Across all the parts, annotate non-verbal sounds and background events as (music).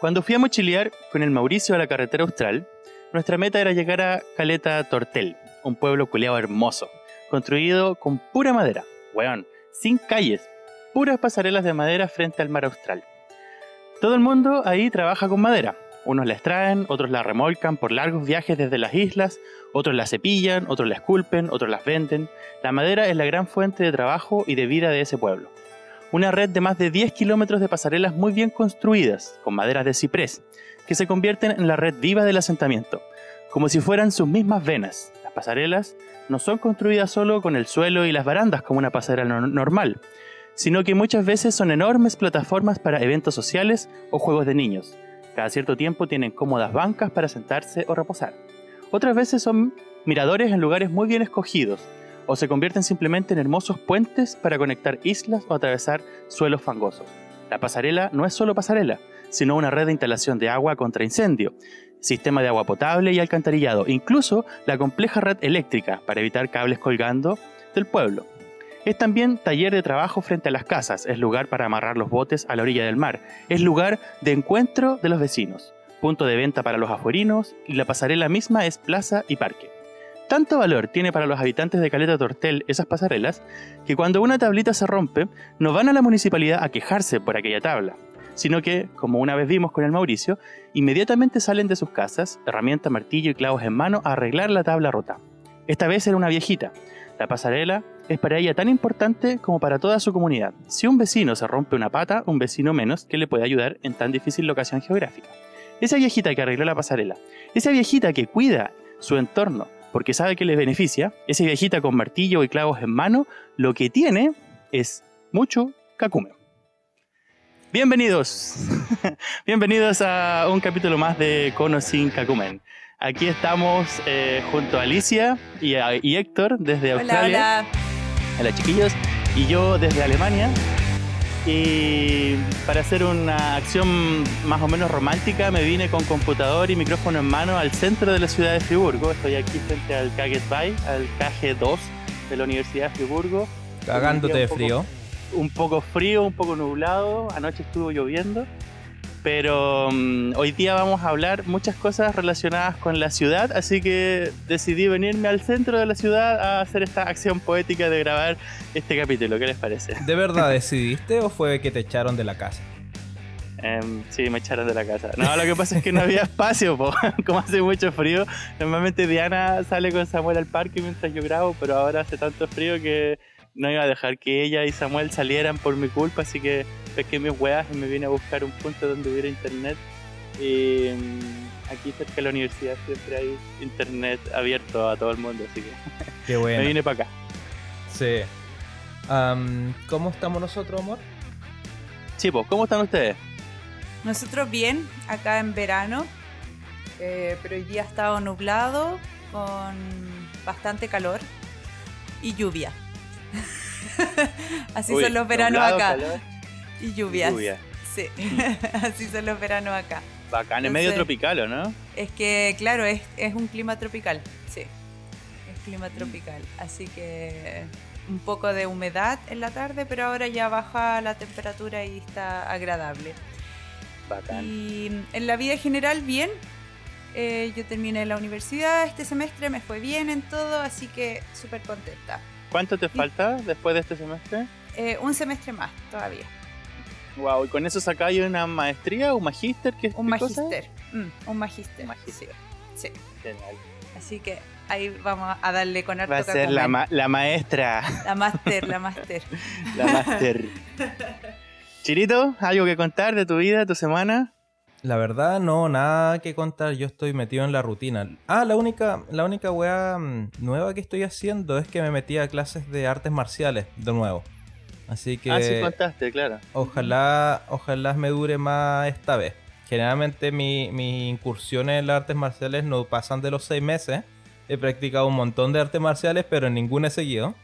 Cuando fui a mochilear con el Mauricio a la carretera austral, nuestra meta era llegar a Caleta Tortel, un pueblo culeado hermoso, construido con pura madera, weón, sin calles, puras pasarelas de madera frente al mar austral. Todo el mundo ahí trabaja con madera. Unos la extraen, otros la remolcan por largos viajes desde las islas, otros la cepillan, otros la esculpen, otros las venden. La madera es la gran fuente de trabajo y de vida de ese pueblo una red de más de 10 kilómetros de pasarelas muy bien construidas, con maderas de ciprés, que se convierten en la red viva del asentamiento, como si fueran sus mismas venas. Las pasarelas no son construidas solo con el suelo y las barandas como una pasarela normal, sino que muchas veces son enormes plataformas para eventos sociales o juegos de niños. Cada cierto tiempo tienen cómodas bancas para sentarse o reposar. Otras veces son miradores en lugares muy bien escogidos, o se convierten simplemente en hermosos puentes para conectar islas o atravesar suelos fangosos. La pasarela no es solo pasarela, sino una red de instalación de agua contra incendio, sistema de agua potable y alcantarillado, incluso la compleja red eléctrica para evitar cables colgando del pueblo. Es también taller de trabajo frente a las casas, es lugar para amarrar los botes a la orilla del mar, es lugar de encuentro de los vecinos, punto de venta para los afuerinos y la pasarela misma es plaza y parque. Tanto valor tiene para los habitantes de Caleta Tortel esas pasarelas que cuando una tablita se rompe, no van a la municipalidad a quejarse por aquella tabla, sino que, como una vez vimos con el Mauricio, inmediatamente salen de sus casas, herramienta, martillo y clavos en mano, a arreglar la tabla rota. Esta vez era una viejita. La pasarela es para ella tan importante como para toda su comunidad. Si un vecino se rompe una pata, un vecino menos que le puede ayudar en tan difícil locación geográfica. Esa viejita que arregló la pasarela, esa viejita que cuida su entorno, porque sabe que le beneficia, esa viejita con martillo y clavos en mano, lo que tiene es mucho cacume. Bienvenidos, (laughs) bienvenidos a un capítulo más de Cono sin Cacumen. Aquí estamos eh, junto a Alicia y, y Héctor desde Australia. Hola, hola. Hola chiquillos. Y yo desde Alemania. Y para hacer una acción más o menos romántica me vine con computador y micrófono en mano al centro de la ciudad de Friburgo. Estoy aquí frente al Kaget Bay, al KG2 de la Universidad de Friburgo. Cagándote de frío. Un poco frío, un poco nublado. Anoche estuvo lloviendo. Pero um, hoy día vamos a hablar muchas cosas relacionadas con la ciudad, así que decidí venirme al centro de la ciudad a hacer esta acción poética de grabar este capítulo. ¿Qué les parece? ¿De verdad decidiste o fue que te echaron de la casa? Um, sí, me echaron de la casa. No, lo que pasa es que no había (laughs) espacio, po. (laughs) como hace mucho frío. Normalmente Diana sale con Samuel al parque mientras yo grabo, pero ahora hace tanto frío que no iba a dejar que ella y Samuel salieran por mi culpa, así que pesqué mis weas y me vine a buscar un punto donde hubiera internet. Y mm, aquí cerca de la universidad siempre hay internet abierto a todo el mundo, así que Qué bueno. (laughs) me vine para acá. Sí. Am, ¿Cómo estamos nosotros, amor? Chicos, ¿cómo están ustedes? nosotros bien, acá en verano, eh, pero hoy día ha estado nublado, con bastante calor y lluvia. (laughs) Así Uy, son los veranos nublado, acá. calor, Y lluvias. lluvia. Sí, (laughs) así son los veranos acá. Bacán, es medio tropical, ¿o no? Es que, claro, es, es un clima tropical, sí. Es clima tropical. Así que un poco de humedad en la tarde, pero ahora ya baja la temperatura y está agradable. Bacán. Y en la vida general, bien. Eh, yo terminé la universidad este semestre, me fue bien en todo, así que súper contenta. ¿Cuánto te falta después de este semestre? Eh, un semestre más todavía. Wow, ¿y con eso sacáis una maestría o un magíster? ¿Qué, Un qué cosa? magister. Mm, un magister. Un magister. Sí, sí. Genial. Así que ahí vamos a darle con harto Va a ser la, ma- la maestra. la máster, la máster. (laughs) La máster. Chirito, ¿algo que contar de tu vida, de tu semana? La verdad, no, nada que contar. Yo estoy metido en la rutina. Ah, la única, la única weá mm, nueva que estoy haciendo es que me metí a clases de artes marciales de nuevo. Así que Ah, sí contaste, claro. ojalá, ojalá me dure más esta vez. Generalmente mi- mis incursiones en las artes marciales no pasan de los seis meses. He practicado un montón de artes marciales, pero ninguna he seguido.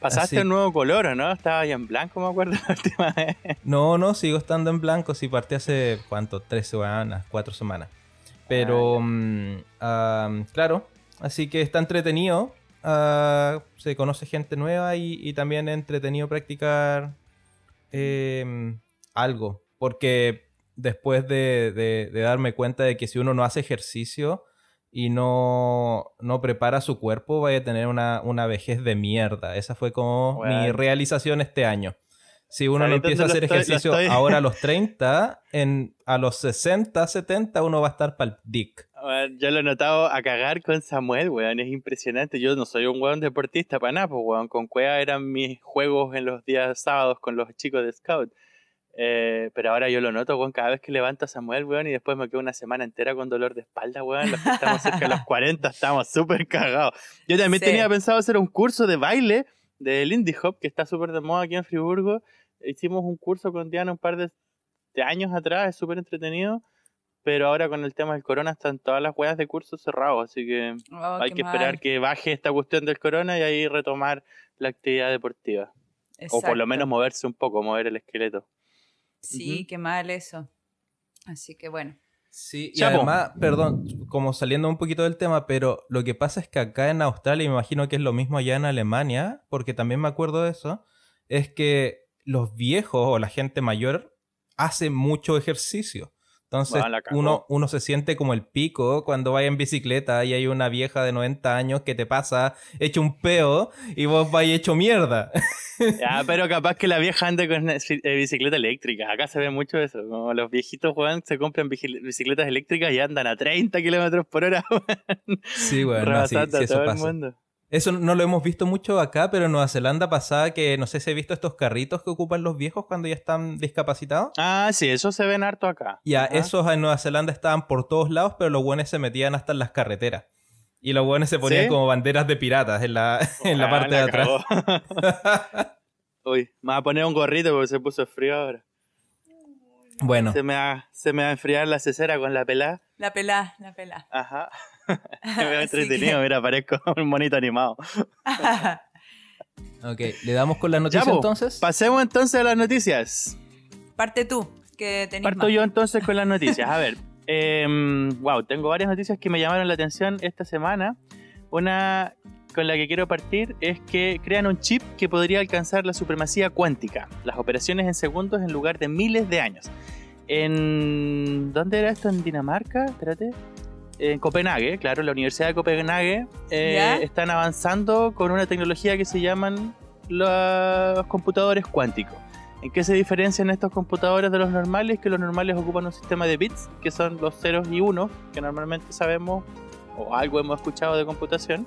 Pasaste Así- un nuevo color, ¿o no? Estaba ya en blanco, me acuerdo (laughs) la última vez. No, no, sigo estando en blanco. Sí, partí hace, ¿cuánto? Tres semanas, cuatro semanas. Pero, ah, claro, así que está entretenido. Ah, se conoce gente nueva y, y también es entretenido practicar eh, algo. Porque después de, de- de darme cuenta de que si uno no hace ejercicio y no, no prepara su cuerpo, vaya a tener una, una vejez de mierda. Esa fue como mi realización este año. Si uno no ¿Sabes empieza a hacer estoy- ejercicio ahora a los (laughs) 30, en, a los 60, 70, uno va a estar pa'l dick. Yo lo he notado a cagar con Samuel, weón, es impresionante. Yo no soy un weón deportista para nada, pues, weón. Con Cueva eran mis juegos en los días sábados con los chicos de Scout. Eh, pero ahora yo lo noto, weón, cada vez que levanto a Samuel, weón, y después me quedo una semana entera con dolor de espalda, weón. Los que estamos cerca de los (laughs) 40 estamos súper cagados. Yo también Sí. tenía pensado hacer un curso de baile del Indie Hop, que está súper de moda aquí en Friburgo. Hicimos un curso con Diana un par de, de años atrás, es súper entretenido. Pero ahora con el tema del corona están todas las weas de cursos cerrados, así que Oh, hay que esperar mal. que baje esta cuestión del corona y ahí retomar la actividad deportiva. O por lo menos moverse un poco, mover el esqueleto. Sí, qué mal eso. Así que bueno. Sí, y Chapo. además, perdón, como saliendo un poquito del tema, pero lo que pasa es que acá en Australia, y me imagino que es lo mismo allá en Alemania, porque también me acuerdo de eso, es que los viejos o la gente mayor hace mucho ejercicio. Entonces cagó. uno, uno se siente como el pico cuando vaya en bicicleta y hay una vieja de 90 años que te pasa hecho un peo y vos vais hecho mierda. (laughs) Ya, pero capaz que la vieja ande con eh, bicicleta eléctrica. Acá se ve mucho eso. Como los viejitos, weón, se compran bicicl- bicicletas eléctricas y andan a 30 kilómetros por hora, (laughs) weón, sí, bueno, sí, rebasando sí, a el mundo. Eso no lo hemos visto mucho acá, pero en Nueva Zelanda pasaba que no sé si he visto estos carritos que ocupan los viejos cuando ya están discapacitados. Ah, sí, eso se ven harto acá. Ya, Ajá. esos en Nueva Zelanda estaban por todos lados, pero los buenos se metían hasta en las carreteras. Y los buenos se ponían ¿Sí? como banderas de piratas en la, (laughs) en la Ah, parte de atrás. (laughs) Uy, me va a poner un gorrito porque se puso frío ahora. Bueno, Se me va, se me va a enfriar la cesera con la pelá. La pelá, la pelá. Ajá. (laughs) Me veo entretenido, mira, parezco (laughs) un monito animado. (laughs) ok, ¿le damos con la noticia Ya, po, entonces? Pasemos entonces a las noticias. Parte tú, que tenés Parto más. yo entonces con las noticias. A ver, wow, tengo varias noticias que me llamaron la atención esta semana. Una con la que quiero partir es que crean un chip que podría alcanzar la supremacía cuántica, las operaciones en segundos en lugar de miles de años. En ¿dónde era esto? En Dinamarca, espérate. En Copenhague, claro, la Universidad de Copenhague eh, están avanzando con una tecnología que se llaman los computadores cuánticos. ¿En qué se diferencian estos computadores de los normales? Que los normales ocupan un sistema de bits, que son los ceros y unos, que normalmente sabemos o algo hemos escuchado de computación.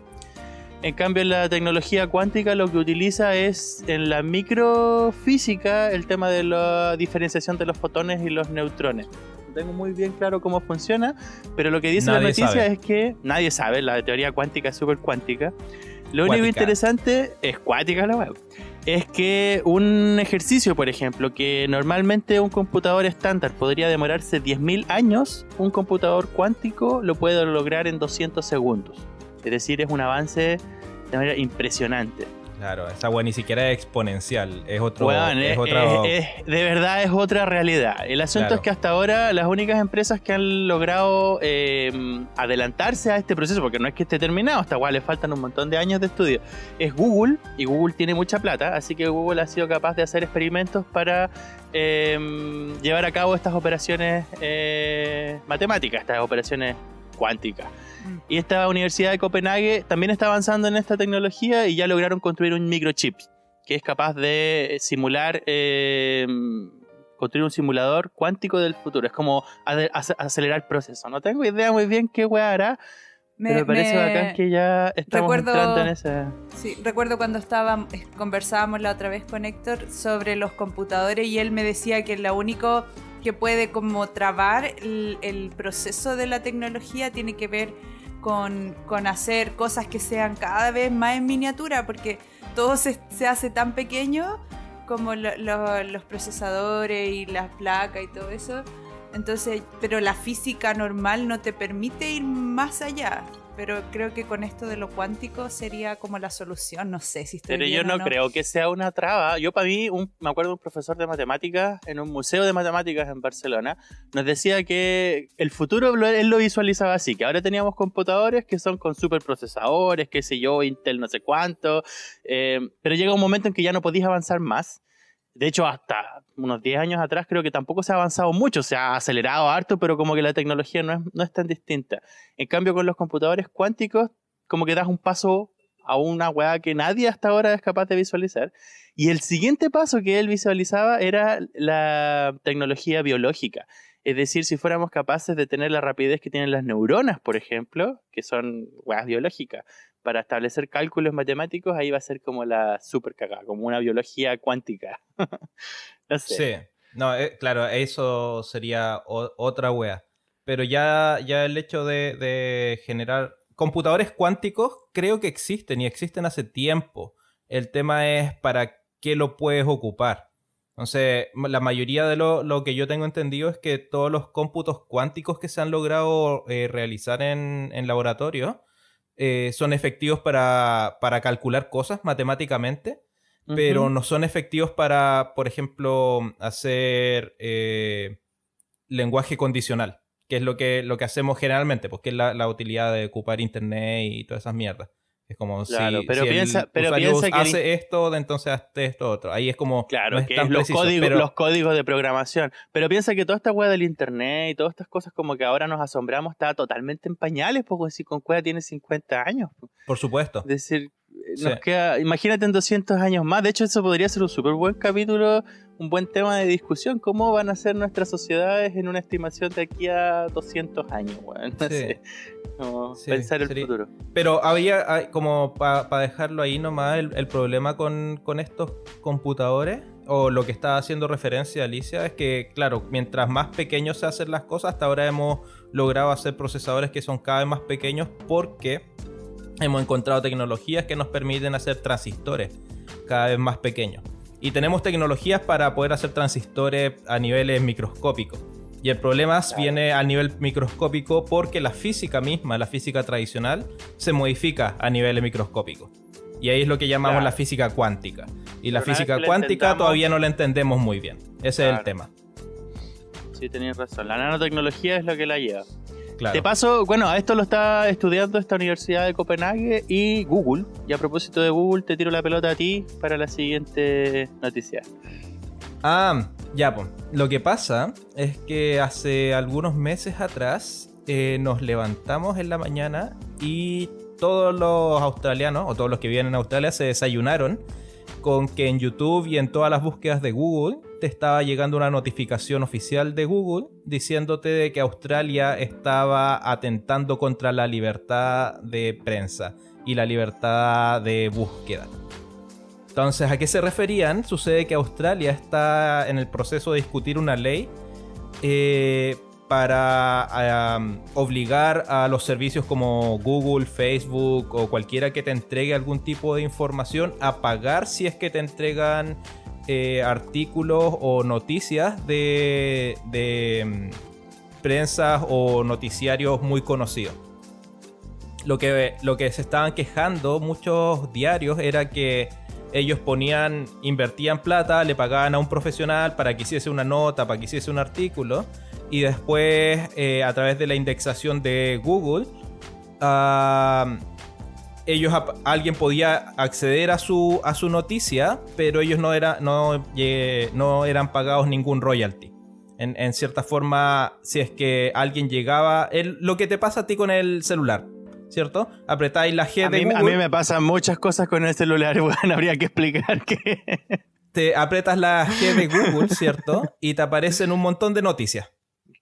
En cambio, la tecnología cuántica lo que utiliza es en la microfísica el tema de la diferenciación de los fotones y los neutrones. No tengo muy bien claro cómo funciona, pero lo que dice la noticia sabe. es que nadie sabe, la teoría cuántica es súper cuántica. Lo único interesante es cuática la web. Es que un ejercicio, por ejemplo, que normalmente un computador estándar podría demorarse 10.000 años, un computador cuántico lo puede lograr en 200 segundos. Es decir, es un avance de manera impresionante. Claro, esa weá ni siquiera es exponencial, es otro... Es es- otro- es- es- de verdad es otra realidad. El asunto Claro. es que hasta ahora las únicas empresas que han logrado eh, adelantarse a este proceso, porque no es que esté terminado, hasta igual le faltan un montón de años de estudio, es Google, y Google tiene mucha plata, así que Google ha sido capaz de hacer experimentos para eh, llevar a cabo estas operaciones eh, matemáticas, estas operaciones cuánticas. Y esta Universidad de Copenhague también está avanzando en esta tecnología y ya lograron construir un microchip que es capaz de simular, eh, construir un simulador cuántico del futuro. Es como acelerar el proceso. No tengo idea muy bien qué weá hará, pero me parece bacán que ya estamos recuerdo- entrando en ese... Sí, recuerdo cuando estaba, eh, conversábamos la otra vez con Héctor sobre los computadores y él me decía que lo único que puede como trabar el, proceso de la tecnología tiene que ver con, hacer cosas que sean cada vez más en miniatura, porque todo se, se hace tan pequeño como lo- lo- los procesadores y las placas y todo eso. Entonces, pero la física normal no te permite ir más allá. Pero creo que con esto de lo cuántico sería como la solución. No sé si estoy Pero bien yo o no, creo que sea una traba. Yo para mí, un- me acuerdo un profesor de matemáticas en un museo de matemáticas en Barcelona, nos decía que el futuro él lo visualizaba así, que ahora teníamos computadores que son con superprocesadores, qué sé yo, Intel no sé cuánto, eh, pero llega un momento en que ya no podías avanzar más. De hecho, hasta unos 10 años atrás creo que tampoco se ha avanzado mucho, se ha acelerado harto, pero como que la tecnología no es, no es tan distinta. En cambio, con los computadores cuánticos, como que das un paso a una weá que nadie hasta ahora es capaz de visualizar. Y el siguiente paso que él visualizaba era la tecnología biológica. Es decir, si fuéramos capaces de tener la rapidez que tienen las neuronas, por ejemplo, que son weas biológicas, para establecer cálculos matemáticos, ahí va a ser como la super cagada, como una biología cuántica. (laughs) no sé. Sí, no, eh, claro, eso sería otra wea. Pero ya, ya el hecho de generar computadores cuánticos creo que existen y existen hace tiempo. El tema es para qué lo puedes ocupar. Entonces, la mayoría de lo, que yo tengo entendido es que todos los cómputos cuánticos que se han logrado eh, realizar en, laboratorio eh, son efectivos para, calcular cosas matemáticamente, pero no son efectivos para, por ejemplo, hacer eh, lenguaje condicional que es lo que, lo que hacemos generalmente, porque es la, utilidad de ocupar internet y todas esas mierdas. Es como si, pero piensa, pero piensa que hace esto, entonces hace esto otro. Ahí es como. Claro, es los, códigos, los códigos de programación. Pero piensa que toda esta web del internet y todas estas cosas como que ahora nos asombramos está totalmente en pañales, porque si con cueva tiene 50 años. Por supuesto. Es decir, nos queda, imagínate en 200 años más. De hecho, eso podría ser un súper buen capítulo un buen tema de discusión. ¿Cómo van a ser nuestras sociedades en una estimación de aquí a 200 años? Bueno, (laughs) no sé. pensar el futuro. Pero había, como para dejarlo ahí nomás, el, problema con, estos computadores, o lo que está haciendo referencia Alicia, es que, claro, mientras más pequeños se hacen las cosas, hasta ahora hemos logrado hacer procesadores que son cada vez más pequeños porque hemos encontrado tecnologías que nos permiten hacer transistores cada vez más pequeños. Y tenemos tecnologías para poder hacer transistores a niveles microscópicos. Y el problema viene al nivel microscópico porque la física misma, la física tradicional, se modifica a niveles microscópicos. Y ahí es lo que llamamos la física cuántica. Y la física cuántica todavía no la entendemos muy bien. Ese es el tema. Sí, tenías razón. La nanotecnología es lo que la lleva. De paso, bueno, a esto lo está estudiando esta Universidad de Copenhague y Google. Y a propósito de Google, te tiro la pelota a ti para la siguiente noticia. Ah, ya, pues. Lo que pasa es que hace algunos meses atrás eh, nos levantamos en la mañana y todos los australianos, o todos los que viven en Australia, se desayunaron con que en YouTube y en todas las búsquedas de Google te estaba llegando una notificación oficial de Google diciéndote de que Australia estaba atentando contra la libertad de prensa y la libertad de búsqueda. Entonces, ¿a qué se referían? Sucede que Australia está en el proceso de discutir una ley eh, para obligar a los servicios como Google, Facebook o cualquiera que te entregue algún tipo de información a pagar si es que te entregan eh, artículos o noticias de, de mm, prensas o noticiarios muy conocidos. Lo que, lo que se estaban quejando muchos diarios era que ellos ponían, invertían plata, le pagaban a un profesional para que hiciese una nota, para que hiciese un artículo, y después eh, a través de la indexación de Google, ah, ellos alguien podía acceder a su, a su noticia, pero ellos no, era, no, no eran pagados ningún royalty. En, cierta forma, si es que alguien llegaba, lo que te pasa a ti con el celular, ¿cierto? Apretáis la G de Google. A mí me pasan muchas cosas con el celular, (laughs) bueno, habría que explicar que... Te apretas la G de Google, ¿cierto? Y te aparecen un montón de noticias.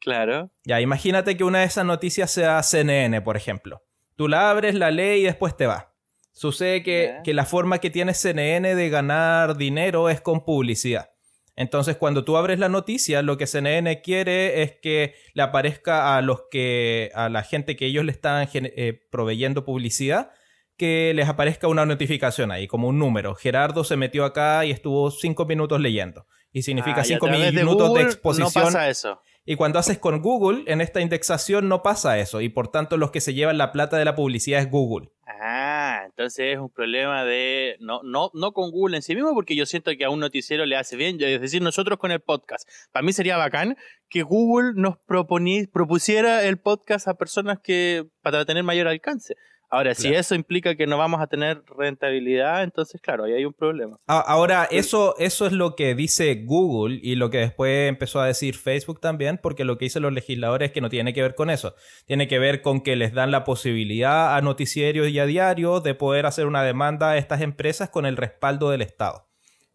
Claro. Ya, imagínate que una de esas noticias sea CNN, por ejemplo. Tú la abres, la lees y después te va. Sucede que, la forma que tiene CNN de ganar dinero es con publicidad. Entonces, cuando tú abres la noticia, lo que CNN quiere es que le aparezca a los que, a la gente que ellos le están eh, proveyendo publicidad, que les aparezca una notificación ahí, como un número. Gerardo se metió acá y estuvo cinco minutos leyendo. Y significa ah, cinco minutos de, exposición. No pasa eso. Y cuando haces con Google, en esta indexación no pasa eso. Y por tanto, los que se llevan la plata de la publicidad es Google. Ah, entonces es un problema de. No, no, no con Google en sí mismo, porque yo siento que a un noticiero le hace bien. Es decir, nosotros con el podcast. Para mí sería bacán que Google nos propusiera el podcast a personas que. para tener mayor alcance. Ahora, si eso implica que no vamos a tener rentabilidad, entonces, claro, ahí hay un problema. Ahora, eso, eso es lo que dice Google y lo que después empezó a decir Facebook también, porque lo que dicen los legisladores es que no tiene que ver con eso. Tiene que ver con que les dan la posibilidad a noticiarios y a diarios de poder hacer una demanda a estas empresas con el respaldo del Estado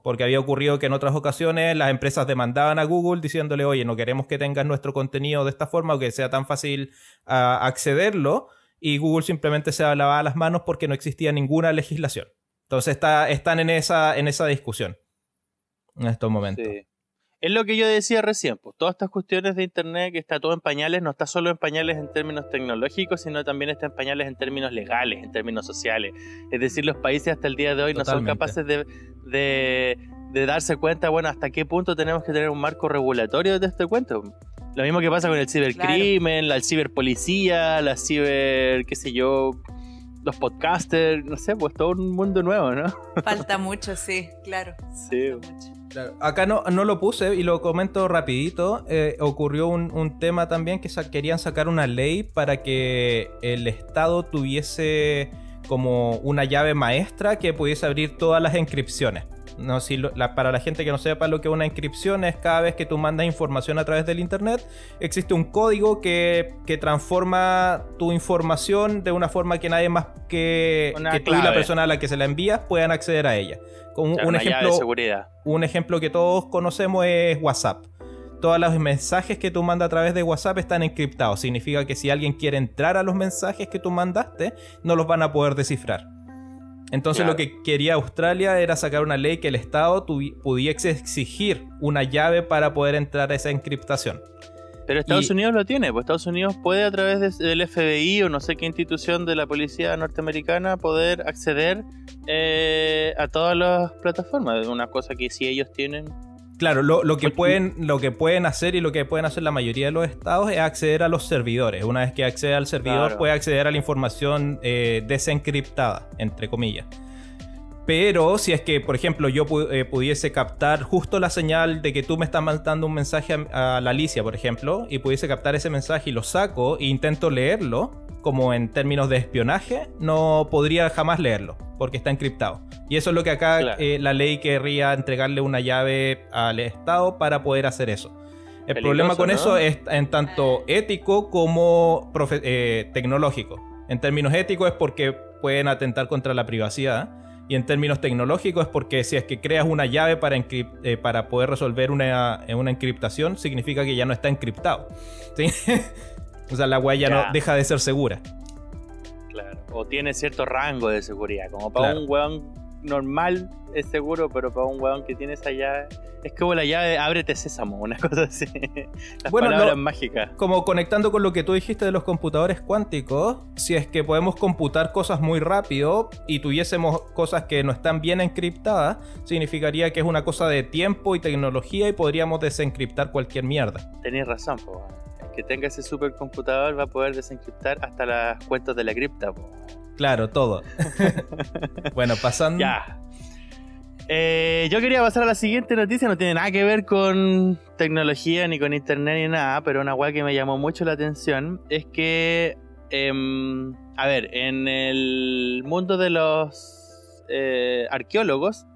porque había ocurrido que en otras ocasiones las empresas demandaban a Google diciéndole, oye, no queremos que tengas nuestro contenido de esta forma o que sea tan fácil uh, accederlo, y Google simplemente se lavaba las manos porque no existía ninguna legislación. Entonces está, están en esa, en esa discusión en estos momentos. Es lo que yo decía recién, pues todas estas cuestiones de Internet que está todo en pañales, no está solo en pañales en términos tecnológicos, sino también está en pañales en términos legales, en términos sociales. Es decir, los países hasta el día de hoy no son capaces de, de, darse cuenta, bueno, hasta qué punto tenemos que tener un marco regulatorio de este cuento. Lo mismo que pasa con el cibercrimen, la ciberpolicía, la ciber, qué sé yo, los podcasters, no sé, pues todo un mundo nuevo, ¿no? (laughs) Falta mucho, sí, claro. Sí. Acá no, no lo puse y lo comento rapidito. Eh, ocurrió un, un, tema también que querían sacar una ley para que el Estado tuviese como una llave maestra que pudiese abrir todas las inscripciones. No, si para la gente que no sepa lo que es una inscripción es cada vez que tú mandas información a través del internet, existe un código que, transforma tu información de una forma que nadie más que, tú y la persona a la que se la envías puedan acceder a ella. Con un, ejemplo, seguridad. un ejemplo que todos conocemos es WhatsApp todos los mensajes que tú mandas a través de WhatsApp están encriptados. Significa que si alguien quiere entrar a los mensajes que tú mandaste, no los van a poder descifrar. Entonces lo que quería Australia era sacar una ley que el Estado pudiese exigir una llave para poder entrar a esa encriptación. Pero Estados Unidos lo tiene, pues Estados Unidos puede a través del FBI o no sé qué institución de la policía norteamericana poder acceder eh, a todas las plataformas. Es una cosa que si ellos tienen Claro, lo, que pueden, lo que pueden hacer y lo que pueden hacer la mayoría de los estados es acceder a los servidores. Una vez que accede al servidor, puede acceder a la información eh, desencriptada, entre comillas. Pero si es que, por ejemplo, yo eh, pudiese captar justo la señal de que tú me estás mandando un mensaje a, a, la Alicia, por ejemplo, y pudiese captar ese mensaje y lo saco e intento leerlo, como en términos de espionaje, no podría jamás leerlo, porque está encriptado. Y eso es lo que acá eh, la ley querría entregarle una llave al Estado para poder hacer eso. El problema con eso es en tanto ético como eh, tecnológico. En términos éticos es porque pueden atentar contra la privacidad. Y en términos tecnológicos es porque si es que creas una llave para, eh, para poder resolver una, una encriptación, significa que ya no está encriptado. ¿sí? (laughs) O sea, la huella no deja de ser segura. Claro. O tiene cierto rango de seguridad. Como para un weón normal es seguro, pero para un weón que tiene esa llave. Es como la llave ábrete sésamo, una (laughs) cosa así. Las bueno, palabras mágicas. Como conectando con lo que tú dijiste de los computadores cuánticos, si es que podemos computar cosas muy rápido y tuviésemos cosas que no están bien encriptadas, significaría que es una cosa de tiempo y tecnología y podríamos desencriptar cualquier mierda. Tenéis razón, po que tenga ese supercomputador va a poder desencriptar hasta las cuentas de la cripta. Claro, todo. (laughs) bueno, pasando. Ya. Eh, yo quería pasar a la siguiente noticia, no tiene nada que ver con tecnología, ni con internet, ni nada, pero una weá que me llamó mucho la atención es que, em, a ver, en el mundo de los eh, arqueólogos,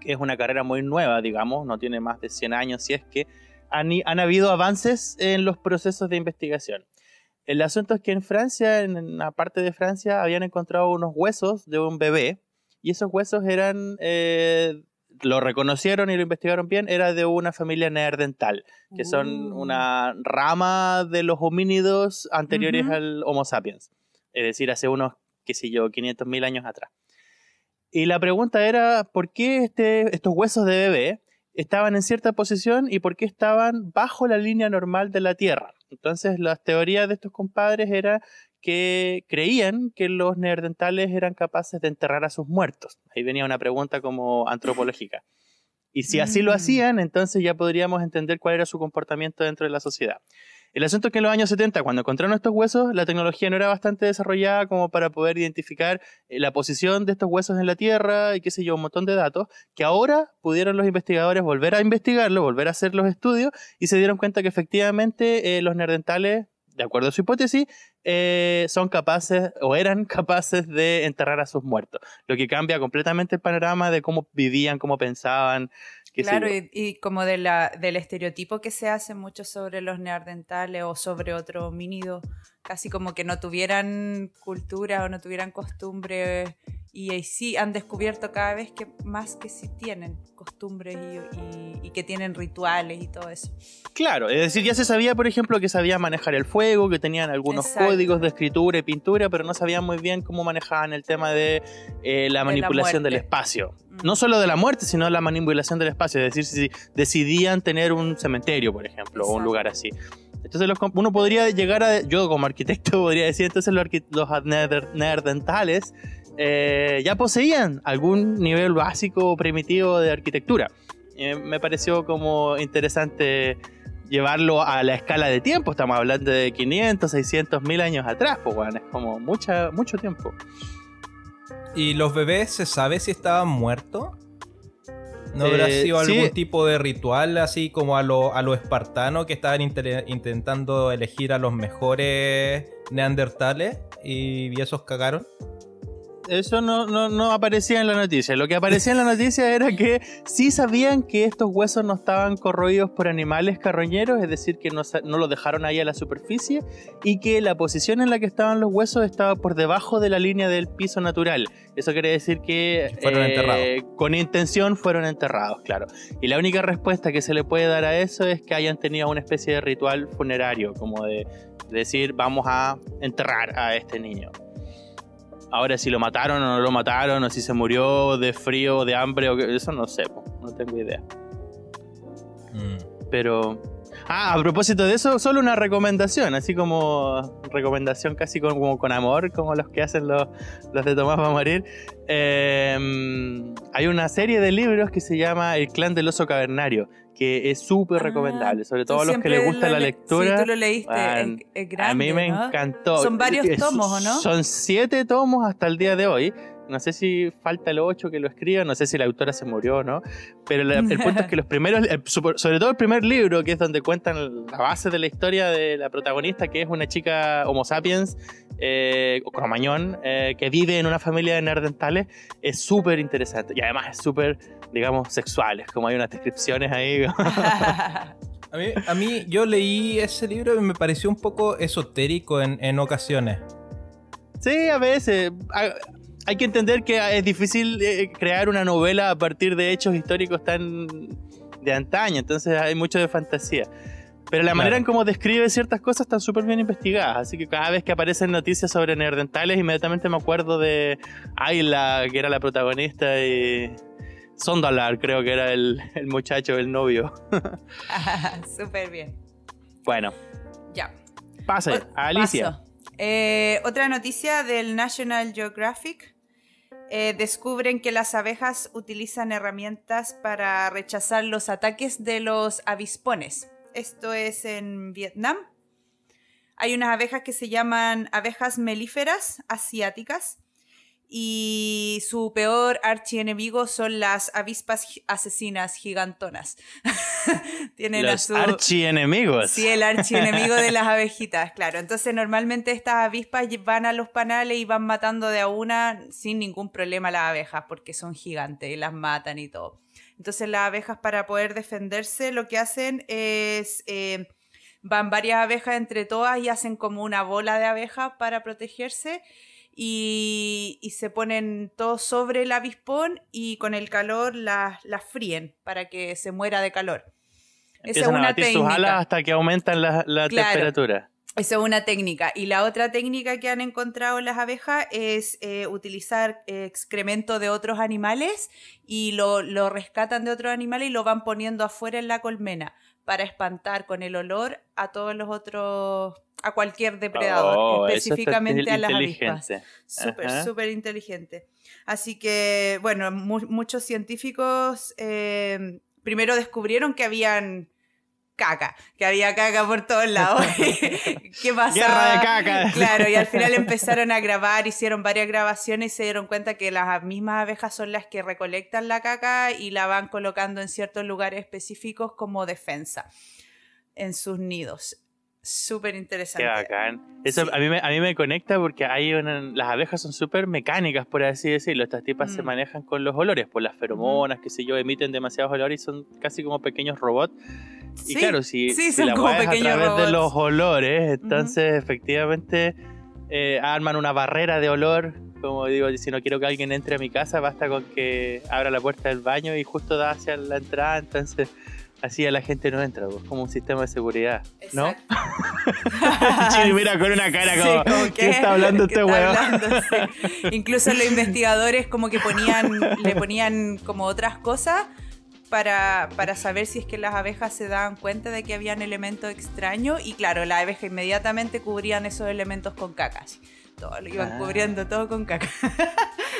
que es una carrera muy nueva, digamos, no tiene más de 100 años, si es que han, habido avances en los procesos de investigación. El asunto es que en Francia, en una parte de Francia, habían encontrado unos huesos de un bebé y esos huesos eran, eh, lo reconocieron y lo investigaron bien, era de una familia neandertal, que son uh. una rama de los homínidos anteriores al Homo sapiens, es decir, hace unos, qué sé yo, 500.000 años atrás. Y la pregunta era, ¿por qué este, estos huesos de bebé estaban en cierta posición y por qué estaban bajo la línea normal de la Tierra. Entonces, las teorías de estos compadres era que creían que los neandertales eran capaces de enterrar a sus muertos. Ahí venía una pregunta como antropológica. Y si así lo mm. hacían, entonces ya podríamos entender cuál era su comportamiento dentro de la sociedad. El asunto es que en los años 70, cuando encontraron estos huesos, la tecnología no era bastante desarrollada como para poder identificar eh, la posición de estos huesos en la Tierra y qué sé yo, un montón de datos, que ahora pudieron los investigadores volver a investigarlo, volver a hacer los estudios y se dieron cuenta que efectivamente eh, los neandertales de acuerdo a su hipótesis, eh, son capaces o eran (laughs) capaces de enterrar a sus muertos. Lo que cambia completamente el panorama de cómo vivían, cómo pensaban. Claro, y, como de la, del estereotipo que se hace mucho sobre los neandertales o sobre otro homínido, casi como que no tuvieran cultura o no tuvieran costumbre y sí han descubierto cada vez que más que sí tienen costumbres y, que tienen rituales y todo eso. Claro, es decir, ya se sabía, por ejemplo, que sabían manejar el fuego, que tenían algunos códigos de escritura y pintura, pero no sabían muy bien cómo manejaban el tema de eh, la manipulación del espacio. Mm. No solo de la muerte, sino la manipulación del espacio, es decir, si decidían tener un cementerio, por ejemplo, o un lugar así. Entonces uno podría llegar a, yo como arquitecto (laughs) podría decir, entonces los, los neandertales eh, ya poseían algún nivel básico o primitivo de arquitectura. Eh, me pareció como interesante llevarlo a la escala de tiempo. Estamos hablando de 500, 600 mil años atrás, pues es como mucha, mucho tiempo. ¿Y los bebés se sabe si estaban muertos? ¿No habrá eh, sido algún tipo de ritual así como a lo, a lo espartano que estaban intentando elegir a los mejores neandertales y esos cagaron? Eso no, no, aparecía en la noticia. Lo que aparecía en la noticia era que sí sabían que estos huesos no estaban corroídos por animales carroñeros, es decir, que no, no los dejaron ahí a la superficie y que la posición en la que estaban los huesos estaba por debajo de la línea del piso natural. Eso quiere decir que fueron eh, enterrados. con intención fueron enterrados, claro. Y la única respuesta que se le puede dar a eso es que hayan tenido una especie de ritual funerario, como de decir vamos a enterrar a este niño. Ahora si lo mataron o no lo mataron, o si se murió de frío, o de hambre, o que, eso no sé, no tengo idea. Mm. Pero... Ah, a propósito de eso, solo una recomendación, así como recomendación casi como con amor, como los que hacen los, los de Tomás va a morir. Em, hay una serie de libros que se llama El clan del oso cavernario, que es súper ah, recomendable, sobre todo a los que les gusta la lectura. Sí, tú lo leíste, es, grande, A mí me encantó. Son varios tomos, ¿o no? Son siete tomos hasta el día de hoy. No sé si falta el ocho que lo escriba, no sé si la autora se murió o no, pero el punto es que los primeros, sobre todo el primer libro, que es donde cuentan la base de la historia de la protagonista, que es una chica homo sapiens, eh, o cromañón, eh, que vive en una familia de nerdentales, es súper interesante y además es súper digamos, sexuales, como hay unas descripciones ahí. (laughs) a, mí, yo leí ese libro y me pareció un poco esotérico en, ocasiones. Sí, a veces. Hay que entender que es difícil eh, crear una novela a partir de hechos históricos tan de antaño, entonces hay mucho de fantasía. Pero la manera en cómo describe ciertas cosas están súper bien investigadas. Así que cada vez que aparecen noticias sobre nerdentales, inmediatamente me acuerdo de Ayla, que era la protagonista, y Sondalar, creo que era el, muchacho, el novio. (laughs) Súper bien. Bueno. Ya. Pase, Alicia. Eh, otra noticia del National Geographic. Eh, descubren que las abejas utilizan herramientas para rechazar los ataques de los avispones. Esto es en Vietnam. Hay unas abejas que se llaman abejas melíferas asiáticas y su peor archienemigo son las avispas asesinas gigantonas. (laughs) Tienen Los archienemigos. Sí, el archienemigo de las abejitas, claro. Entonces normalmente estas avispas van a los panales y van matando de a una sin ningún problema a las abejas porque son gigantes y las matan y todo. Entonces las abejas para poder defenderse lo que hacen es... Eh, van varias abejas entre todas y hacen como una bola de abejas para protegerse y, se ponen todos sobre el avispón y con el calor las, fríen para que se muera de calor. Esa es una técnica. sus alas hasta que aumentan la, temperatura. Esa es una técnica. Y la otra técnica que han encontrado las abejas es eh, utilizar excremento de otros animales y lo, lo, rescatan de otros animales y lo van poniendo afuera en la colmena para espantar con el olor a todos los otros a cualquier depredador, oh, específicamente a las avispas. Súper, súper inteligente. Así que, bueno, muchos científicos eh, primero descubrieron que habían caca, que había caca por todos lados. (laughs) ¿Qué pasaba? Guerra de caca. Claro, y al final (laughs) empezaron a grabar, hicieron varias grabaciones y se dieron cuenta que las mismas abejas son las que recolectan la caca y la van colocando en ciertos lugares específicos como defensa en sus nidos. Súper Qué interesante. bacán. Eso Sí. a, mí me, a mí me conecta porque hay una- las abejas son súper mecánicas, por así decirlo. Estas tipas se Mm. manejan con los olores, por las feromonas, qué sé yo, emiten demasiados olores y son casi como pequeños robots. Y Sí, claro, si, sí, si la a través de los olores, entonces efectivamente eh, arman una barrera de olor. Como digo, si no quiero que alguien entre a mi casa, basta con que abra la puerta del baño y justo da hacia la entrada, entonces así ya la gente no entra, pues, como un sistema de seguridad, ¿no? (laughs) Chiri mira con una cara Sí, como, ¿qué está hablando ¿Qué este? (laughs) Sí. Incluso los investigadores como que ponían, le ponían como otras cosas para, para saber si es que las abejas se daban cuenta de que habían elementos extraños y claro, las abejas inmediatamente cubrían esos elementos con caca. Todo lo iban Ah. cubriendo todo con caca.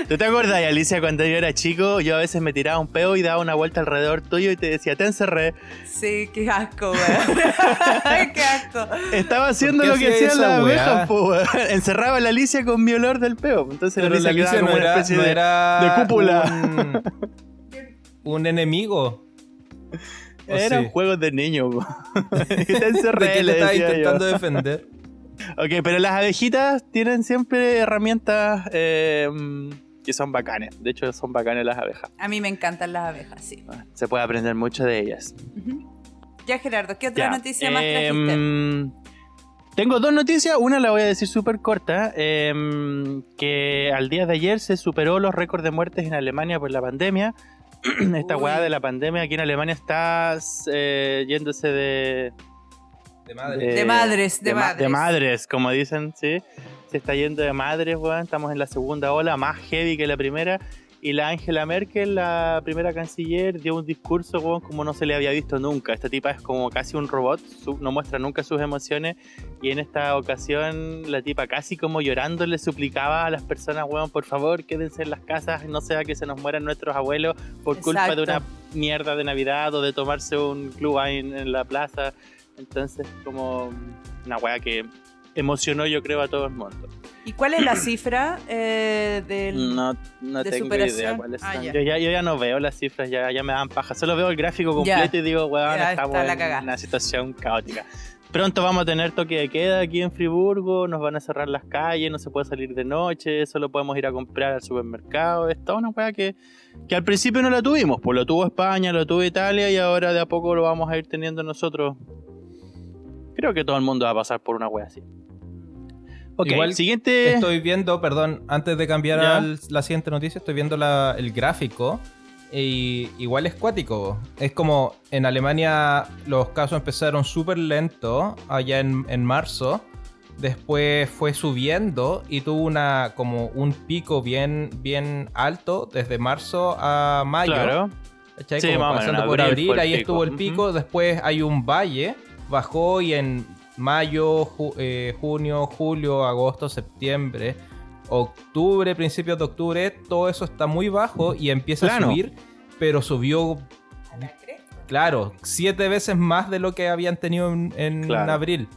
¿Tú te acuerdas, Alicia, cuando yo era chico, yo a veces me tiraba un peo y daba una vuelta alrededor tuyo y te decía, te encerré. Sí, qué asco, weón. (laughs) qué asco. Estaba haciendo lo que hacía hacían las weá? abejas, po, weón. Encerraba a la Alicia con mi olor del peo. Entonces Pero la la Alicia quedaba no como una era, especie no de, era de cúpula. Un, un enemigo. (laughs) ¿O Eran sí? juegos de niños. po. (laughs) Y te ¿De encerré, qué te le estaba yo. intentando defender? Ok, pero las abejitas tienen siempre herramientas eh, que son bacanes. De hecho, son bacanes las abejas. A mí me encantan las abejas, sí. Se puede aprender mucho de ellas. Ya, Gerardo, ¿qué otra Ya, noticia más eh, trajiste? mm, tengo dos noticias. Una la voy a decir súper corta. eh, que al día de ayer se superó los récords de muertes en Alemania por la pandemia. (clears throat) Esta Uy. weá de la pandemia aquí en Alemania está eh, yéndose de, De madre. eh, De madres, de ma- madres. de madres, como dicen, sí. Se está yendo de madres, weón. Estamos en la segunda ola, más heavy que la primera. Y la Angela Merkel, la primera canciller, dio un discurso, weón, como no se le había visto nunca. Esta tipa es como casi un robot, su- no muestra nunca sus emociones. Y en esta ocasión, la tipa casi como llorando le suplicaba a las personas, weón, por favor, quédense en las casas, no sea que se nos mueran nuestros abuelos por culpa de una Exacto. mierda de Navidad o de tomarse un club ahí en, en la plaza. Entonces, como una weá que emocionó, yo creo, a todo el mundo. ¿Y cuál es la cifra eh, del... No, no de tengo superación. idea cuáles Ah, ya. Yo, ya, yo ya no veo las cifras, ya, ya me dan paja. Solo veo el gráfico completo y digo, weón, estamos en una situación caótica. Pronto vamos a tener toque de queda aquí en Friburgo, nos van a cerrar las calles, no se puede salir de noche, solo podemos ir a comprar al supermercado. Es toda una weá que, que al principio no la tuvimos, pues lo tuvo España, lo tuvo Italia y ahora de a poco lo vamos a ir teniendo nosotros. Creo que todo el mundo va a pasar por una weá así. Ok, Igual siguiente. Estoy viendo, perdón, antes de cambiar a la siguiente noticia, estoy viendo la- el gráfico. Y igual es cuático. Es como en Alemania los casos empezaron súper lento, allá en, en marzo. Después fue subiendo y tuvo una como un pico bien, bien alto desde marzo a mayo. Claro. Sí, Como pasando por abril ahí pico. estuvo el pico. Después hay un valle, bajó y en mayo, ju- eh, junio, julio, agosto, septiembre, octubre, principios de octubre, todo eso está muy bajo y empieza a subir, pero subió, claro, siete veces más de lo que habían tenido en, en Claro. abril.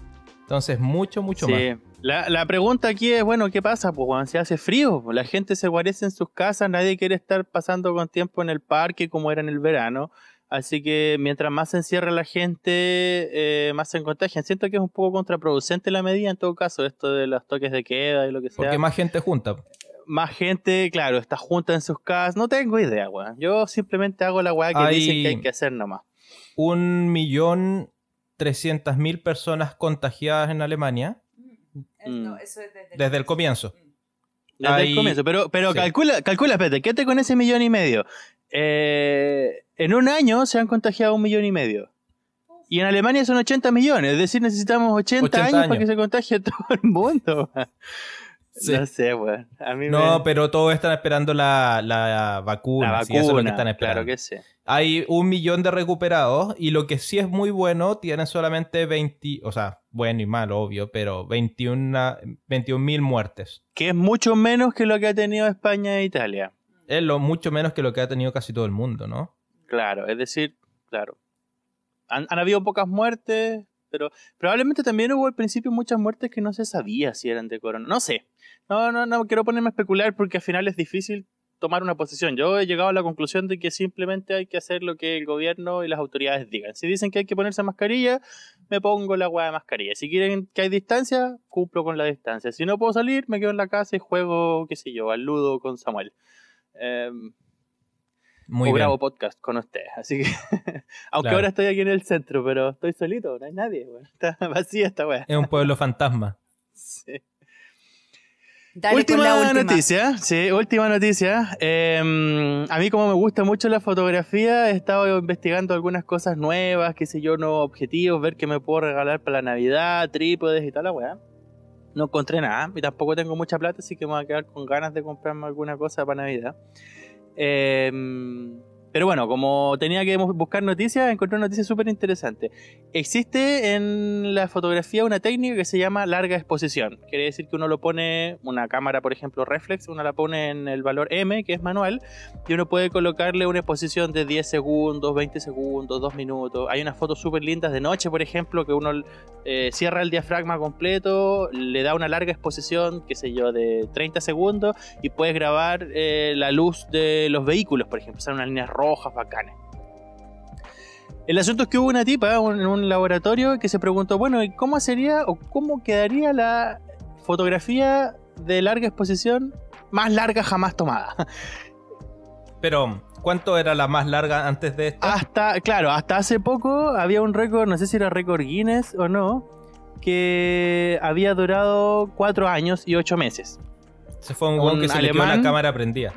Entonces, mucho, mucho Sí. más. La, la pregunta aquí es, bueno, ¿qué pasa? Pues cuando se hace frío, pues, la gente se guarece en sus casas, nadie quiere estar pasando con tiempo en el parque como era en el verano. Así que mientras más se encierra la gente, eh, más se contagian. Siento que es un poco contraproducente la medida en todo caso, esto de los toques de queda y lo que sea. Porque más gente junta. Más gente, claro, está junta en sus casas. No tengo idea, weón. Yo simplemente hago la weá que Hay- dicen que hay que hacer nomás. Un millón trescientas mil personas contagiadas en Alemania Mm. No, eso es desde, desde el comienzo. Desde Hay- el comienzo. Pero, pero sí. calcula, calcula, espérate, quédate con ese millón y medio. Eh, en un año se han contagiado un millón y medio. Y en Alemania son 80 millones, es decir, necesitamos 80, 80 años, para años. que se contagie (laughs) todo el mundo. Sí. No sé, weón. No, me... pero todos están esperando la, la vacuna. la sí, eso es lo que vacuna, están esperando. claro que sí. Hay un millón de recuperados y lo que sí es muy bueno, tienen solamente 20, o sea, bueno y malo, obvio, pero 21 mil muertes. Que es mucho menos que lo que ha tenido España e Italia. Es lo mucho menos que lo que ha tenido casi todo el mundo, ¿no? Claro, es decir, claro. Han, habido pocas muertes, pero probablemente también hubo al principio muchas muertes que no se sabía si eran de corona. No sé. No, no, no quiero ponerme a especular porque al final es difícil tomar una posición. Yo he llegado a la conclusión de que simplemente hay que hacer lo que el gobierno y las autoridades digan. Si dicen que hay que ponerse mascarilla, me pongo la weá de mascarilla. Si quieren que hay distancia, cumplo con la distancia. Si no puedo salir, me quedo en la casa y juego, qué sé yo, al ludo con Samuel. Eh, Muy bien. grabo podcast con ustedes. Así que, (laughs) aunque Claro. ahora estoy aquí en el centro, pero estoy solito, no hay nadie. Está (laughs) vacía esta weá. Es un pueblo fantasma. Sí. Dale última, con la última. noticia, sí, última noticia. Eh, a mí como me gusta mucho la fotografía, he estado investigando algunas cosas nuevas, qué sé yo, nuevos objetivos, ver qué me puedo regalar para la Navidad, trípodes y tal la weá. No encontré nada y tampoco tengo mucha plata, así que me voy a quedar con ganas de comprarme alguna cosa para Navidad. Eh, pero bueno, como tenía que buscar noticias, encontré una noticia súper interesante. Existe en la fotografía una técnica que se llama larga exposición. Quiere decir que uno lo pone, una cámara por ejemplo reflex, uno la pone en el valor M, que es manual, y uno puede colocarle una exposición de 10 segundos, 20 segundos, 2 minutos. Hay unas fotos súper lindas de noche, por ejemplo, que uno eh, cierra el diafragma completo, le da una larga exposición, qué sé yo, de 30 segundos, y puedes grabar eh, la luz de los vehículos, por ejemplo, salen unas líneas rojas bacanas. El asunto es que hubo una tipa en un laboratorio que se preguntó, bueno, ¿y cómo sería o cómo quedaría la fotografía de larga exposición más larga jamás tomada? Pero, ¿cuánto era la más larga antes de esto? Hasta, claro, hasta hace poco había un récord, no sé si era récord Guinness o no, que había durado cuatro años y ocho meses. Se fue un un que se le quedó la cámara prendida.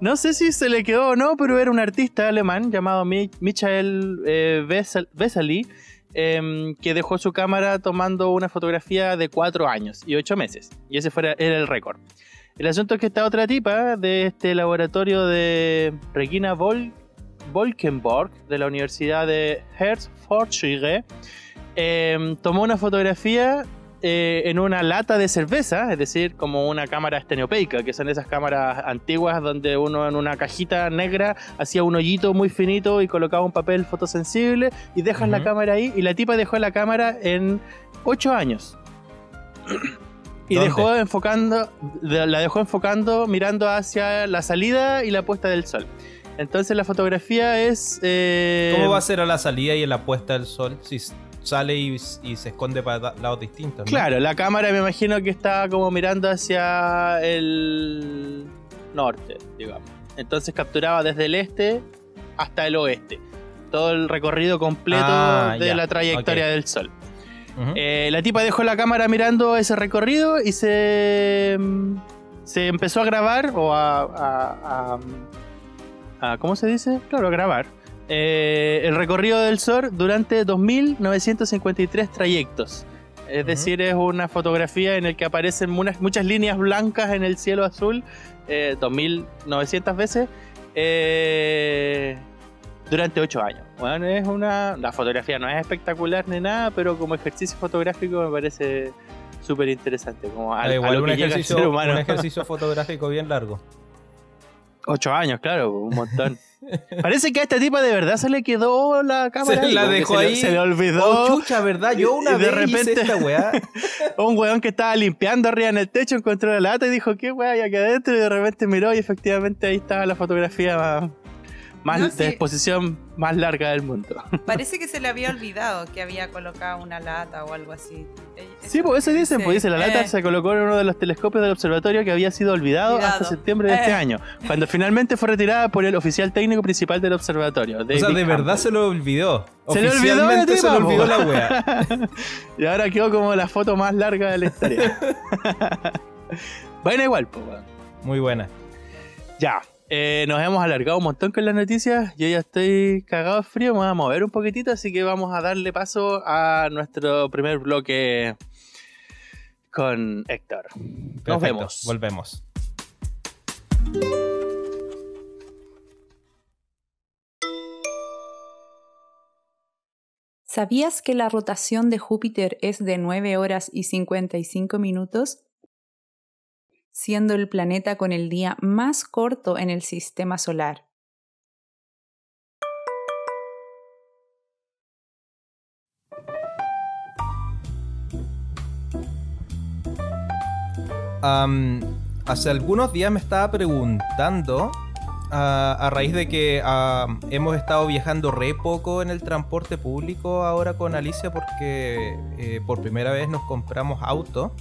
No sé si se le quedó o no, pero era un artista alemán llamado Mi- Michael eh, Wessel- Wessely, em, que dejó su cámara tomando una fotografía de cuatro años y ocho meses. Y ese fuera, era el récord. El asunto es que esta otra tipa de este laboratorio de Regina Vol Volkenborg de la Universidad de Hertfordshire em, tomó una fotografía eh, en una lata de cerveza, es decir, como una cámara estereopeica, que son esas cámaras antiguas donde uno en una cajita negra hacía un hoyito muy finito y colocaba un papel fotosensible y dejas la cámara ahí y la tipa dejó la cámara en 8 años. (clears throat) Y ¿Dónde? dejó enfocando, la dejó enfocando mirando hacia la salida y la puesta del sol. Entonces la fotografía es... eh, ¿Cómo va a ser a la salida y en la puesta del sol si sale y, y se esconde para lados distintos? ¿no? Claro, la cámara me imagino que está como mirando hacia el norte, digamos. Entonces capturaba desde el este hasta el oeste. Todo el recorrido completo Ah, de ya, la trayectoria del sol. Eh, la tipa dejó la cámara mirando ese recorrido y se, mm, se empezó a grabar o a, a- a- a- ¿Cómo se dice? Claro, a grabar. Eh, el recorrido del sol durante 2.953 trayectos. Es Ujú. decir, es una fotografía en la que aparecen unas- muchas líneas blancas en el cielo azul, eh, 2.900 veces, eh, durante 8 años. Bueno, es una, la fotografía no es espectacular ni nada, pero como ejercicio fotográfico me parece súper interesante. Como a, Ah, a igual lo un que llega el ejercicio, ser humano. un ejercicio fotográfico bien largo. (laughs) 8 años, claro, un montón. (laughs) Parece que a esta tipa de verdad se le quedó la cámara. Se ahí, la dejó se le- ahí. se le olvidó. Oh, chucha, ¿verdad? Yo una y de vez hice repente- esta weá. (laughs) un weón que estaba limpiando arriba en el techo encontró la lata y dijo, ¿qué weá hay aquí adentro? Y de repente miró y efectivamente ahí estaba la fotografía más, No, de sí. exposición más larga del mundo. (laughs) Parece que se le había olvidado que había colocado una lata o algo así. Eh, Sí, pues eso dicen, pues dice, la lata Eh, se colocó en uno de los telescopios del observatorio que había sido olvidado, Olvidado. hasta septiembre de este Eh. año, cuando finalmente fue retirada por el oficial técnico principal del observatorio. O sea, de verdad se lo olvidó. Se le olvidó se le olvidó la weá. (laughs) y ahora quedó como la foto más larga de la historia. (laughs) bueno, igual, pues. Muy buena. Ya, eh, nos hemos alargado un montón con las noticias. Yo ya estoy cagado de frío, me voy a mover un poquitito, así que vamos a darle paso a nuestro primer bloque con Héctor. Nos Perfecto, vemos. Volvemos. ¿Sabías que la rotación de Júpiter es de 9 horas y 55 minutos? Siendo el planeta con el día más corto en el sistema solar. Hace algunos días me estaba preguntando a, raíz de que ah, hemos estado viajando re poco en el transporte público ahora con Alicia porque eh, por primera vez nos compramos auto.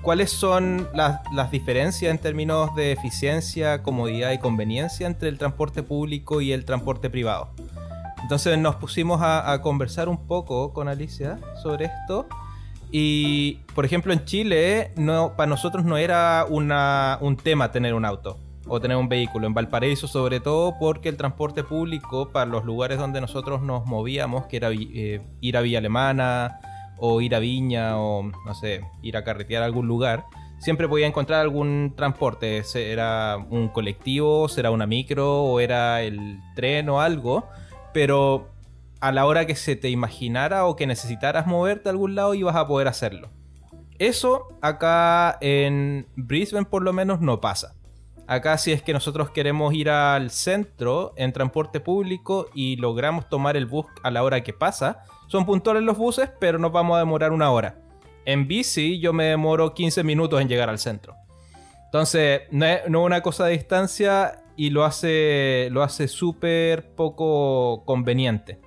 ¿Cuáles son las, diferencias en términos de eficiencia, comodidad y conveniencia entre el transporte público y el transporte privado? Entonces nos pusimos a, conversar un poco con Alicia sobre esto. Y, por ejemplo, en Chile, para nosotros no era un tema tener un auto o tener un vehículo. En Valparaíso, sobre todo, porque el transporte público para los lugares donde nosotros nos movíamos, que era eh, ir a Villa Alemana o ir a Viña o, no sé, ir a carretear a algún lugar, siempre podía encontrar algún transporte. Era un colectivo, será una micro o era el tren o algo pero a la hora que se te imaginara o que necesitaras moverte a algún lado ibas a poder hacerlo. Eso acá en Brisbane por lo menos no pasa. Acá si es que nosotros queremos ir al centro en transporte público y logramos tomar el bus a la hora que pasa, son puntuales los buses, pero nos vamos a demorar una hora. En bici yo me demoro 15 minutos en llegar al centro. Entonces, no es, una cosa de distancia, y lo hace lo hace súper poco conveniente.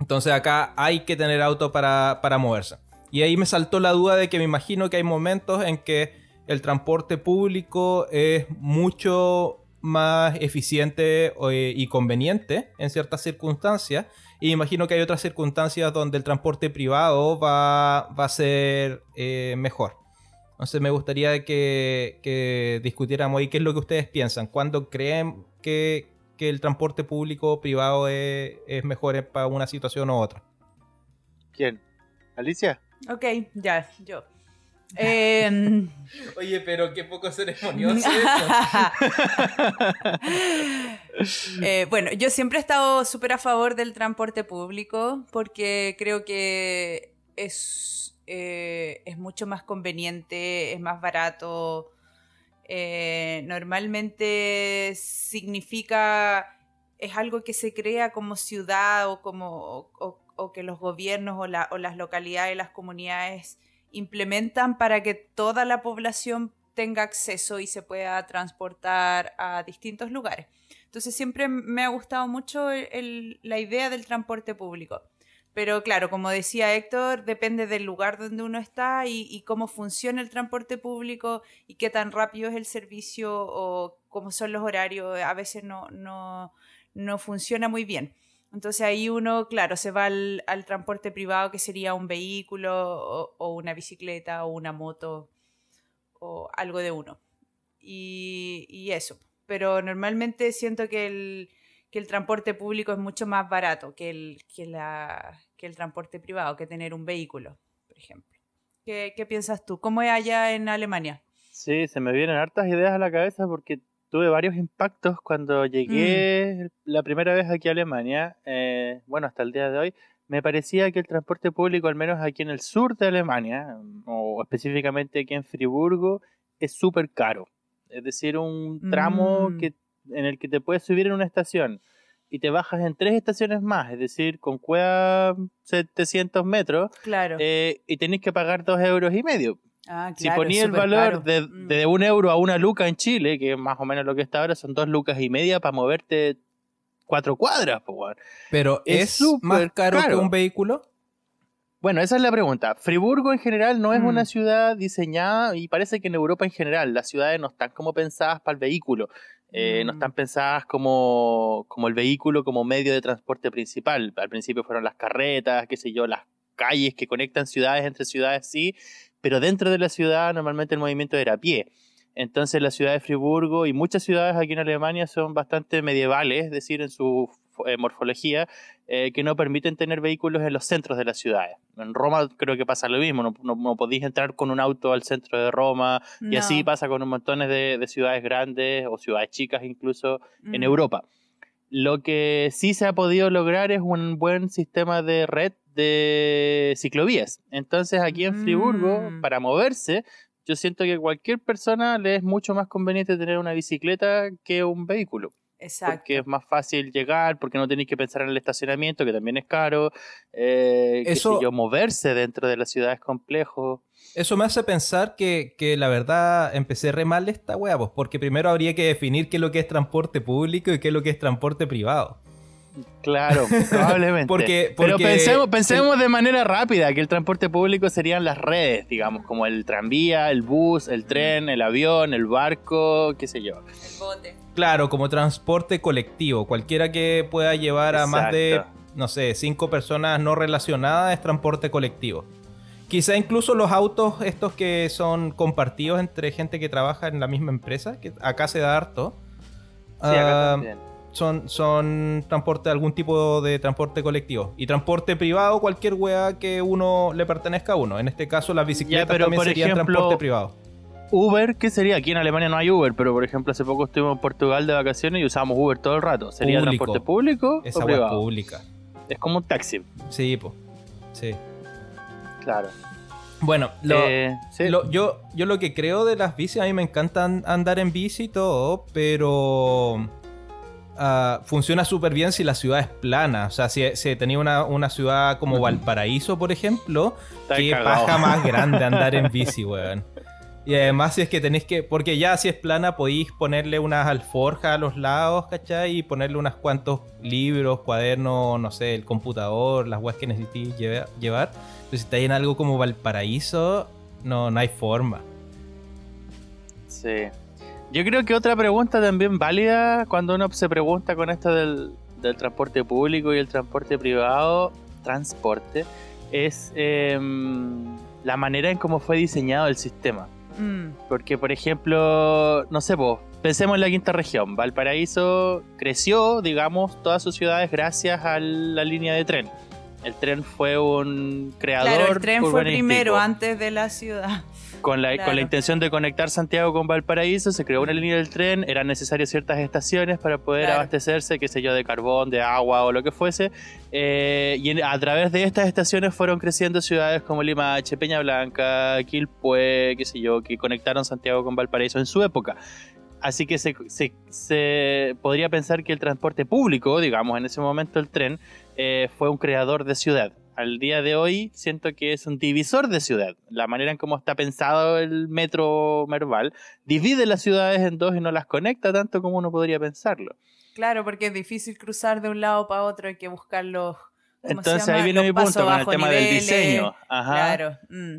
Entonces acá hay que tener auto para, moverse. Y ahí me saltó la duda de que me imagino que hay momentos en que el transporte público es mucho más eficiente eh, y conveniente en ciertas circunstancias. Y imagino que hay otras circunstancias donde el transporte privado va, va a ser eh, mejor. Entonces me gustaría que, discutiéramos ahí qué es lo que ustedes piensan. ¿Cuándo creen que, el transporte público privado es, mejor para una situación u otra? ¿Quién? ¿Alicia? Ok, ya, yo. Em, Oye, pero qué poco ceremonioso (laughs) eh, bueno, yo siempre he estado súper a favor del transporte público porque creo que es eh, es mucho más conveniente, es más barato. Eh, normalmente significa, es algo que se crea como ciudad o, como, o, que los gobiernos o, o las localidades, las comunidades implementan para que toda la población tenga acceso y se pueda transportar a distintos lugares. Entonces siempre me ha gustado mucho la idea del transporte público. Pero claro, como decía Héctor, depende del lugar donde uno está y, cómo funciona el transporte público y qué tan rápido es el servicio o cómo son los horarios. A veces no, no, no funciona muy bien. Entonces ahí uno, claro, se va al, transporte privado que sería un vehículo o, una bicicleta o una moto o algo de uno. Y, eso. Pero normalmente siento que el, que el transporte público es mucho más barato que el, que el transporte privado, que tener un vehículo, por ejemplo. ¿Qué, ¿Qué, piensas tú? ¿Cómo es allá en Alemania? Sí, se me vienen hartas ideas a la cabeza porque tuve varios impactos cuando llegué mm. la primera vez aquí a Alemania. Eh, bueno, hasta el día de hoy. Me parecía que el transporte público, al menos aquí en el sur de Alemania, o específicamente aquí en Friburgo, es súper caro. Es decir, un tramo mm. que en el que te puedes subir en una estación y te bajas en tres estaciones más, es decir, con cueva 700 metros, claro. Eh, y tenés que pagar dos euros y medio. Ah, si ponía el valor de, mm. de, un euro a una luca en Chile, que es más o menos lo que está ahora, son dos lucas y media para moverte cuatro cuadras. Pero es, más caro, que un vehículo. Bueno, esa es la pregunta. Friburgo en general no es una mm. ciudad diseñada y parece que en Europa en general las ciudades no están como pensadas para el vehículo. Eh, no mm. están pensadas como, como el vehículo, como medio de transporte principal. Al principio fueron las carretas, qué sé yo, las calles que conectan ciudades entre ciudades, sí, pero dentro de la ciudad normalmente el movimiento era a pie. Entonces la ciudad de Friburgo y muchas ciudades aquí en Alemania son bastante medievales, es decir, en su eh, morfología, eh, que no permiten tener vehículos en los centros de las ciudades. En Roma creo que pasa lo mismo, no, no, podéis entrar con un auto al centro de Roma y así pasa con un montón de, de, ciudades grandes o ciudades chicas incluso en mm. Europa. Lo que sí se ha podido lograr es un buen sistema de red de ciclovías. Entonces aquí en Friburgo, mm. para moverse, yo siento que cualquier persona le es mucho más conveniente tener una bicicleta que un vehículo. Exacto. porque es más fácil llegar, porque no tenéis que pensar en el estacionamiento, que también es caro, eh, qué Eso- sé yo, moverse dentro de la ciudad es complejo. Eso me hace pensar que, que la verdad empecé re mal esta wea, pues, porque primero habría que definir qué es lo que es transporte público y qué es lo que es transporte privado. Claro, (laughs) probablemente. Porque- Pero pensemos, pensemos de manera rápida que el transporte público serían las redes, digamos, como el tranvía, el bus, el tren, el avión, el barco, qué sé yo. El bote. Claro, como transporte colectivo. Cualquiera que pueda llevar a más de, no sé, cinco personas no relacionadas es transporte colectivo. Quizá incluso los autos estos que son compartidos entre gente que trabaja en la misma empresa, que acá se da harto, Sí, acá ah, también. Son, son transporte, algún tipo de transporte colectivo. Y transporte privado, cualquier wea que uno le pertenezca a uno. En este caso, las bicicletas pero, también por serían ejemplo, transporte privado. Uber, ¿qué sería? Aquí en Alemania no hay Uber, pero por ejemplo hace poco estuvimos en Portugal de vacaciones y usamos Uber todo el rato. ¿Sería Público. transporte público Esa o privado? pública. Es como un taxi, Sí, po. Sí. claro. Bueno, lo, Eh, sí. Lo- yo, yo lo que creo de las bicis, a mí me encanta an- andar en bici y todo, pero ah, funciona súper bien si la ciudad es plana. O sea, si, si tenía una, una ciudad como Valparaíso, por ejemplo, Está qué cagado. paja más (laughs) grande andar en bici, weón. Y además si es que tenéis que, porque ya si es plana podéis ponerle unas alforjas a los lados, ¿cachai? Y ponerle unos cuantos libros, cuadernos, no sé, el computador, las weas que necesitéis lleva- llevar. Pero si estáis en algo como Valparaíso, no, no hay forma. Sí. Yo creo que otra pregunta también válida cuando uno se pregunta con esto del, del transporte público y el transporte privado, transporte, es em, la manera en cómo fue diseñado el sistema. Mm, Porque, por ejemplo, no sé, vos, pensemos en la quinta región. Valparaíso creció, digamos, todas sus ciudades gracias a la línea de tren. El tren fue un creador. Claro, el tren fue primero antes de la ciudad. Con la, Claro. con la intención de conectar Santiago con Valparaíso, se creó una línea del tren, eran necesarias ciertas estaciones para poder Claro. abastecerse, qué sé yo, de carbón, de agua o lo que fuese. Eh, y a través de estas estaciones fueron creciendo ciudades como Limache, Peña Blanca, Quilpué, qué sé yo, que conectaron Santiago con Valparaíso en su época. Así que se, se- se podría pensar que el transporte público, digamos, en ese momento el tren, eh, fue un creador de ciudad. Al día de hoy siento que es un divisor de ciudad. La manera en cómo está pensado el metro Merval divide las ciudades en dos y no las conecta tanto como uno podría pensarlo. Claro, porque es difícil cruzar de un lado para otro, hay que buscar los. ¿cómo se Entonces llama? ahí viene Los mi punto con el tema del diseño. Ajá. Claro. mm,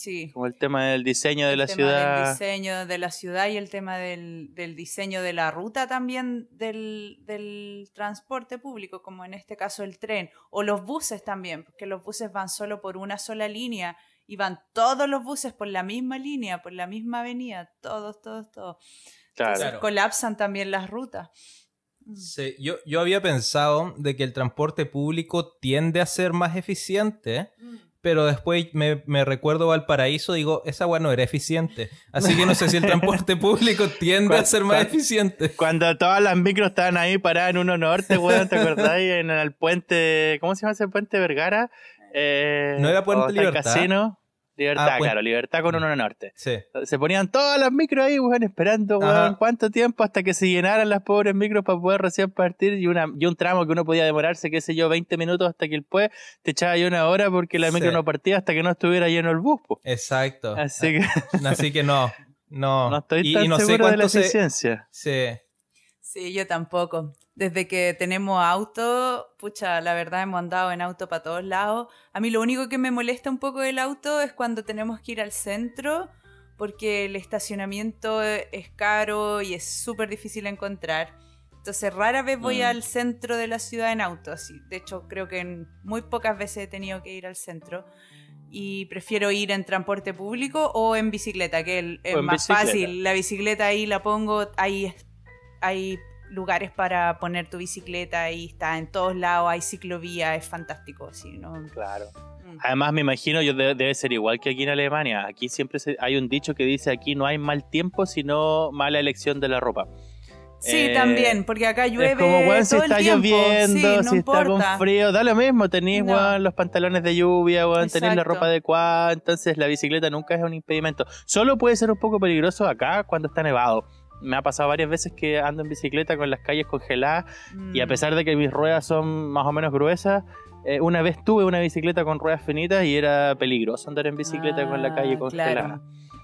Sí. Como el tema del diseño de el la tema ciudad. del diseño de la ciudad y el tema del, del diseño de la ruta también del, del transporte público, como en este caso el tren, o los buses también, porque los buses van solo por una sola línea y van todos los buses por la misma línea, por la misma avenida, todos, todos, todos. Claro. Entonces, Claro. colapsan también las rutas. Mm. Sí, yo, yo había pensado de que el transporte público tiende a ser más eficiente, pero después me, me recuerdo Valparaíso, digo, esa agua no era eficiente. Así que no sé si el (laughs) transporte público tiende a ser más ¿Cuál- eficiente. Cuando todas las micros estaban ahí paradas en uno norte, weón, ¿te acordáis? En el puente, ¿cómo se llama ese puente Vergara? Eh, ¿No era Puente está el Libertad? Casino. Libertad, Ah, puente- claro, Libertad con uno norte. Sí. Se ponían todas las micros ahí, weón, esperando, weón, cuánto tiempo hasta que se llenaran las pobres micros para poder recién partir y, una, y un tramo que uno podía demorarse, qué sé yo, 20 minutos hasta que el pues te echaba ahí una hora porque la micro Sí. no partía hasta que no estuviera lleno el bus, po. Exacto. Así que Así que no. No, (laughs) no estoy tan y no sé seguro de la se- eficiencia. Sí. Sí, yo tampoco. Desde que tenemos auto, pucha, la verdad hemos andado en auto para todos lados. A mí lo único que me molesta un poco del auto es cuando tenemos que ir al centro, porque el estacionamiento es caro y es súper difícil encontrar. Entonces rara vez voy Mm. al centro de la ciudad en auto. Así. De hecho, creo que muy pocas veces he tenido que ir al centro. Y prefiero ir en transporte público o en bicicleta, que es más bicicleta. fácil. La bicicleta ahí la pongo, ahí hay lugares para poner tu bicicleta y está en todos lados, hay ciclovía, es fantástico. Sí, ¿no? Claro. Mm. Además, me imagino, yo de- debe ser igual que aquí en Alemania. Aquí siempre se- hay un dicho que dice: aquí no hay mal tiempo, sino mala elección de la ropa. Sí, Eh, también, porque acá llueve es como, weón, si todo está lloviendo, sí, no si está con importa. frío, da lo mismo. Tenéis, No. weón, los pantalones de lluvia, weón, tenéis la ropa adecuada. Entonces, la bicicleta nunca es un impedimento. Solo puede ser un poco peligroso acá cuando está nevado. Me ha pasado varias veces que ando en bicicleta con las calles congeladas y a Mm. pesar de que mis ruedas son más o menos gruesas, eh, una vez tuve una bicicleta con ruedas finitas y era peligroso andar en bicicleta con la calle Ah, congelada. Claro,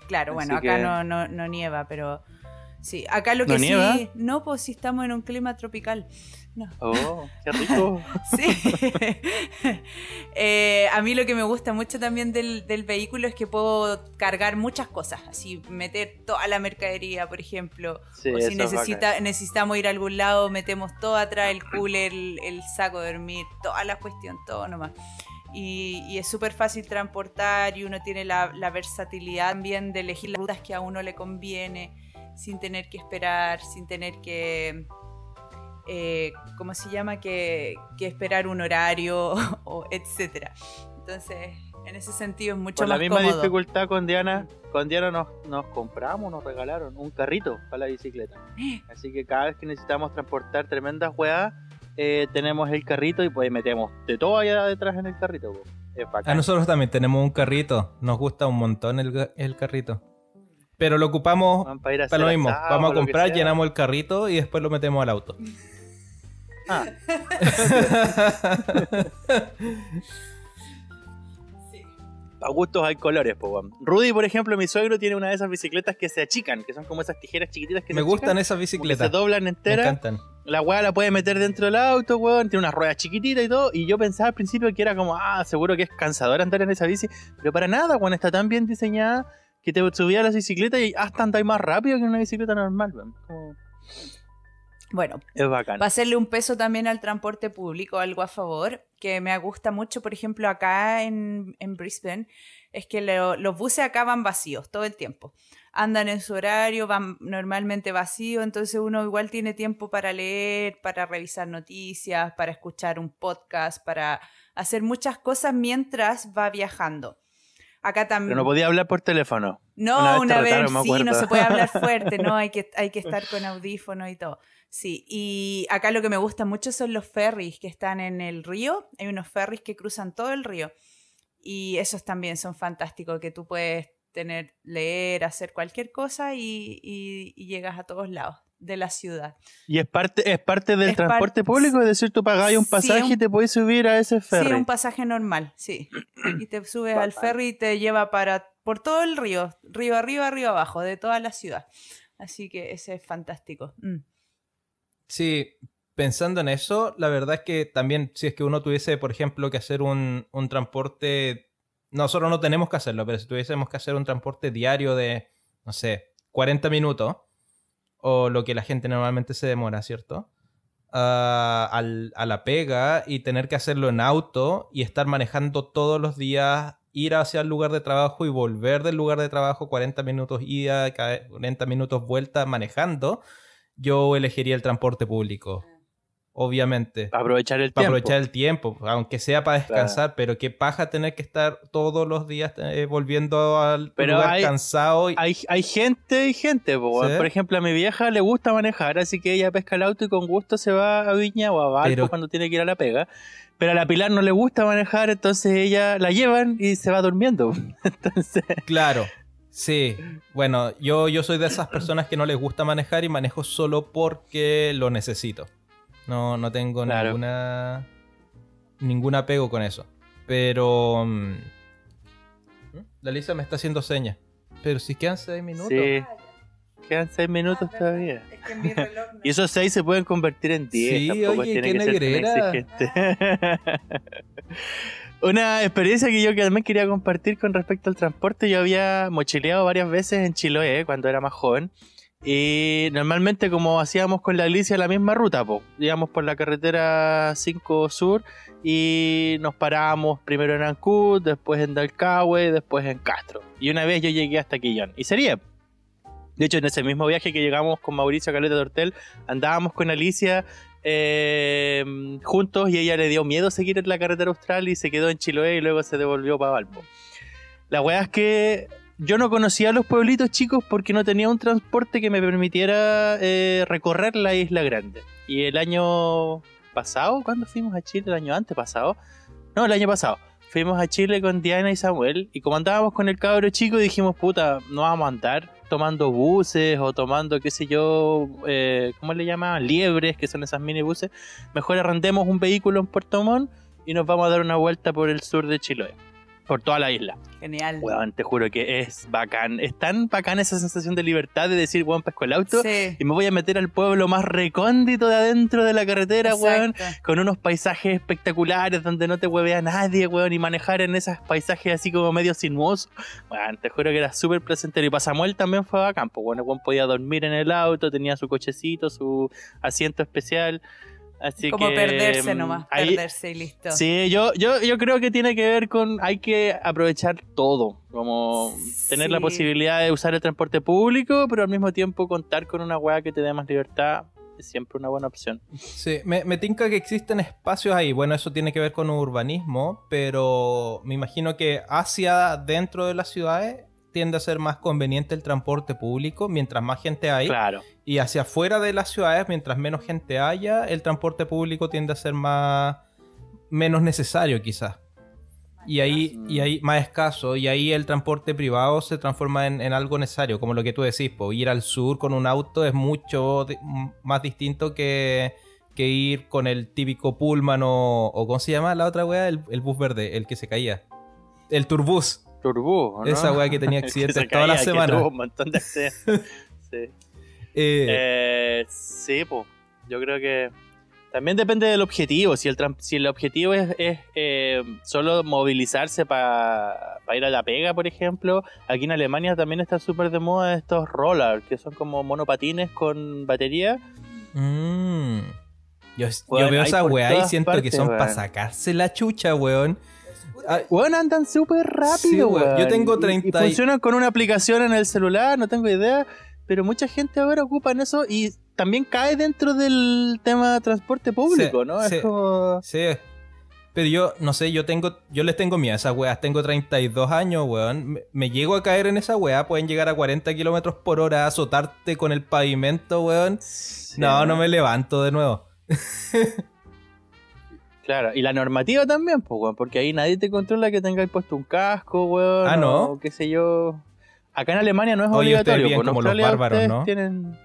claro bueno, acá no, no, no nieva, pero sí, acá lo ¿No que nieva? sí, no, pues sí estamos en un clima tropical. No. Oh, qué rico. (laughs) Sí. (laughs) Eh, a mí lo que me gusta mucho también del, del vehículo es que puedo cargar muchas cosas, así meter toda la mercadería, por ejemplo, Sí, o si es necesita, necesitamos ir a algún lado, metemos todo atrás, el cooler, el, el saco de dormir, toda la cuestión, todo nomás. Y, y es súper fácil transportar y uno tiene la, la versatilidad también de elegir las rutas que a uno le conviene sin tener que esperar, sin tener que, eh, ¿cómo se llama? Que, que esperar un horario (laughs) o etcétera. Entonces, en ese sentido es mucho Por la más misma cómodo. dificultad con Diana, con Diana nos, nos compramos, nos regalaron un carrito para la bicicleta. (gasps) Así que cada vez que necesitamos transportar tremendas weas, eh, tenemos el carrito y pues metemos de todo allá detrás en el carrito. Es A nosotros también tenemos un carrito. Nos gusta un montón el, ga- el carrito. Pero lo ocupamos para para lo mismo. asado, Vamos a comprar, llenamos el carrito y después lo metemos al auto. (laughs) Ah, (laughs) Sí. a gustos hay colores, po. Rudy, por ejemplo, mi suegro tiene una de esas bicicletas que se achican, que son como esas tijeras chiquititas que Me se gustan achican, esas que bicicletas. se doblan Me enteras. encantan. La weá la puede meter dentro del auto, weón. Tiene unas ruedas chiquititas y todo. Y yo pensaba al principio que era como, ah, seguro que es cansador andar en esa bici. Pero para nada, weón. Está tan bien diseñada que te subía a la bicicleta y hasta andáis más rápido que una bicicleta normal, weón. Como- Bueno, Es bacán. Va a hacerle un peso también al transporte público, algo a favor, que me gusta mucho, por ejemplo, acá en, en Brisbane, es que lo- los buses acá van vacíos todo el tiempo. Andan en su horario, van normalmente vacíos, entonces uno igual tiene tiempo para leer, para revisar noticias, para escuchar un podcast, para hacer muchas cosas mientras va viajando. Acá también... Pero no podía hablar por teléfono. No, Una vez vez, retaron, sí, no se puede hablar (laughs) fuerte, no, hay que, hay que estar con audífono y todo. Sí, y acá lo que me gusta mucho son los ferries que están en el río. Hay unos ferries que cruzan todo el río. Y esos también son fantásticos, que tú puedes tener, leer, hacer cualquier cosa y, y- y llegas a todos lados de la ciudad. Y es parte, es parte del Es par- transporte público, es decir, tú pagáis un Sí, pasaje un- y te puedes subir a ese ferry. Sí, un pasaje normal, sí. Y te subes al ferry y te lleva para por todo el río, río arriba, río abajo, de toda la ciudad. Así que ese es fantástico. Mm. Sí, pensando en eso, la verdad es que también si es que uno tuviese, por ejemplo, que hacer un, un transporte, nosotros no tenemos que hacerlo, pero si tuviésemos que hacer un transporte diario de, no sé, 40 minutos, o lo que la gente normalmente se demora, ¿cierto? Ah, al- a la pega y tener que hacerlo en auto y estar manejando todos los días, ir hacia el lugar de trabajo y volver del lugar de trabajo 40 minutos ida, 40 minutos vuelta manejando, yo elegiría el transporte público. Obviamente. Para aprovechar el Para tiempo. aprovechar el tiempo, aunque sea para descansar, pero qué paja tener que estar todos los días eh, volviendo al Pero lugar hay- cansado. Y... Hay, hay gente y gente, po, weón. Sí. por ejemplo, a mi vieja le gusta manejar, así que ella pesca el auto y con gusto se va a Viña o a Valpo Pero- cuando tiene que ir a la pega. Pero a la Pilar no le gusta manejar, entonces ella la llevan y se va durmiendo. (laughs) Entonces, Claro, sí. Bueno, yo, yo soy de esas personas que no les gusta manejar y manejo solo porque lo necesito. No, no tengo Claro. ninguna ningún apego con eso. Pero... mm, La Lisa me está haciendo señas. Pero si quedan seis minutos. sí, quedan seis minutos todavía. Es que en mi reloj (laughs) no- Y esos seis se pueden convertir en 10. Sí, tampoco oye, tiene qué que ser tan negrera. (laughs) Una experiencia que yo también quería compartir con respecto al transporte. Yo había mochileado varias veces en Chiloé cuando era más joven. Y normalmente como hacíamos con la Alicia la misma ruta, po, íbamos por la carretera 5 Sur y nos parábamos primero en Ancud, después en Dalcahue, después en Castro. Y una vez yo llegué hasta Quillón. Y sería. De hecho, en ese mismo viaje que llegamos con Mauricio Caleta de Hortel, andábamos con Alicia eh, juntos y ella le dio miedo seguir en la carretera austral y se quedó en Chiloé y luego se devolvió para Valpo. La weá es que yo no conocía los pueblitos chicos porque no tenía un transporte que me permitiera eh, recorrer la isla grande. Y el año pasado, ¿cuándo fuimos a Chile? El año antepasado. No, el año pasado. Fuimos a Chile con Diana y Samuel y como andábamos con el cabro chico dijimos, puta, no vamos a andar tomando buses o tomando, qué sé yo, eh, ¿cómo le llaman? Liebres, que son esas minibuses. Mejor arrendemos un vehículo en Puerto Montt y nos vamos a dar una vuelta por el sur de Chiloé por toda la isla. Genial. Weón, te juro que es bacán. Es tan bacán esa sensación de libertad de decir, weón, pesco el auto Sí. y me voy a meter al pueblo más recóndito de adentro de la carretera, weón. Exacto. Con unos paisajes espectaculares donde no te huevea nadie, weón. Y manejar en esos paisajes así como medio sinuosos. Weón, te juro que era súper placentero. Y para Samuel también fue bacán. Pues, bueno, weón podía dormir en el auto, tenía su cochecito, su asiento especial. Así Como que, perderse mm, nomás, ahí- perderse y listo. Sí, yo, yo, yo creo que tiene que ver con hay que aprovechar todo, como tener la posibilidad de usar el transporte público, pero al mismo tiempo contar con una weá que te dé más libertad es siempre una buena opción. Sí, me, me tinca que existen espacios ahí. Bueno, eso tiene que ver con urbanismo, pero me imagino que hacia dentro de las ciudades tiende a ser más conveniente el transporte público mientras más gente hay. Claro, Y hacia afuera de las ciudades, mientras menos gente haya, el transporte público tiende a ser más menos necesario quizás. Y ahí, y ahí más escaso, y ahí el transporte privado se transforma en, en algo necesario, como lo que tú decís, po, ir al sur con un auto es mucho di- más distinto que, que ir con el típico pullman o, o ¿cómo se llama la otra wea? El, el bus verde, el que se caía. El turbús. Turbú, ¿no? Esa weá que tenía El (laughs) que accidentes se toda la que semana. tuvo un montón de accidentes. (laughs) sí. Eh, Eh, sí, pues. Yo creo que también depende del objetivo. Si el, si el objetivo es, es, eh, solo movilizarse para ir a la pega, por ejemplo, aquí en Alemania también está súper de moda estos rollers, que son como monopatines con batería. Mm. Yo, veo esa weá y siento que son para sacarse la chucha, weón. Ah, Bueno, andan súper rápido, Sí, weón. weón. Yo tengo Y- 30 Y, y- funcionan con una aplicación en el celular, no tengo idea. Pero mucha gente ahora ocupa en eso y también cae dentro del tema de transporte público, Sí, ¿no? sí. Es como... Sí. Pero yo, no sé, yo tengo, yo les tengo miedo a esas weas. Tengo 32 años, weón. Me, me llego a caer en esa wea. Pueden llegar a 40 kilómetros por hora, azotarte con el pavimento, weón. No, no me levanto de nuevo. (laughs) Claro, y la normativa también, pues, weón, porque ahí nadie te controla que tengáis puesto un casco, weón. Ah, ¿no? o qué sé yo. Acá en Alemania no es Oye, obligatorio. bien pues, como los bárbaros, ¿no? Tienen...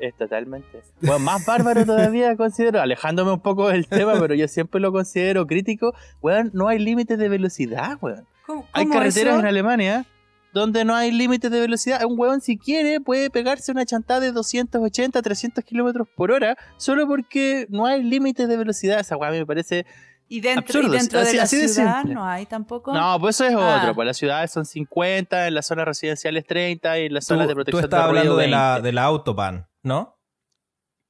Es totalmente. Bueno, más bárbaro todavía (laughs) considero, alejándome un poco del tema, pero yo siempre lo considero crítico. Weón, no hay límites de velocidad, weón. ¿Cómo, Hay cómo carreteras eso? en Alemania donde no hay límites de velocidad. Un weón, si quiere, puede pegarse una chantada de 280, 300 kilómetros por hora solo porque no hay límites de velocidad. Esa weá a mí me parece. Y dentro, Absurdo, y dentro así- de la así de ciudad simple. no hay tampoco. No, pues eso es Ah. otro. Pues las ciudades son 50, en las zonas residenciales 30 y en las Tú, zonas de tú protección estás de hablando de la, 20. de la autobahn, ¿no?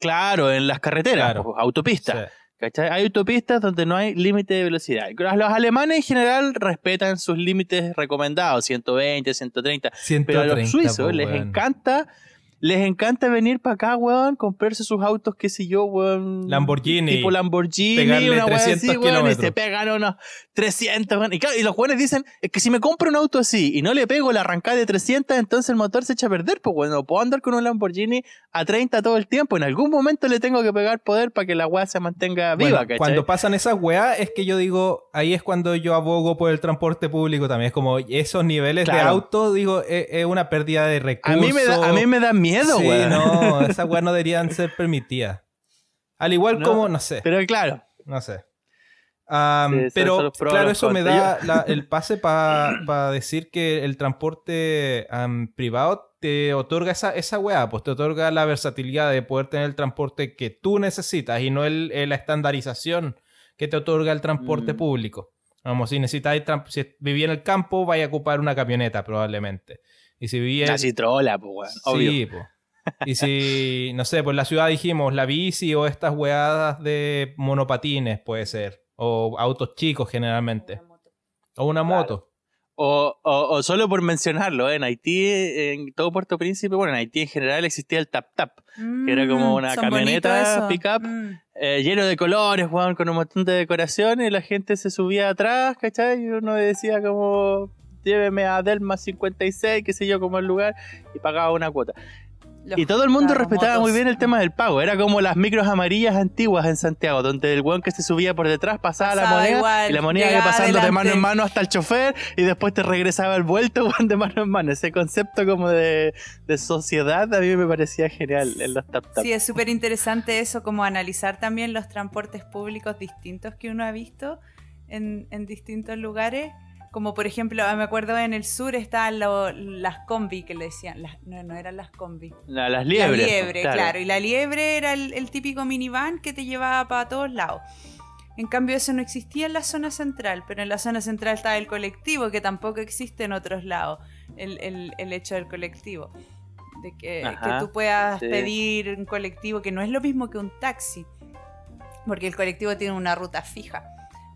Claro, en las carreteras, Claro. pues, autopistas. Sí. ¿Cachai? Hay autopistas donde no hay límite de velocidad. Los alemanes en general respetan sus límites recomendados, 120, 130. Pero a 130, los suizos les encanta, les encanta venir para acá, weón, comprarse sus autos, qué sé yo, weón. Lamborghini. Tipo Lamborghini, Pegarle una weá 300 así, weón, y se pegan unos 300, weón. Y, claro, y los weones dicen, es que si me compro un auto así y no le pego la arrancada de 300, entonces el motor se echa a perder, pues bueno, no puedo andar con un Lamborghini a 30 todo el tiempo. En algún momento le tengo que pegar poder para que la weá se mantenga viva, Bueno, cuando pasan esas weas, es que yo digo, ahí es cuando yo abogo por el transporte público también. Es como esos niveles de auto, digo, es, es una pérdida de a recursos. mí me da, a mí me da miedo, Sí, weón. no, esas weas no deberían ser permitidas. Al igual No, como, no sé, Pero claro, no sé. Sí, son pero claro, eso me da la- (laughs) el pase para decir que el transporte am, privado te otorga esa, esa weá, pues te otorga la versatilidad de poder tener el transporte que tú necesitas y no el, el- la estandarización que te otorga el transporte Mm. público. Vamos, si necesitáis, si vivís en el campo, vaya a ocupar una camioneta probablemente. Y si vivís en- la citrola, pues weón, obvio. Sí, po. Y si, (laughs) no sé, pues la ciudad dijimos la bici o estas weadas de monopatines puede ser. O autos chicos generalmente. O una Claro. moto. O, o, o solo por mencionarlo, ¿eh? en Haití, en todo Puerto Príncipe, bueno, en Haití en general existía el tap tap, que era como una Mm, son camioneta pick-up. Mm. eh, lleno de colores, weón, con un montón de decoraciones, y la gente se subía atrás, ¿cachai? Y uno decía como, lléveme a Delma 56, qué sé yo, como el lugar, y pagaba una cuota. Los- Y todo el mundo respetaba motos. muy bien el tema del pago. Era como las micros amarillas antiguas en Santiago, donde el weón que se subía por detrás pasaba la Pasaba moneda igual, y la moneda iba pasando de mano adelante. en mano hasta el chofer y después te regresaba el vuelto (laughs) weón, de mano en mano. Ese concepto como de, de sociedad a mí me parecía genial en los tap tap. Sí, es súper interesante eso, como analizar también los transportes públicos distintos que uno ha visto en, en distintos lugares. Como por ejemplo, ah, me acuerdo en el sur estaban lo- las combi que le decían, las- no, no eran las combi. La- las liebres. la pues, liebre, claro. Y la liebre era el, el típico minivan que te llevaba para todos lados. En cambio, eso no existía en la zona central, pero en la zona central estaba el colectivo, que tampoco existe en otros lados, el, el- el hecho del colectivo. De que, Ajá, que tú puedas sí. pedir un colectivo, que no es lo mismo que un taxi, porque el colectivo tiene una ruta fija.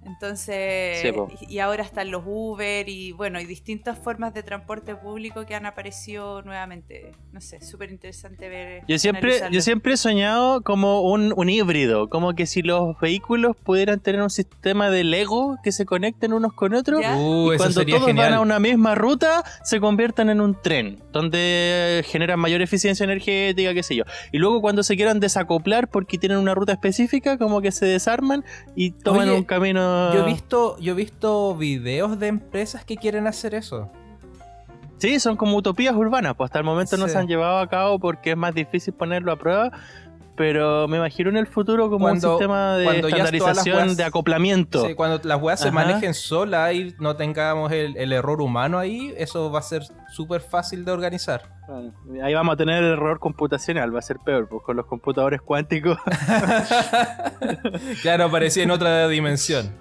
Entonces, Sí, y y ahora están los Uber y bueno, y distintas formas de transporte público que han aparecido nuevamente. No sé, súper interesante ver. Yo siempre, yo siempre he soñado como un, un híbrido, como que si los vehículos pudieran tener un sistema de Lego que se conecten unos con otros. Uh, y cuando todos genial. van a una misma ruta se conviertan en un tren, donde generan mayor eficiencia energética, qué sé yo. Y luego cuando se quieran desacoplar porque tienen una ruta específica, como que se desarman y toman Oye, un camino... Yo he visto, yo he visto videos de empresas que quieren hacer eso. Sí, son como utopías urbanas, pues hasta el momento no se han llevado a cabo porque es más difícil ponerlo a prueba. Pero me imagino en el futuro como Cuando- un sistema de estandarización, weas- de acoplamiento. Sí, cuando las weas se manejen solas y no tengamos el, el error humano ahí, eso va a ser súper fácil de organizar. Bueno, Ahí vamos a tener el error computacional, va a ser peor, pues con los computadores cuánticos. (laughs) Claro, aparecía en otra dimensión.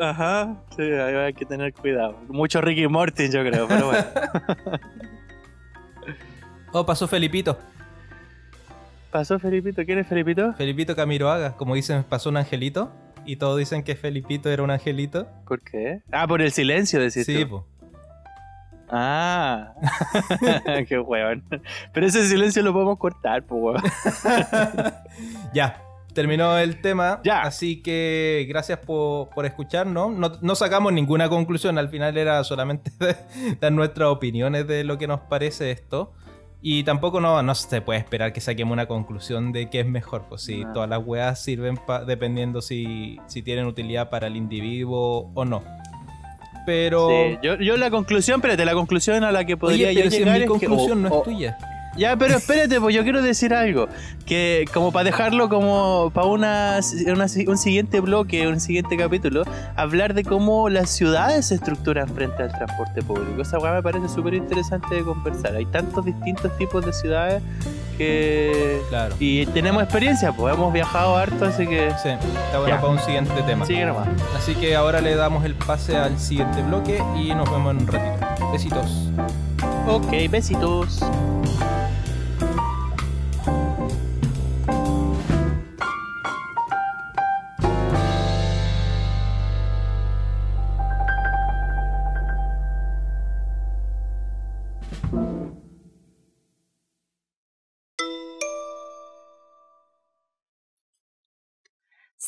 Ajá, sí, ahí hay que tener cuidado. Mucho Ricky Morty, yo creo, pero bueno. (laughs) Oh, pasó Felipito. ¿Pasó Felipito? ¿Quién es Felipito? Felipito Camiroaga. Como dicen, pasó un angelito. Y todos dicen que Felipito era un angelito. ¿Por qué? Ah, por el silencio, decís Sí, po. Ah, (laughs) (laughs) qué hueón. Pero ese silencio lo podemos cortar, pues. Ya, terminó el tema. Ya. Así que gracias por, por escucharnos. No, no sacamos ninguna conclusión. Al final era solamente (laughs) dar nuestras opiniones de lo que nos parece esto. Y tampoco no, no se puede esperar que saquemos una conclusión de qué es mejor. Pues si No. todas las weas sirven pa- dependiendo si, si tienen utilidad para el individuo o no. Pero. Sí, yo, yo la conclusión, espérate, la conclusión a la que podría Oye, pero yo si llegar mi es que- conclusión o- no es o- tuya. Ya, pero espérate, pues yo quiero decir algo. Que como para dejarlo como para una, una- un siguiente bloque, un siguiente capítulo, hablar de cómo las ciudades se estructuran frente al transporte público. Esa weá me parece súper interesante de conversar. Hay tantos distintos tipos de ciudades que... Claro. Y tenemos experiencia, pues hemos viajado harto, así que... Sí, está bueno Ya. para un siguiente tema. Sigue nomás. Así que ahora le damos el pase al siguiente bloque y nos vemos en un ratito. Besitos. Ok, besitos.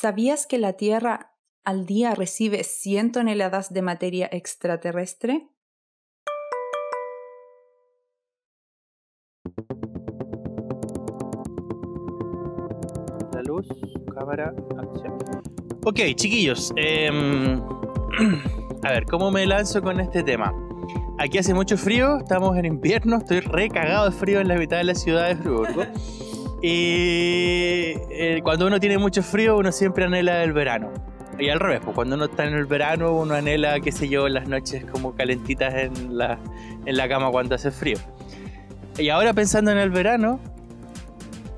¿Sabías que la Tierra al día recibe 100 toneladas de materia extraterrestre? La luz, cámara, acción. Ok, chiquillos. em, (clears throat) a ver, ¿cómo me lanzo con este tema? Aquí hace mucho frío, estamos en invierno, estoy re cagado de frío en la mitad de la ciudad de Friburgo. (laughs) Y eh, cuando uno tiene mucho frío, uno siempre anhela el verano. Y al revés, pues cuando uno está en el verano, uno anhela, qué sé yo, las noches como calentitas en la, en la cama cuando hace frío. Y ahora pensando en el verano,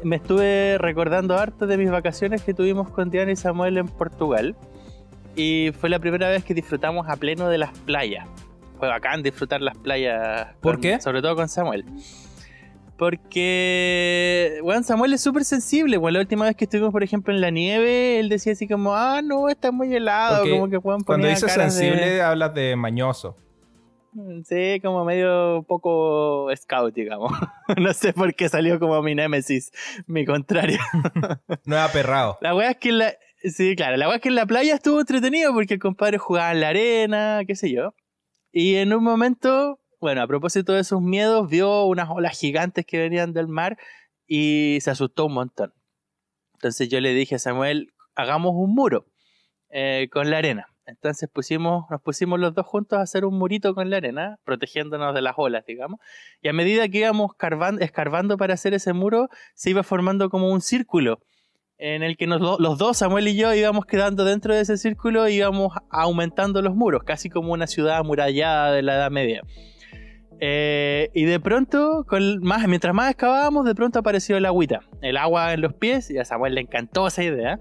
me estuve recordando harto de mis vacaciones que tuvimos con Diana y Samuel en Portugal. Y fue la primera vez que disfrutamos a pleno de las playas. Fue bacán disfrutar las playas. ¿Por con- qué? Sobre todo con Samuel. Porque, bueno, Samuel es súper sensible. Bueno, la última vez que estuvimos, por ejemplo, en la nieve, él decía así como, ah, no, está muy helado. Como que Juan Cuando dices de- sensible, hablas de mañoso. Sí, como medio poco scout, digamos. (laughs) no sé por qué salió como mi némesis, mi contrario. (laughs) No es aperrado. La weá es que la. Sí, claro, la weá es que en la playa estuvo entretenido porque el compadre jugaba en la arena, qué sé yo. Y en un momento bueno, a propósito de sus miedos, vio unas olas gigantes que venían del mar y se asustó un montón. Entonces yo le dije a Samuel, hagamos un muro eh, con la arena. Entonces pusimos, nos pusimos los dos juntos a hacer un murito con la arena, protegiéndonos de las olas, digamos. Y a medida que íbamos escarbando para hacer ese muro, se iba formando como un círculo en el que los dos, Samuel y yo, íbamos quedando dentro de ese círculo y íbamos aumentando los muros, casi como una ciudad amurallada de la Edad Media. Eh, y de pronto, mientras más excavábamos, de pronto apareció el agüita, el agua en los pies, y a Samuel le encantó esa idea.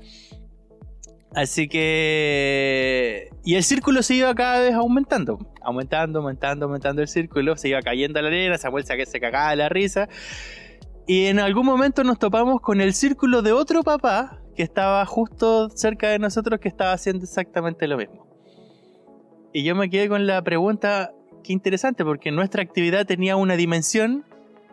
Así que... Y el círculo se iba cada vez aumentando, aumentando, aumentando, aumentando el círculo, se iba cayendo la arena, Samuel se, se cagaba de la risa. Y en algún momento nos topamos con el círculo de otro papá que estaba justo cerca de nosotros que estaba haciendo exactamente lo mismo. Y yo me quedé con la pregunta, qué interesante, porque nuestra actividad tenía una dimensión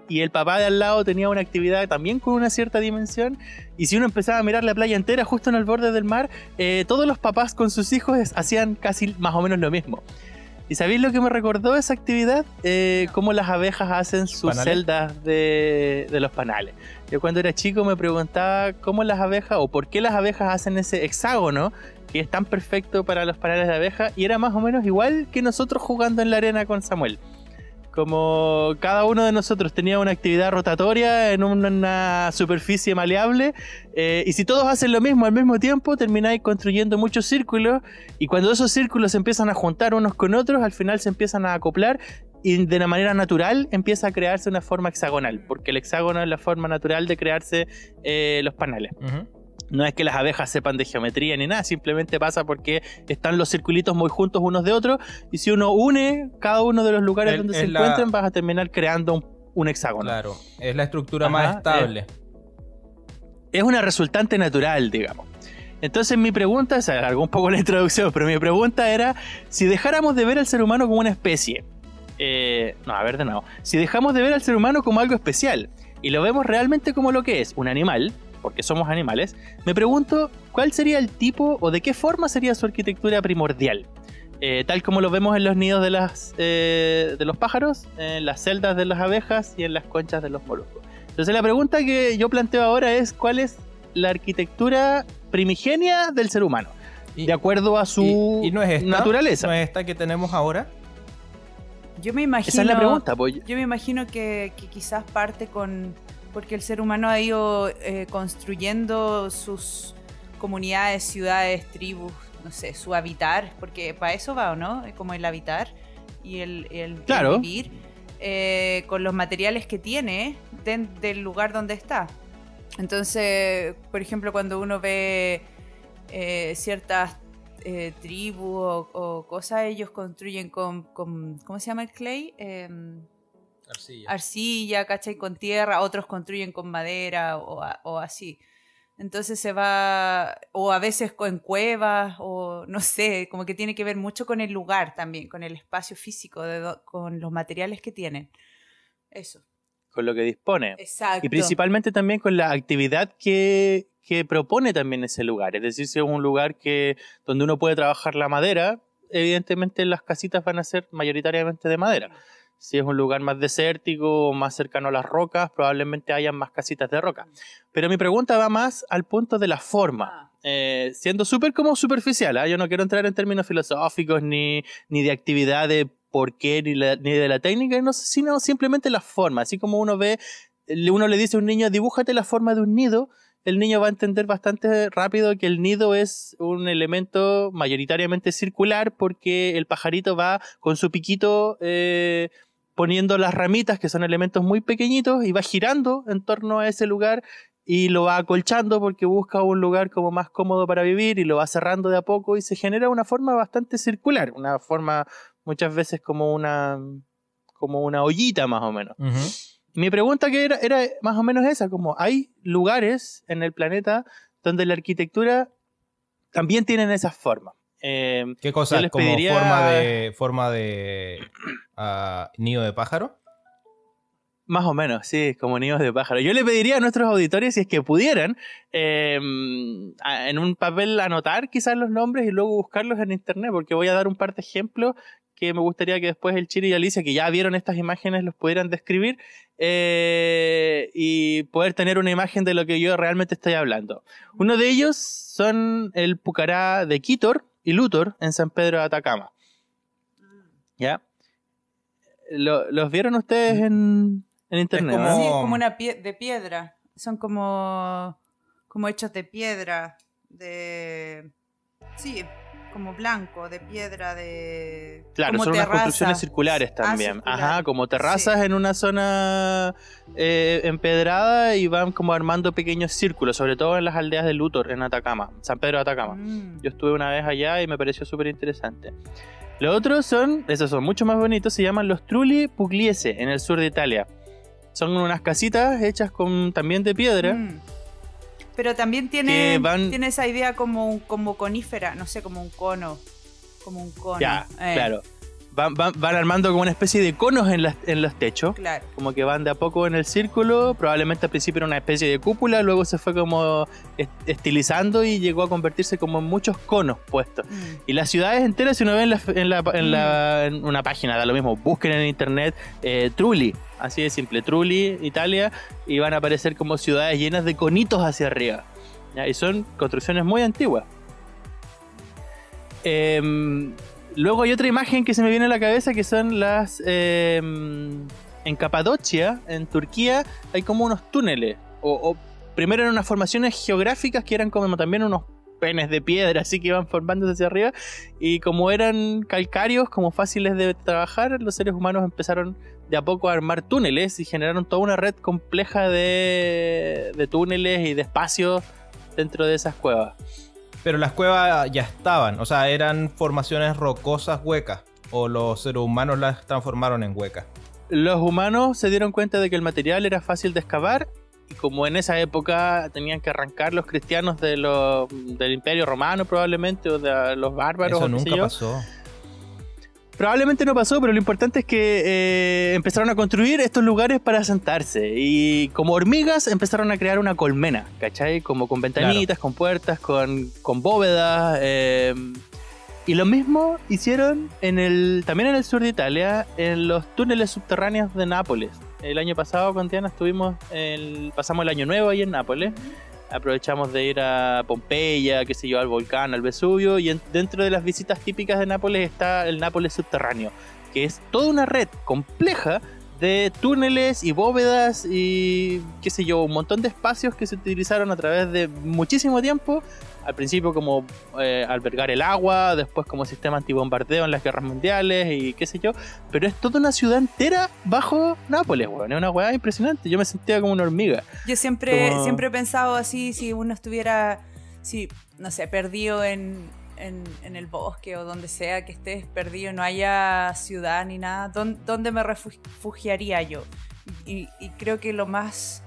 y el papá de al lado tenía una actividad también con una cierta dimensión. Y si uno empezaba a mirar la playa entera justo en el borde del mar, eh, todos los papás con sus hijos hacían casi más o menos lo mismo. ¿Y sabéis lo que me recordó esa actividad? Eh, cómo las abejas hacen sus celdas de, los panales. Yo cuando era chico me preguntaba cómo las abejas o por qué las abejas hacen ese hexágono que es tan perfecto para los panales de abeja y era más o menos igual que nosotros jugando en la arena con Samuel como cada uno de nosotros tenía una actividad rotatoria en una superficie maleable, eh, y si todos hacen lo mismo al mismo tiempo, termináis construyendo muchos círculos, y cuando esos círculos se empiezan a juntar unos con otros, al final se empiezan a acoplar, y de una manera natural empieza a crearse una forma hexagonal, porque el hexágono es la forma natural de crearse eh, los panales. No es que las abejas sepan de geometría ni nada, simplemente pasa porque están los circulitos muy juntos unos de otros y si uno une cada uno de los lugares donde se encuentran vas a terminar creando un, hexágono. Claro, es la estructura más estable. Es, una resultante natural, digamos. Entonces mi pregunta, se alargó un poco la introducción, pero mi pregunta era, si dejáramos de ver al ser humano como una especie, eh, no, a ver de nuevo, si dejamos de ver al ser humano como algo especial y lo vemos realmente como lo que es, un animal, porque somos animales, me pregunto cuál sería el tipo o de qué forma sería su arquitectura primordial. Eh, tal como lo vemos en los nidos de, las, eh, de los pájaros, en las celdas de las abejas y en las conchas de los moluscos. Entonces la pregunta que yo planteo ahora es cuál es la arquitectura primigenia del ser humano, de acuerdo a su y, no es naturaleza. ¿No es esta que tenemos ahora? Yo me imagino. Esa es la pregunta, pues. Yo me imagino que quizás parte con porque el ser humano ha ido eh, construyendo sus comunidades, ciudades, tribus, no sé, su habitar, porque para eso va, ¿o no? Como el habitar y el, vivir eh, con los materiales que tiene del lugar donde está. Entonces, por ejemplo, cuando uno ve eh, ciertas tribus o, cosas, ellos construyen con, con, ¿cómo se llama el clay? Arcilla. Arcilla, ¿cachai? Con tierra, otros construyen con madera o, así. Entonces se va, o a veces con cuevas, o no sé, como que tiene que ver mucho con el lugar también, con el espacio físico, con los materiales que tienen. Eso. Con lo que dispone. Exacto. Y principalmente también con la actividad que, que propone también ese lugar. Es decir, si es un lugar que, donde uno puede trabajar la madera, evidentemente las casitas van a ser mayoritariamente de madera. Si es un lugar más desértico o más cercano a las rocas, probablemente hayan más casitas de roca. Pero mi pregunta va más al punto de la forma. Ah. Eh, siendo súper como superficial, ¿ah? yo no quiero entrar en términos filosóficos ni, ni de actividad de por qué ni, ni de la técnica, no, sino simplemente la forma. Así como uno ve, uno le dice a un niño, dibújate la forma de un nido, el niño va a entender bastante rápido que el nido es un elemento mayoritariamente circular porque el pajarito va con su piquito eh, poniendo las ramitas, que son elementos muy pequeñitos, y va girando en torno a ese lugar y lo va acolchando porque busca un lugar como más cómodo para vivir y lo va cerrando de a poco y se genera una forma bastante circular, una forma muchas veces como una como una ollita más o menos. Mi pregunta que era, era más o menos esa, como hay lugares en el planeta donde la arquitectura también tienen esas formas. Em, ¿Qué cosa? ¿Como forma de, forma de ah, nido de pájaro? Más o menos, sí, como nidos de pájaro. Yo le pediría a nuestros auditores, si es que pudieran, em, en un papel anotar quizás los nombres y luego buscarlos en internet, porque voy a dar un par de ejemplos que me gustaría que después el Chiri y Alicia, que ya vieron estas imágenes, los pudieran describir eh, y poder tener una imagen de lo que yo realmente estoy hablando. Uno de ellos son el Pucará de Quitor y Luthor en San Pedro de Atacama. ¿Ya? ¿Lo- ¿Los vieron ustedes en, en internet? como- no? Sí, es como una pie- de piedra. Son como, como hechos de piedra, de... Sí, como blanco, de piedra, de... Claro, como son unas construcciones circulares Ah, también. circular. Ajá, como terrazas Sí. en una zona eh, empedrada y van como armando pequeños círculos, sobre todo en las aldeas de Luthor, en Atacama, San Pedro de Atacama. Mm. Yo estuve una vez allá y me pareció súper interesante. Los otros son, esos son mucho más bonitos, se llaman los Trulli Pugliese, en el sur de Italia. Son unas casitas hechas con también de piedra. Mm. Pero también tiene, van- tiene esa idea como, un- como conífera, no sé, como un cono. Como un cono. Ya, Eh, claro. Van, van- van armando como una especie de conos en, las- en los techos. Claro. como que van de a poco en el círculo. Probablemente al principio era una especie de cúpula, luego se fue como est- estilizando y llegó a convertirse como en muchos conos puestos. Mm. Y las ciudades enteras, si uno ve en, la, en, la- en la- en una página, da lo mismo, busquen en internet eh, Trulli, así de simple, Trulli, Italia, y van a aparecer como ciudades llenas de conitos hacia arriba. ¿ya? Y son construcciones muy antiguas. Em, luego hay otra imagen que se me viene a la cabeza que son las... em, en Capadocia, en Turquía, hay como unos túneles. O, primero eran unas formaciones geográficas que eran como también unos penes de piedra, así que iban formándose hacia arriba. Y como eran calcáreos, como fáciles de trabajar, los seres humanos empezaron de a poco a armar túneles y generaron toda una red compleja de, de túneles y de espacios dentro de esas cuevas. Pero las cuevas ya estaban, o sea, eran formaciones rocosas huecas. O los seres humanos las transformaron en huecas. Los humanos se dieron cuenta de que el material era fácil de excavar y como en esa época tenían que arrancar los cristianos de los, del imperio romano probablemente o de los bárbaros Eso nunca pasó. Probablemente no pasó, pero lo importante es que eh, empezaron a construir estos lugares para asentarse. Y como hormigas empezaron a crear una colmena, ¿cachai? Como con ventanitas, con puertas, con, con bóvedas. eh, y lo mismo hicieron en el, también en el sur de Italia, en los túneles subterráneos de Nápoles. El año pasado con Diana estuvimos, el- pasamos el año nuevo ahí en Nápoles. Aprovechamos de ir a Pompeya, qué sé yo, al volcán, al Vesubio. Y en- dentro de las visitas típicas de Nápoles está el Nápoles subterráneo, que es toda una red compleja de túneles y bóvedas y qué sé yo, un montón de espacios que se utilizaron a través de muchísimo tiempo. Al principio como eh, albergar el agua, después como sistema antibombardeo en las guerras mundiales y qué sé yo. Pero es toda una ciudad entera bajo Nápoles, weón. Es una weá impresionante. Yo me sentía como una hormiga. Yo siempre, Como- siempre he pensado así, si uno estuviera, si, no sé, perdido en, en, en el bosque o donde sea que estés perdido, no haya ciudad ni nada, ¿dón- ¿dónde me refugiaría yo? Y, y creo que lo más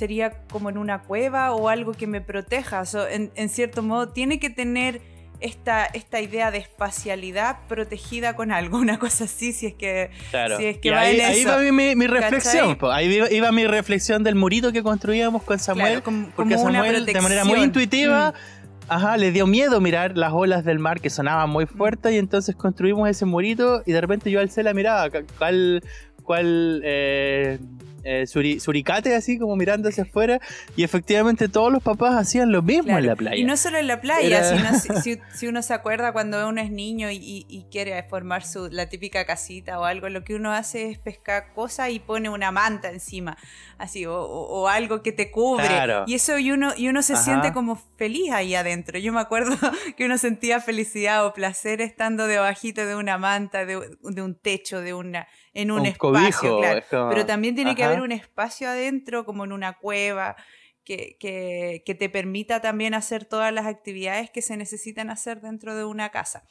sería como en una cueva o algo que me proteja. So, en, en cierto modo, tiene que tener esta, esta idea de espacialidad protegida con algo, (laughs) una cosa así, si es que... Claro. Sí, es que va ahí, en ahí eso. va mi, mi- reflexión. po. Ahí iba, iba mi reflexión del murito que construíamos con Samuel. Claro, como- porque como Samuel, de manera muy intuitiva, Mm. ajá, le dio miedo mirar las olas del mar que sonaban muy fuertes. Y entonces construimos ese murito. Y de repente yo alcé la mirada. ¿Cuál, cuál eh, eh, suri- suricate así como mirando hacia afuera? Y efectivamente todos los papás hacían lo mismo en la playa. Y no solo en la playa, Era- sino (laughs) si, uno se acuerda cuando uno es niño y, quiere formar su, la típica casita o algo, lo que uno hace es pescar cosas y pone una manta encima, así, o, o- o algo que te cubre. Claro. Y eso y uno, y uno se Ajá. siente como feliz ahí adentro. Yo me acuerdo (laughs) que uno sentía felicidad o placer estando debajito de una manta, de, de un techo, de una en un, Un espacio, cobijo, claro. como- Pero también tiene que haber un espacio adentro, como en una cueva, que, que- que te permita también hacer todas las actividades que se necesitan hacer dentro de una casa.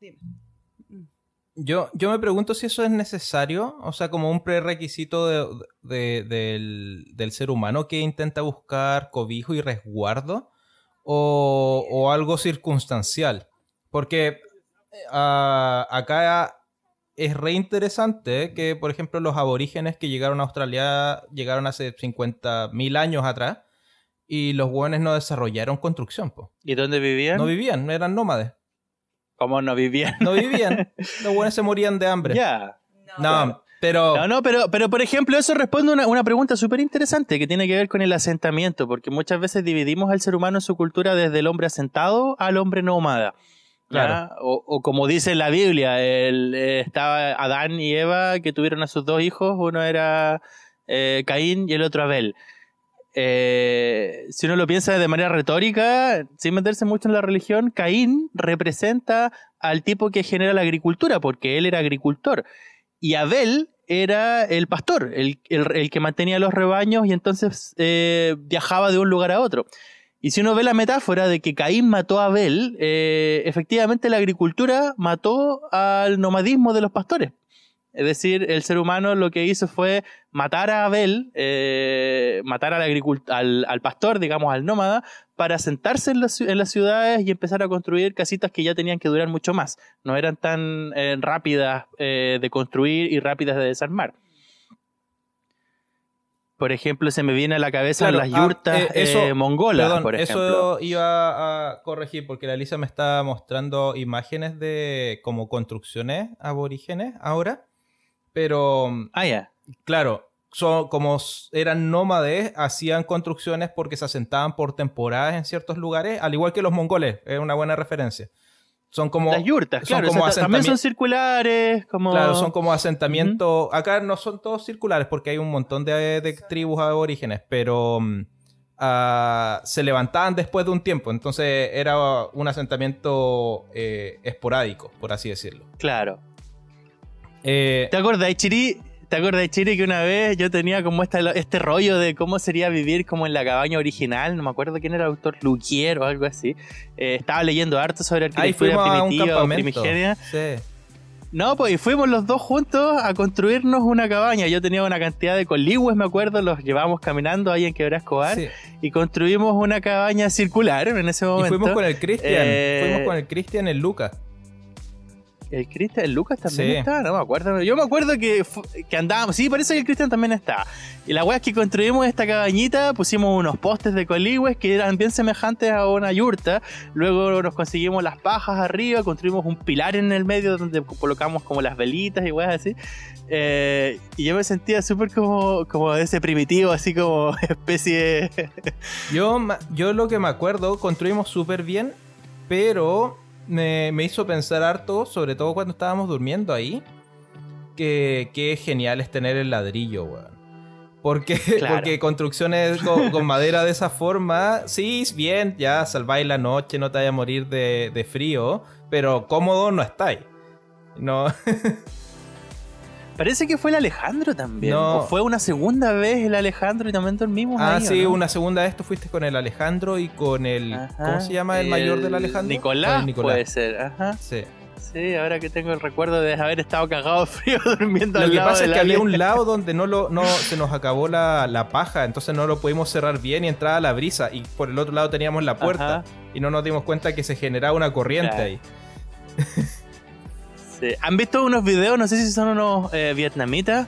Dime. Yo, yo me pregunto si eso es necesario, o sea, como un prerequisito de- de- del, del ser humano que intenta buscar cobijo y resguardo, o, o algo circunstancial. Porque ah, acá es re interesante que, por ejemplo, los aborígenes que llegaron a Australia llegaron hace 50.000 años atrás y los hueones no desarrollaron construcción, po. ¿Y dónde vivían? No vivían, eran nómades. ¿Cómo no vivían? No vivían. (laughs) Los buenos se morían de hambre. Ya. No, pero. No, no, pero, pero por ejemplo, eso responde a una, una pregunta súper interesante que tiene que ver con el asentamiento, porque muchas veces dividimos al ser humano en su cultura desde el hombre asentado al hombre nómada. Claro. O, como dice la Biblia, eh, estaba Adán y Eva que tuvieron a sus dos hijos, uno era eh, Caín y el otro Abel. Eh, si uno lo piensa de manera retórica, sin meterse mucho en la religión, Caín representa al tipo que genera la agricultura, porque él era agricultor. Y Abel era el pastor, el, que mantenía los rebaños y entonces viajaba de un lugar a otro. Y si uno ve la metáfora de que Caín mató a Abel, eh, efectivamente la agricultura mató al nomadismo de los pastores. Es decir, el ser humano lo que hizo fue matar a Abel, eh, matar al, al, pastor, digamos, al nómada, para sentarse en las, en las ciudades y empezar a construir casitas que ya tenían que durar mucho más. No eran tan eh, rápidas eh, de construir y rápidas de desarmar. Por ejemplo, se me viene a la cabeza Claro, las ah, yurtas eh, eso- eh, mongolas, Perdón, por ejemplo. eso iba a corregir porque la Lisa me estaba mostrando imágenes de como construcciones aborígenes ahora. Pero, Ah, ya. claro, son, como eran nómades, hacían construcciones porque se asentaban por temporadas en ciertos lugares, al igual que los mongoles, es una buena referencia. Son como... las yurtas, son claro. como o sea, también son circulares, como... Claro, son como asentamientos. Acá no son todos circulares porque hay un montón de, de tribus aborígenes, pero mm, ah, se levantaban después de un tiempo. Entonces era un asentamiento eh, esporádico, por así decirlo. Claro. Eh, ¿Te acuerdas, Chiri? ¿Te acuerdas, Chiri, que una vez yo tenía como esta, este rollo de cómo sería vivir como en la cabaña original? No me acuerdo quién era el autor, Luquier o algo así. Eh, estaba leyendo harto sobre arquitectura primitiva o primigenia. Sí. No, pues y fuimos los dos juntos a construirnos una cabaña. Yo tenía una cantidad de coligües, me acuerdo, los llevábamos caminando ahí en Quebrada Escobar sí. y construimos una cabaña circular en ese Y momento. fuimos con el Cristian. Eh, Fuimos con el Cristian en Lucas. ¿El Cristian, el Lucas también Sí. está? No me acuerdo. Yo me acuerdo que, que andábamos. Sí, parece que el Cristian también está. Y la weá es que construimos esta cabañita, pusimos unos postes de coligües que eran bien semejantes a una yurta. Luego nos conseguimos las pajas arriba, construimos un pilar en el medio donde colocamos como las velitas y weas así. Eh, y yo me sentía súper como, como ese primitivo, así como (laughs) especie. Yo, yo lo que me acuerdo, construimos súper bien, pero me, me hizo pensar harto, sobre todo cuando estábamos durmiendo ahí, que, que genial es tener el ladrillo, weón. Porque, (laughs) Claro. porque construcciones con, con (laughs) madera de esa forma, sí, es bien, ya salváis la noche, no te vayas a morir de, de frío, pero cómodo no estáis. No, (laughs) Parece que fue el Alejandro también. No. O fue una segunda vez el Alejandro y también dormimos ah, ahí, ¿o sí, no? una segunda vez tú fuiste con el Alejandro y con el... Ajá. ¿Cómo se llama el, mayor del Alejandro? Nicolás, el puede ser, ajá. Sí. Sí, ahora que tengo el recuerdo de haber estado cagado de frío (laughs) durmiendo Lo al que lado pasa es que había un lado donde no lo no se nos acabó la, la paja, entonces no lo pudimos cerrar bien y entraba la brisa. Y por el otro lado teníamos la puerta Ajá. y no nos dimos cuenta que se generaba una corriente Claro. ahí. Sí. ¿Han visto unos videos? No sé si son unos eh, vietnamitas.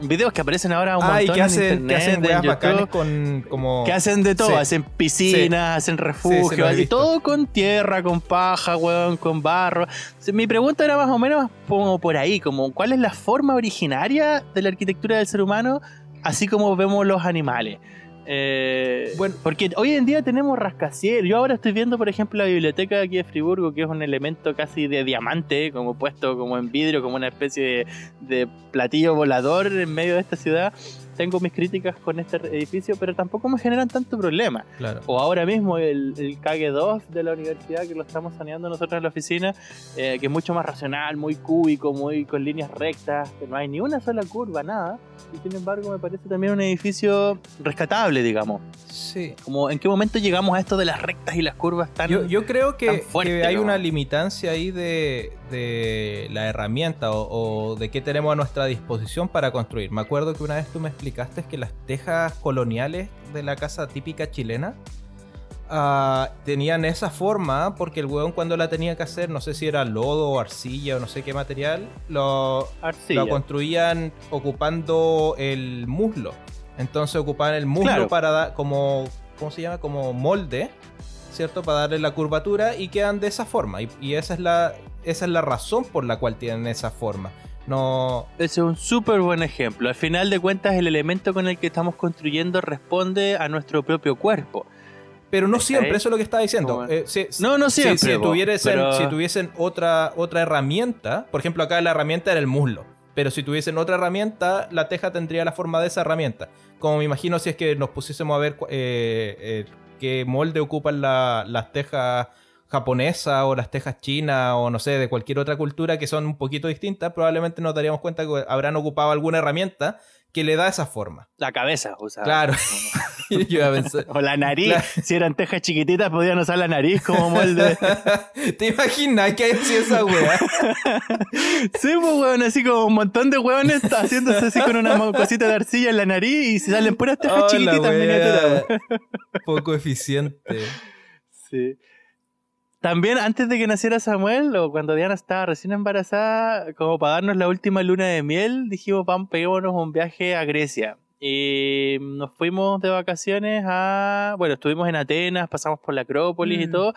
Videos que aparecen ahora un Ah, y montón que en hacen, que internet, hacen en YouTube, con como. Que hacen de todo, Sí. hacen piscinas, hacen Sí, refugios, y todo con tierra, con paja, weón, con barro. Mi pregunta era más o menos como por ahí, como cuál es la forma originaria de la arquitectura del ser humano, así como vemos los animales. Eh, Bueno. porque hoy en día tenemos rascacielos. Yo ahora estoy viendo, por ejemplo, la biblioteca aquí de Friburgo, que es un elemento casi de diamante, como puesto como en vidrio, como una especie de, de platillo volador en medio de esta ciudad. Tengo mis críticas con este edificio, pero tampoco me generan tanto problema. Claro. O ahora mismo el, el KG2 de la universidad que lo estamos saneando nosotros en la oficina, eh, que es mucho más racional, muy cúbico, muy con líneas rectas, que no hay ni una sola curva, nada. Y sin embargo me parece también un edificio rescatable, digamos. Sí. Como en qué momento llegamos a esto de las rectas y las curvas tan... Yo, yo creo tan que, fuerte, que hay ¿no? una limitancia ahí de, de la herramienta o, o de qué tenemos a nuestra disposición para construir. Me acuerdo que una vez tú me explicaste que las tejas coloniales de la casa típica chilena ah, tenían esa forma porque el hueón cuando la tenía que hacer, no sé si era lodo o arcilla o no sé qué material, lo, construían ocupando el muslo. Entonces ocupaban el muslo Claro. para dar como, ¿cómo se llama? Como molde. ¿cierto? Para darle la curvatura y quedan de esa forma. Y, y esa, es la, esa es la razón por la cual tienen esa forma. No. Ese es un súper buen ejemplo. Al final de cuentas, el elemento con el que estamos construyendo responde a nuestro propio cuerpo. Pero no siempre, eso es lo que estaba diciendo. Eh, si- No, no si- siempre, Si, tuviesen, pero- si tuviesen otra, otra herramienta, por ejemplo, acá la herramienta era el muslo. Pero si tuviesen otra herramienta, la teja tendría la forma de esa herramienta. Como me imagino si es que nos pusiésemos a ver eh, eh, qué molde ocupan la- las tejas japonesas o las tejas chinas o no sé, de cualquier otra cultura que son un poquito distintas, probablemente nos daríamos cuenta que habrán ocupado alguna herramienta que le da esa forma. La cabeza, o sea. Claro. (laughs) (laughs) Yo iba a pensar- O la nariz. Claro. Si eran tejas chiquititas, podían usar la nariz como molde. (laughs) ¿Te imaginas que haya sido esa wea? sí, pues, weón, así como un montón de hueones haciéndose así con una cosita de arcilla en la nariz y se salen puras tejas chiquititas miniaturas. Poco eficiente. Sí. También antes de que naciera Samuel, o cuando Diana estaba recién embarazada, como para darnos la última luna de miel, dijimos, vamos, peguémonos un viaje a Grecia. Y nos fuimos de vacaciones a... Bueno, estuvimos en Atenas, pasamos por la Acrópolis y Mm. todo.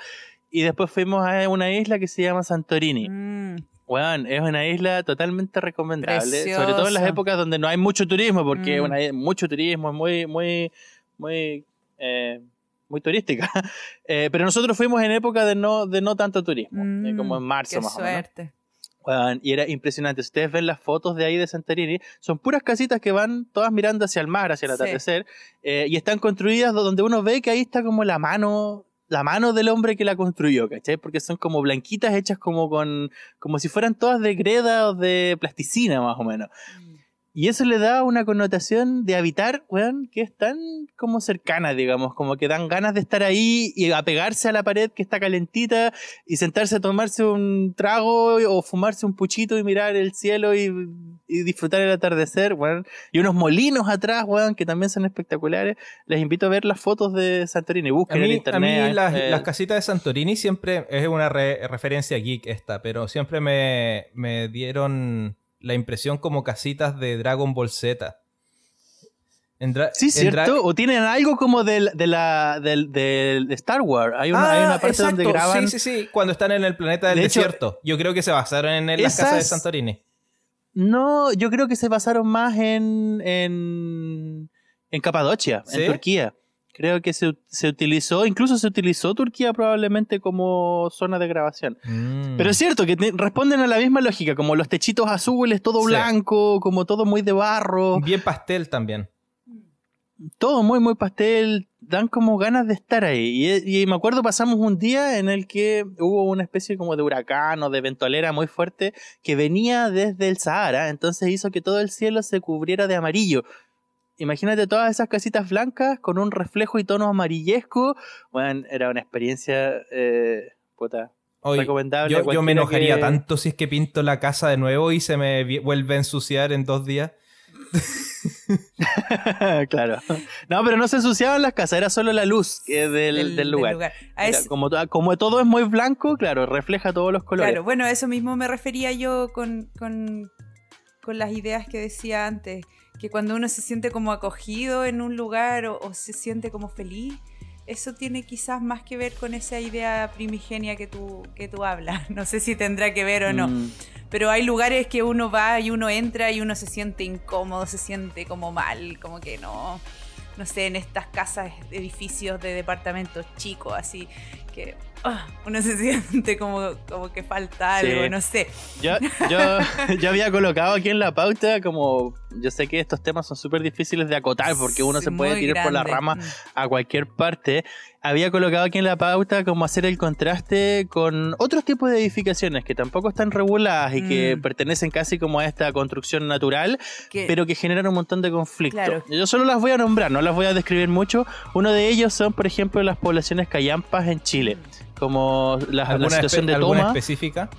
Y después fuimos a una isla que se llama Santorini. Mm, Weón, es una isla totalmente recomendable. Sobre todo en las épocas donde no hay mucho turismo, porque Mm. una, mucho turismo, es muy, muy, muy, eh, muy turística. (laughs) Eh, pero nosotros fuimos en época de no, de no tanto turismo, eh, mm, como en marzo qué más o menos. suerte. Weón, y era impresionante. Si ustedes ven las fotos de ahí de Santorini, son puras casitas que van todas mirando hacia el mar, hacia el Sí. atardecer, eh, y están construidas do- donde uno ve que ahí está como la mano, la mano del hombre que la construyó, ¿cachai? Porque son como blanquitas hechas como con, como si fueran todas de greda o de plasticina, más o menos. Mm. Y eso le da una connotación de habitar, weón, que es tan como cercana, digamos, como que dan ganas de estar ahí y apegarse a la pared que está calentita y sentarse a tomarse un trago o fumarse un puchito y mirar el cielo y, y disfrutar el atardecer, weón. Y unos molinos atrás, weón, que también son espectaculares. Les invito a ver las fotos de Santorini, A busquen en mí, a internet. mí las, eh, las casitas de Santorini siempre es una re- referencia geek esta, pero siempre me, me dieron la impresión como casitas de Dragon Ball Z. Sí, cierto. O tienen algo como de la, del, del- de Star Wars. Hay una, hay Ah, una parte donde graban. Sí, sí, sí. Cuando están en el planeta del De hecho, desierto. Yo creo que se basaron en, las esas- casas de Santorini. No, yo creo que se basaron más en, en, en Capadocia, ¿Sí? en Turquía. Creo que se, se utilizó, incluso se utilizó Turquía probablemente como zona de grabación. Mm. Pero es cierto que te- responden a la misma lógica, como los techitos azules, todo Sí. blanco, como todo muy de barro, Bien pastel también. todo muy, muy pastel, dan como ganas de estar ahí. Y, y me acuerdo pasamos un día en el que hubo una especie como de huracán o de ventolera muy fuerte que venía desde el Sahara, entonces hizo que todo el cielo se cubriera de amarillo. Imagínate todas esas casitas blancas con un reflejo y tono amarillesco. Bueno, era una experiencia eh, puta, Oye, recomendable. yo, me enojaría que- tanto si es que pinto la casa de nuevo y se me vuelve a ensuciar en dos días. (laughs) claro. No, pero no se ensuciaban las casas, era solo la luz eh, del, del lugar. Como, to- como todo es muy blanco, claro, refleja todos los colores. Claro, bueno, eso mismo me refería yo con, con, con las ideas que decía antes, que cuando uno se siente como acogido en un lugar o, o se siente como feliz, eso tiene quizás más que ver con esa idea primigenia que tú, que tú hablas. (laughs) No sé si tendrá que ver o no. Mm, Pero hay lugares que uno va y uno entra y uno se siente incómodo, se siente como mal, como que no, no sé, en estas casas, edificios de departamentos chicos, así que ah, uno se (laughs) siente como, como que falta Sí. algo, no sé. Yo, yo, (laughs) yo había colocado aquí en la pauta como yo sé que estos temas son súper difíciles de acotar porque uno Sí, se puede tirar por la rama Mm. a cualquier parte. Había colocado aquí en la pauta como hacer el contraste con otros tipos de edificaciones que tampoco están reguladas y que Mm. pertenecen casi como a esta construcción natural, pero que generan un montón de conflictos. Claro. Yo solo las voy a nombrar, no las voy a describir mucho. Uno de ellos son, por ejemplo, las poblaciones callampas en Chile, como la, la ¿Alguna, situación espe- de alguna toma. específica?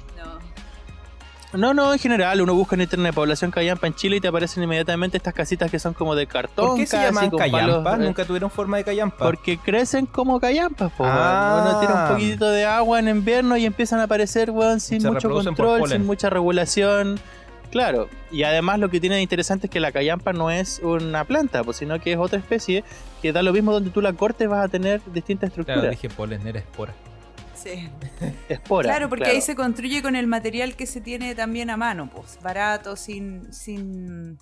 No. No, en general, uno busca en internet población callampa en Chile y te aparecen inmediatamente estas casitas que son como de cartón. ¿Por qué se llaman palos, eh, Nunca tuvieron forma de callampa. Porque crecen como callampas, po, Ah. tira un poquitito de agua en invierno y empiezan a aparecer, weón, sin Se mucho control, sin mucha regulación. Claro, y además lo que tiene de interesante es que la cayampa no es una planta, pues, sino que es otra especie que da lo mismo donde tú la cortes vas a tener distintas estructuras. Claro, dije polen, era espora. Sí. (laughs) Espora. Claro, porque claro. ahí se construye con el material que se tiene también a mano, pues, barato, sin, sin,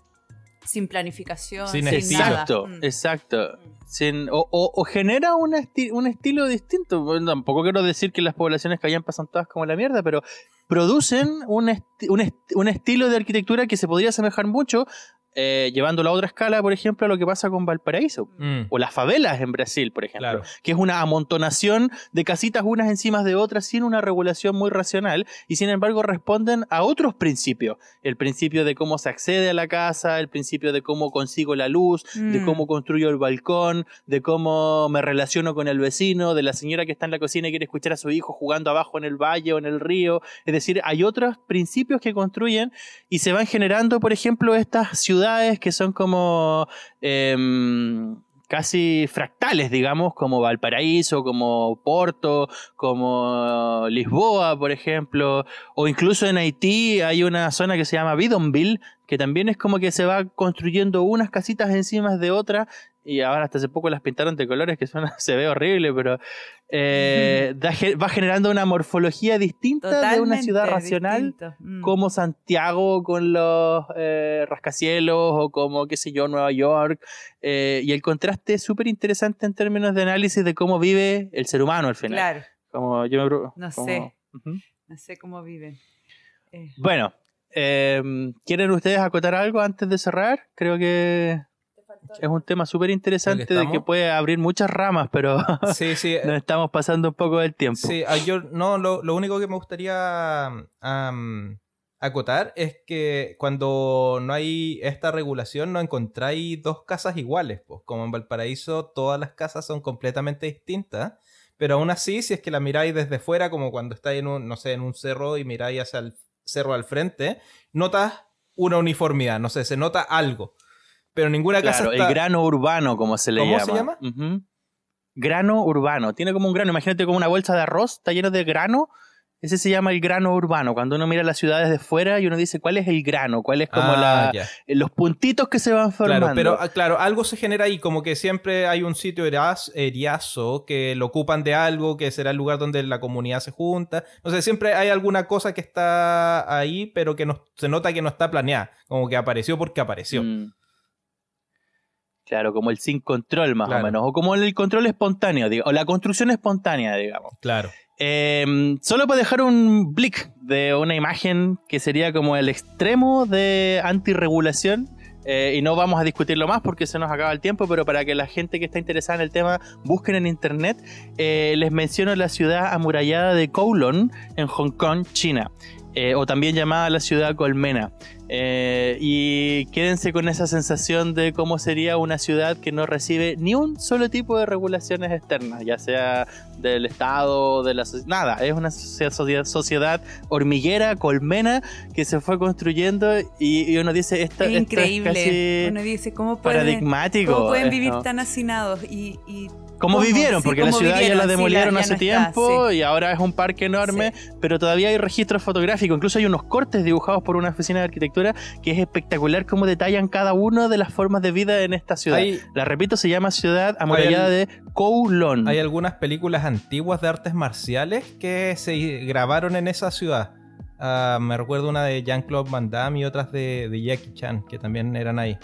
sin planificación, Sin sin, nada. Exacto, Mm. exacto. Sin- o, o- o genera un, esti- un estilo distinto. Bueno, tampoco quiero decir que las poblaciones callampas son todas como la mierda, pero producen un, esti- un, est- un estilo de arquitectura que se podría asemejar mucho, eh, llevándolo a otra escala, por ejemplo, a lo que pasa con Valparaíso. Mm, O las favelas en Brasil, por ejemplo. Claro. Que es una amontonación de casitas unas encima de otras sin una regulación muy racional y sin embargo responden a otros principios. El principio de cómo se accede a la casa, el principio de cómo consigo la luz, de Mm. cómo construyo el balcón, de cómo me relaciono con el vecino, de la señora que está en la cocina y quiere escuchar a su hijo jugando abajo en el valle o en el río. Es decir, hay otros principios que construyen y se van generando, por ejemplo, estas ciudades que son como em, casi fractales, digamos, como Valparaíso, como Porto, como Lisboa, por ejemplo, o incluso en Haití hay una zona que se llama Bidonville, que también es como que se va construyendo unas casitas encima de otras, y ahora hasta hace poco las pintaron de colores, que suena, (laughs) se ve horrible, pero eh, da va generando una morfología distinta de una ciudad racional. Mm. como Santiago con los eh, rascacielos o como, qué sé yo, Nueva York. eh, y el contraste es súper interesante en términos de análisis de cómo vive el ser humano al final. Claro, Como yo me No como- sé. No sé cómo viven. Eh, Bueno, em, ¿quieren ustedes acotar algo antes de cerrar? Creo que es un tema súper interesante de que puede abrir muchas ramas, pero (laughs) Sí, sí. nos estamos pasando un poco del tiempo. Sí, ah, yo no, lo, lo único que me gustaría acotar es que cuando no hay esta regulación no encontráis dos casas iguales, pues como en Valparaíso todas las casas son completamente distintas, pero aún así si es que la miráis desde fuera como cuando estáis en un, no sé, en un cerro y miráis hacia el cerro al frente, notas una uniformidad, no sé, se nota algo. Pero ninguna casa Claro, está... el grano urbano, como se le ¿Cómo llama. se llama? Grano urbano. Tiene como un grano. Imagínate como una bolsa de arroz, está lleno de grano. Ese se llama el grano urbano. Cuando uno mira las ciudades de fuera y uno dice cuál es el grano, cuál es como Ah, la, ya. los puntitos que se van formando. Claro, pero ah, claro, algo se genera ahí, como que siempre hay un sitio eriazo que lo ocupan de algo, que será el lugar donde la comunidad se junta. No sé, siempre hay alguna cosa que está ahí, pero que no, se nota que no está planeada, como que apareció porque apareció. Mm. Claro, como el sin control más Claro. o menos. O como el control espontáneo, diga- o la construcción espontánea, digamos. Claro. Eh, solo para dejar un blick de una imagen que sería como el extremo de antirregulación. eh, y no vamos a discutirlo más porque se nos acaba el tiempo, pero para que la gente que está interesada en el tema busquen en internet, eh, les menciono la ciudad amurallada de Kowloon en Hong Kong, China, eh, o también llamada la ciudad colmena. Eh, y quédense con esa sensación de cómo sería una ciudad que no recibe ni un solo tipo de regulaciones externas, ya sea del Estado, de la sociedad, nada, es una socie- sociedad, sociedad hormiguera, colmena, que se fue construyendo y, y uno dice, esta, es esto increíble. es casi Uno dice, ¿cómo pueden, paradigmático. cómo pueden vivir esto. tan hacinados? Y, y Como ¿Cómo? vivieron, Sí, porque la ciudad ya la sí, demolieron la- ya hace no está, tiempo y ahora es un parque enorme, Sí. pero todavía hay registros fotográficos, incluso hay unos cortes dibujados por una oficina de arquitectura que es espectacular cómo detallan cada una de las formas de vida en esta ciudad. Hay, La repito, se llama Ciudad Amurallada de Kowloon. hay algunas películas antiguas de artes marciales que se grabaron en esa ciudad. Ah, me recuerdo una de Jean-Claude Van Damme y otras de, de Jackie Chan, que también eran ahí.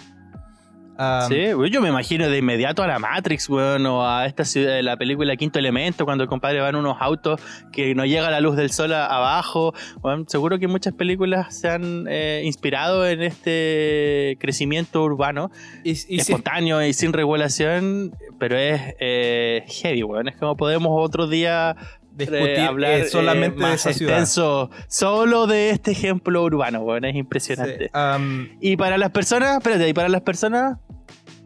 Ah, Sí, güey, yo me imagino de inmediato a la Matrix, weón, o a esta ciudad, la película Quinto Elemento, cuando el compadre va en unos autos que no llega la luz del sol a- abajo. weón, seguro que muchas películas se han eh, inspirado en este crecimiento urbano, y, y si- espontáneo y sin regulación, pero es eh, heavy, weón. Es como podemos otro día discutir eh, hablar eh, solamente eh, de más esa ciudad. extenso solo de este ejemplo urbano, weón. Es impresionante. Sí, am, Y para las personas, espérate, y para las personas.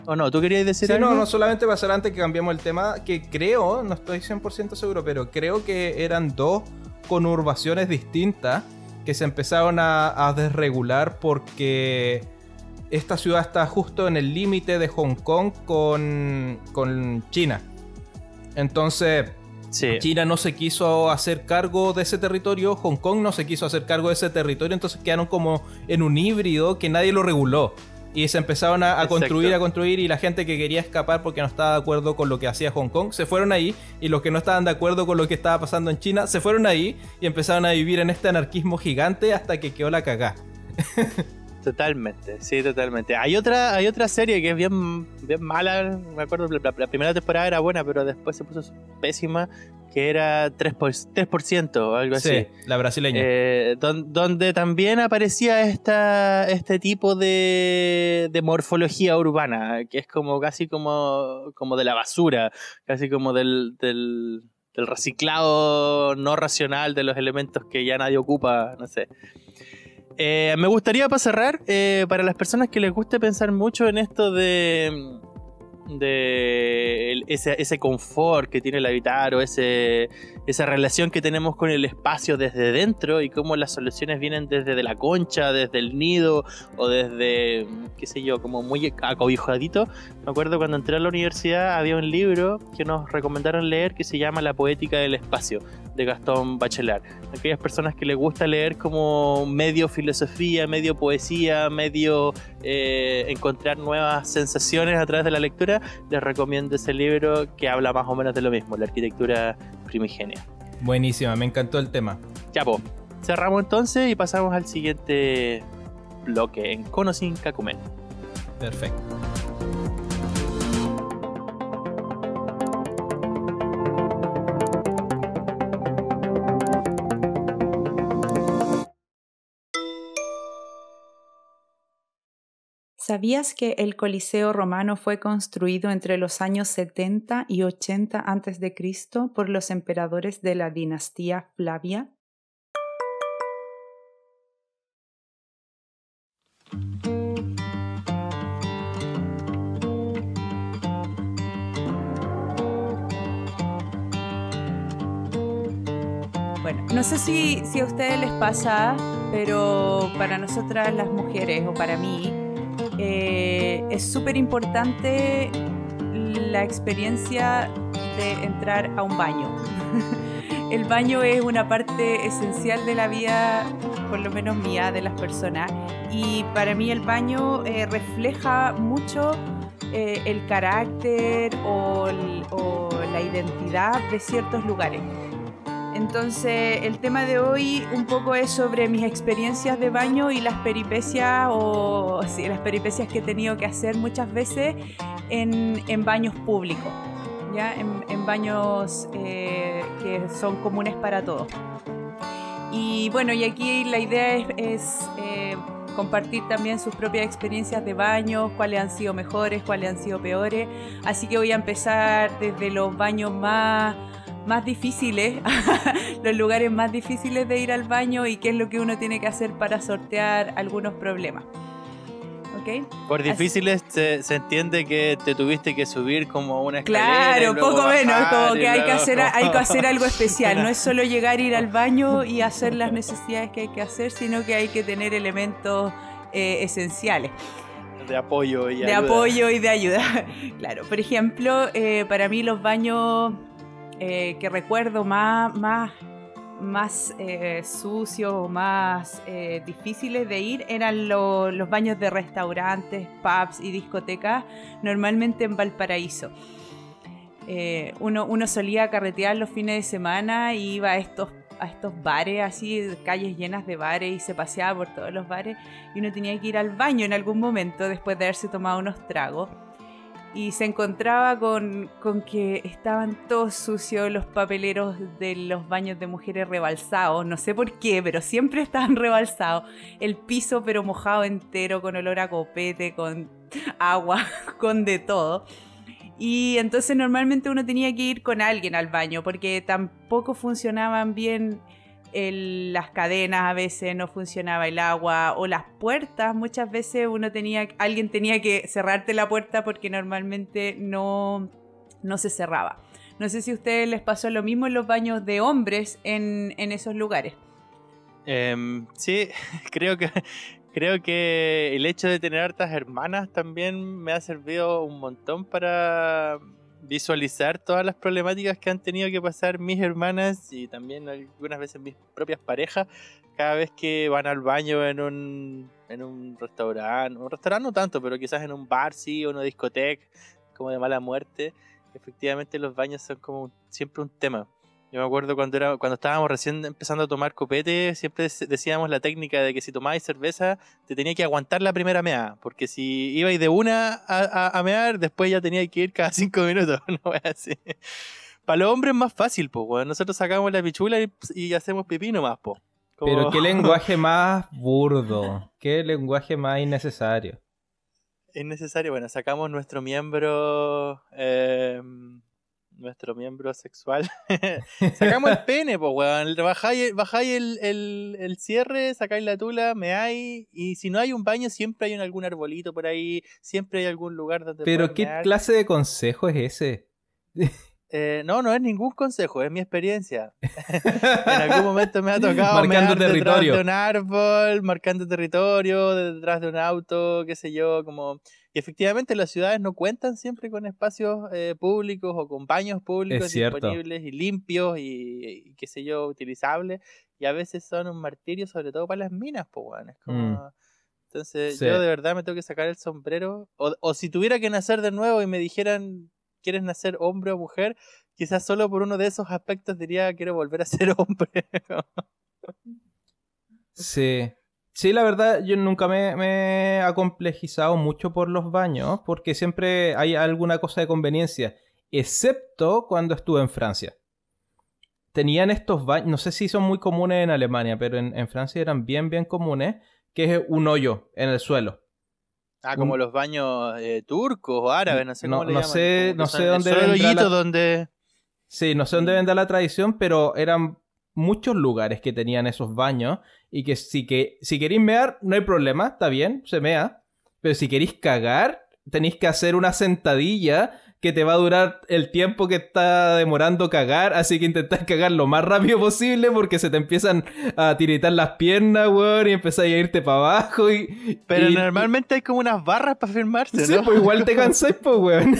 ¿O no? ¿Tú querías decir Sí, algo? no, no solamente pasar antes que cambiamos el tema, que creo, no estoy 100% seguro, pero creo que eran dos conurbaciones distintas que se empezaron a, a desregular porque esta ciudad está justo en el límite de Hong Kong con, con China. Entonces, China no se quiso hacer cargo de ese territorio, Hong Kong no se quiso hacer cargo de ese territorio, entonces quedaron como en un híbrido que nadie lo reguló. Y se empezaron a, construir, a construir, y la gente que quería escapar porque no estaba de acuerdo con lo que hacía Hong Kong, se fueron ahí, y los que no estaban de acuerdo con lo que estaba pasando en China, se fueron ahí y empezaron a vivir en este anarquismo gigante hasta que quedó la cagá. (laughs) Totalmente, sí, totalmente. Hay otra, hay otra serie que es bien, bien mala, me acuerdo, la, primera temporada era buena, pero después se puso pésima, que era 3%, 3% o algo sí, así. la brasileña. Eh, donde también aparecía esta, este tipo de, de, morfología urbana, que es como casi como, como de la basura, casi como del, del, del reciclado no racional de los elementos que ya nadie ocupa, no sé. Eh, me gustaría para cerrar, eh, para las personas que les guste pensar mucho en esto de, de ese, ese, confort que tiene el habitar o ese, esa relación que tenemos con el espacio desde dentro y cómo las soluciones vienen desde la concha, desde el nido o desde, qué sé yo, como muy acobijadito. Me acuerdo cuando entré a la universidad había un libro que nos recomendaron leer que se llama La poética del espacio de Gastón Bachelard. Aquellas personas que les gusta leer como medio filosofía, medio poesía, medio eh, encontrar nuevas sensaciones a través de la lectura, les recomiendo ese libro que habla más o menos de lo mismo, la arquitectura primigenia. Buenísima, me encantó el tema. Ya. Cerramos entonces y pasamos al siguiente bloque en Cono sin Cacumen. Perfecto. ¿Sabías que el Coliseo romano fue construido entre los años 70 y 80 a.C. por los emperadores de la dinastía Flavia? Bueno, no sé si, si a ustedes les pasa, pero para nosotras las mujeres o para mí, eh, es súper importante la experiencia de entrar a un baño. (laughs) El baño es una parte esencial de la vida, por lo menos mía, de las personas. Y para mí el baño eh, refleja mucho eh, el carácter o la identidad de ciertos lugares. Entonces, el tema de hoy un poco es sobre mis experiencias de baño y las peripecias o sí, las peripecias que he tenido que hacer muchas veces en, en baños públicos, ¿ya? En, baños eh, que son comunes para todos. Y bueno, y aquí la idea es, eh, compartir también sus propias experiencias de baños, cuáles han sido mejores, cuáles han sido peores. Así que voy a empezar desde los baños más más difíciles, (laughs) los lugares más difíciles de ir al baño y qué es lo que uno tiene que hacer para sortear algunos problemas. ¿Okay? Por difíciles se, entiende que te tuviste que subir como una escalera. Claro, poco menos, como que hay que, hacer, hay que hacer algo (laughs) especial. No es solo llegar, ir al baño y (laughs) hacer las necesidades que hay que hacer, sino que hay que tener elementos eh, esenciales de apoyo y de apoyo y de ayuda. Claro, por ejemplo, eh, para mí los baños eh, que recuerdo más, más, más eh, sucios o más eh, difíciles de ir eran los baños de restaurantes, pubs y discotecas, normalmente en Valparaíso. uno, uno solía carretear los fines de semana y iba a estos a estos bares así, calles llenas de bares y se paseaba por todos los bares y uno tenía que ir al baño en algún momento después de haberse tomado unos tragos y se encontraba con, que estaban todos sucios los papeleros de los baños de mujeres rebalsados, no sé por qué, pero siempre estaban (laughs) rebalsados, el piso pero mojado entero, con olor a copete, con agua, (laughs) con de todo. Y entonces normalmente uno tenía que ir con alguien al baño porque tampoco funcionaban bien las cadenas a veces no funcionaba el agua o las puertas. Muchas veces uno tenía alguien tenía que cerrarte la puerta porque normalmente no no se cerraba. No sé si a ustedes les pasó lo mismo en los baños de hombres en, esos lugares. Em, sí (laughs) creo que creo que el hecho de tener hartas hermanas también me ha servido un montón para visualizar todas las problemáticas que han tenido que pasar mis hermanas y también algunas veces mis propias parejas cada vez que van al baño en un, en un restaurante, un restaurante no tanto, pero quizás en un bar sí o una discoteca, como de mala muerte, efectivamente los baños son como siempre un tema. Yo me acuerdo cuando era cuando estábamos recién empezando a tomar copete, siempre decíamos la técnica de que si tomabais cerveza te tenía que aguantar la primera mea, porque si ibais de una a, a, mear, después ya tenía que ir cada (laughs) cinco minutos, no así. Para los hombres es más fácil, pues, nosotros sacamos la pichula y, y hacemos pipí nomás, pues. Pero qué (laughs) lenguaje más burdo, qué lenguaje más innecesario. Innecesario, bueno, sacamos nuestro miembro, eh, nuestro miembro sexual. (laughs) (laughs) sacamos el pene, pues, weón. Bajáis, el, el, el, cierre, sacáis la tula, me hay. Y si no hay un baño, siempre hay algún arbolito por ahí, siempre hay algún lugar donde. Pero, ¿qué clase de consejo es ese? (laughs) Eh, no, no es ningún consejo, es mi experiencia. (laughs) (laughs) en algún momento me ha tocado marcando territorio. detrás de un árbol, marcando territorio, detrás de un auto, qué sé yo, como y efectivamente las ciudades no cuentan siempre con espacios eh, públicos o con baños públicos disponibles y limpios y, qué sé yo, utilizables. Y a veces son un martirio, sobre todo para las minas, pues bueno, es como... Mm. Entonces yo de verdad me tengo que sacar el sombrero. O, o si tuviera que nacer de nuevo y me dijeran quieres nacer hombre o mujer, quizás solo por uno de esos aspectos diría quiero volver a ser (laughs) hombre. sí. Sí, la verdad, yo nunca me, he acomplejizado mucho por los baños, porque siempre hay alguna cosa de conveniencia, excepto cuando estuve en Francia. Tenían estos baños, no sé si son muy comunes en Alemania, pero en, en Francia eran bien, bien comunes, que es un hoyo en el suelo. Ah, como los baños eh, turcos o árabes, no sé cómo le no Sé, no sé dónde vendrá donde... Sí, no sé dónde vendrá la tradición, pero eran muchos lugares que tenían esos baños y que si, que, si queréis mear, no hay problema, está bien, se mea. Pero si queréis cagar, tenéis que hacer una sentadilla que te va a durar el tiempo que está demorando cagar, así que intentad (laughs) cagar lo más rápido posible porque se te empiezan a tiritar las piernas, weón, y empezás a irte para abajo y... Pero normalmente hay como unas barras para firmarse, ¿no? Sí, pues igual te cansáis, (laughs) pues, weón.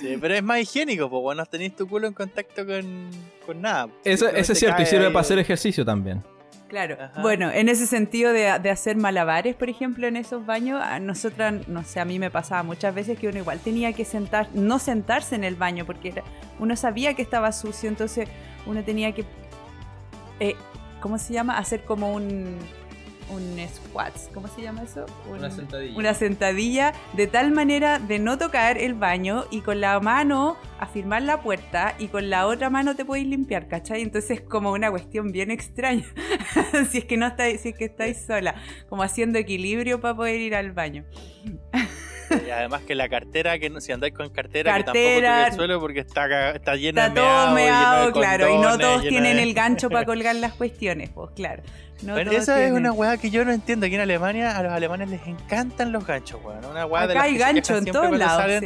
Sí, pero es más higiénico, pues, no tenéis tu culo en contacto con, con nada. Eso, eso es cierto, y sirve para hacer ejercicio también. Claro. Bueno, en ese sentido de, hacer malabares, por ejemplo, en esos baños, a nosotras, no sé, a mí me pasaba muchas veces que uno igual tenía que sentar, no sentarse en el baño, porque uno sabía que estaba sucio, entonces uno tenía que, eh, ¿cómo se llama? Hacer como un un squats, ¿cómo se llama eso? una sentadilla. Una sentadilla de tal manera de no tocar el baño y con la mano afirmar la puerta y con la otra mano te podéis limpiar, ¿cachai? Entonces es como una cuestión bien extraña. (laughs) si es que no estáis, si es que estáis sola, como haciendo equilibrio para poder ir al baño. Y además que la cartera, que si andáis con cartera, que tampoco toque el suelo porque está, está llena de meado, meado claro, y no todos tienen el gancho para (laughs) colgar las cuestiones, pues claro. Pero esa es una weá que yo no entiendo. Aquí en Alemania a los alemanes les encantan los ganchos, weón. Una weá Acá hay gancho en todos lados.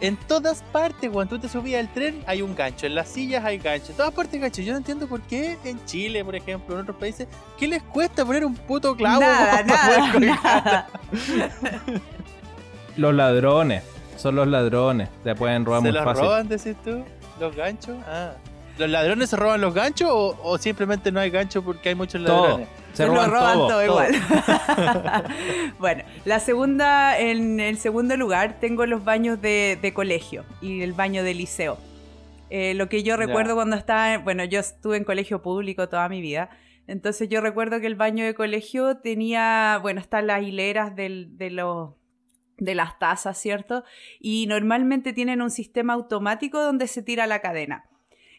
En todas partes, cuando tú te subías al tren, hay un gancho. En las sillas hay gancho. En todas partes hay gancho. Yo no entiendo por qué en Chile, por ejemplo, en otros países, ¿qué les cuesta poner un puto clavo? Nada, nada, (laughs) los ladrones. Son los ladrones. Te pueden robar muy fácil. ¿Se los roban, decís tú? ¿Los ganchos? Ah. ¿Los ladrones se roban los ganchos o, simplemente no hay gancho porque hay muchos ladrones? Se, roban, todo, igual. (laughs) (laughs) bueno, la segunda, en el segundo lugar tengo los baños de, colegio y el baño de liceo. Eh, lo que yo recuerdo cuando estaba, bueno, yo estuve en colegio público toda mi vida, entonces yo recuerdo que el baño de colegio tenía, bueno, están las hileras de los de las tazas, ¿cierto? Y normalmente tienen un sistema automático donde se tira la cadena.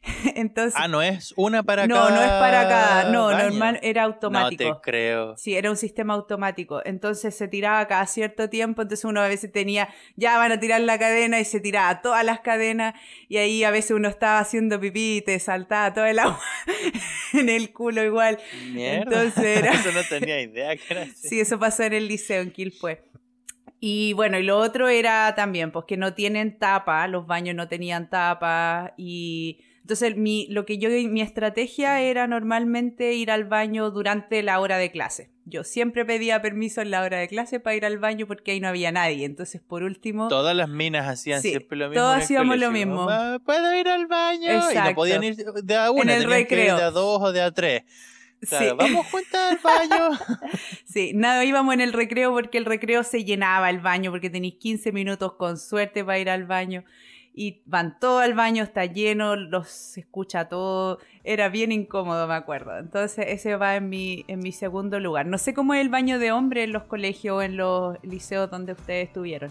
(laughs) Entonces, ah, no es una para no, cada. No, no es para cada. No, normal, era automático. No te creo. Sí, era un sistema automático. Entonces se tiraba cada cierto tiempo. Entonces uno a veces tenía, ya van a tirar la cadena y se tiraba todas las cadenas. Y ahí a veces uno estaba haciendo pipí y te saltaba todo el agua (laughs) en el culo igual. Mierda. Entonces (laughs) eso no tenía idea que era así. Sí, eso pasó en el liceo en Quilpue. Y bueno, y lo otro era también, pues que no tienen tapa, los baños no tenían tapa y entonces, mi, lo que yo, mi estrategia era normalmente ir al baño durante la hora de clase. yo siempre pedía permiso en la hora de clase para ir al baño porque ahí no había nadie. Entonces, por último... Todas las minas hacían Sí, siempre lo mismo. todos hacíamos lo mismo. ¿Puedo ir al baño? Y no podían ir de a una, En el tenían que ir recreo. de a dos o de a tres. Claro, Sí. vamos juntas al baño. (laughs) Sí, nada, íbamos en el recreo porque el recreo se llenaba el baño, porque tenéis 15 minutos con suerte para ir al baño. Y van todos al baño, está lleno, los escucha todo. Era bien incómodo, me acuerdo. Entonces, ese va en mi, en mi segundo lugar. No sé cómo es el baño de hombre en los colegios o en los liceos donde ustedes estuvieron.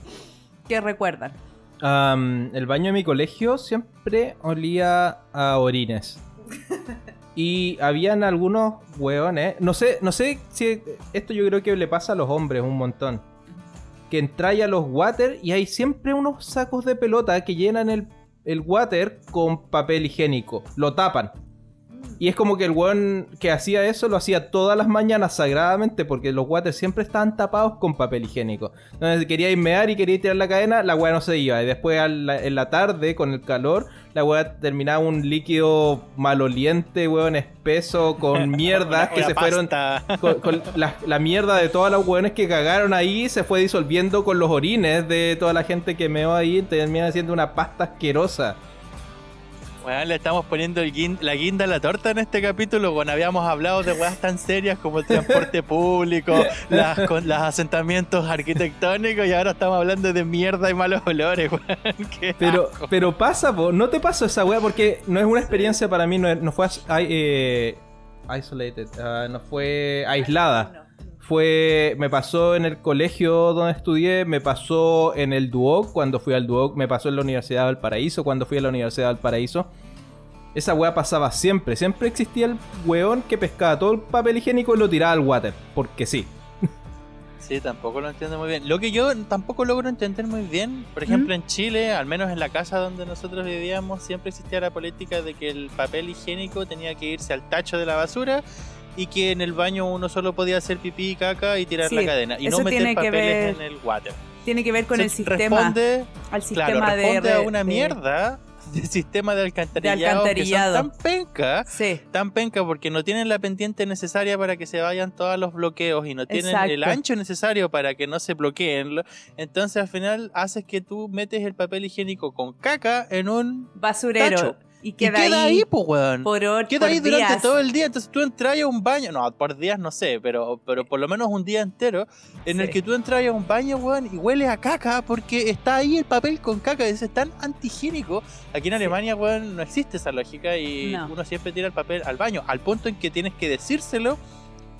¿Qué recuerdan? Am, el baño de mi colegio siempre olía a orines. (laughs) Y habían algunos hueones. No sé, no sé si esto yo creo que le pasa a los hombres un montón. Que entráis a los water y hay siempre unos sacos de pelota que llenan el, el water con papel higiénico. Lo tapan. Y es como que el weón que hacía eso lo hacía todas las mañanas sagradamente porque los waters siempre estaban tapados con papel higiénico. Entonces quería mear y quería tirar la cadena, la weá no se iba. Y después la- en la tarde, con el calor, la weá terminaba un líquido maloliente, weón, espeso, con (laughs) mierdas que se fueron... Con, con la, la mierda de todos los weones que cagaron ahí se fue disolviendo con los orines de toda la gente que meó ahí. Termina siendo una pasta asquerosa. Weón, le estamos poniendo el guin- la guinda a la torta en este capítulo. Bueno, habíamos hablado de weas tan serias como el transporte (laughs) público, las, con, los asentamientos arquitectónicos y ahora estamos hablando de mierda y malos olores, weón. (laughs) Pero, pero pasa, po. no te pasó esa weá porque no es una experiencia para mí, no, fue eh, isolated, ah, no fue aislada. Fue, me pasó en el colegio donde estudié, me pasó en el Duoc cuando fui al Duoc, me pasó en la Universidad del Paraíso cuando fui a la Universidad del Paraíso. Esa weá pasaba siempre, siempre existía el weón que pescaba todo el papel higiénico y lo tiraba al water, porque sí. Sí, tampoco lo entiendo muy bien. Lo que yo tampoco logro entender muy bien, por ejemplo, en Chile, al menos en la casa donde nosotros vivíamos, siempre existía la política de que el papel higiénico tenía que irse al tacho de la basura y que en el baño uno solo podía hacer pipí y caca y tirar Sí, la cadena y no meter papeles ver en el water. Tiene que ver con Se el sistema, Responde, al claro, sistema de, responde a una de- mierda (laughs) de sistema de alcantarillado, alcantarillado. que son tan penca Sí, tan penca porque no tienen la pendiente necesaria para que se vayan todos los bloqueos y no tienen Exacto. el ancho necesario para que no se bloqueen. lo- Entonces al final haces que tú metes el papel higiénico con caca en un basurero. Tacho. Y y queda, queda ahí, ahí pues weón. por, hor- Queda por ahí durante días. todo el día, entonces tú entras a un baño, no, por días no sé, pero, pero por lo menos un día entero, en el Sí. que tú entras a un baño, weón, y huele a caca, porque está ahí el papel con caca, es tan antihigiénico. Aquí en Sí. Alemania, weón, no existe esa lógica y No. uno siempre tira el papel al baño, al punto en que tienes que decírselo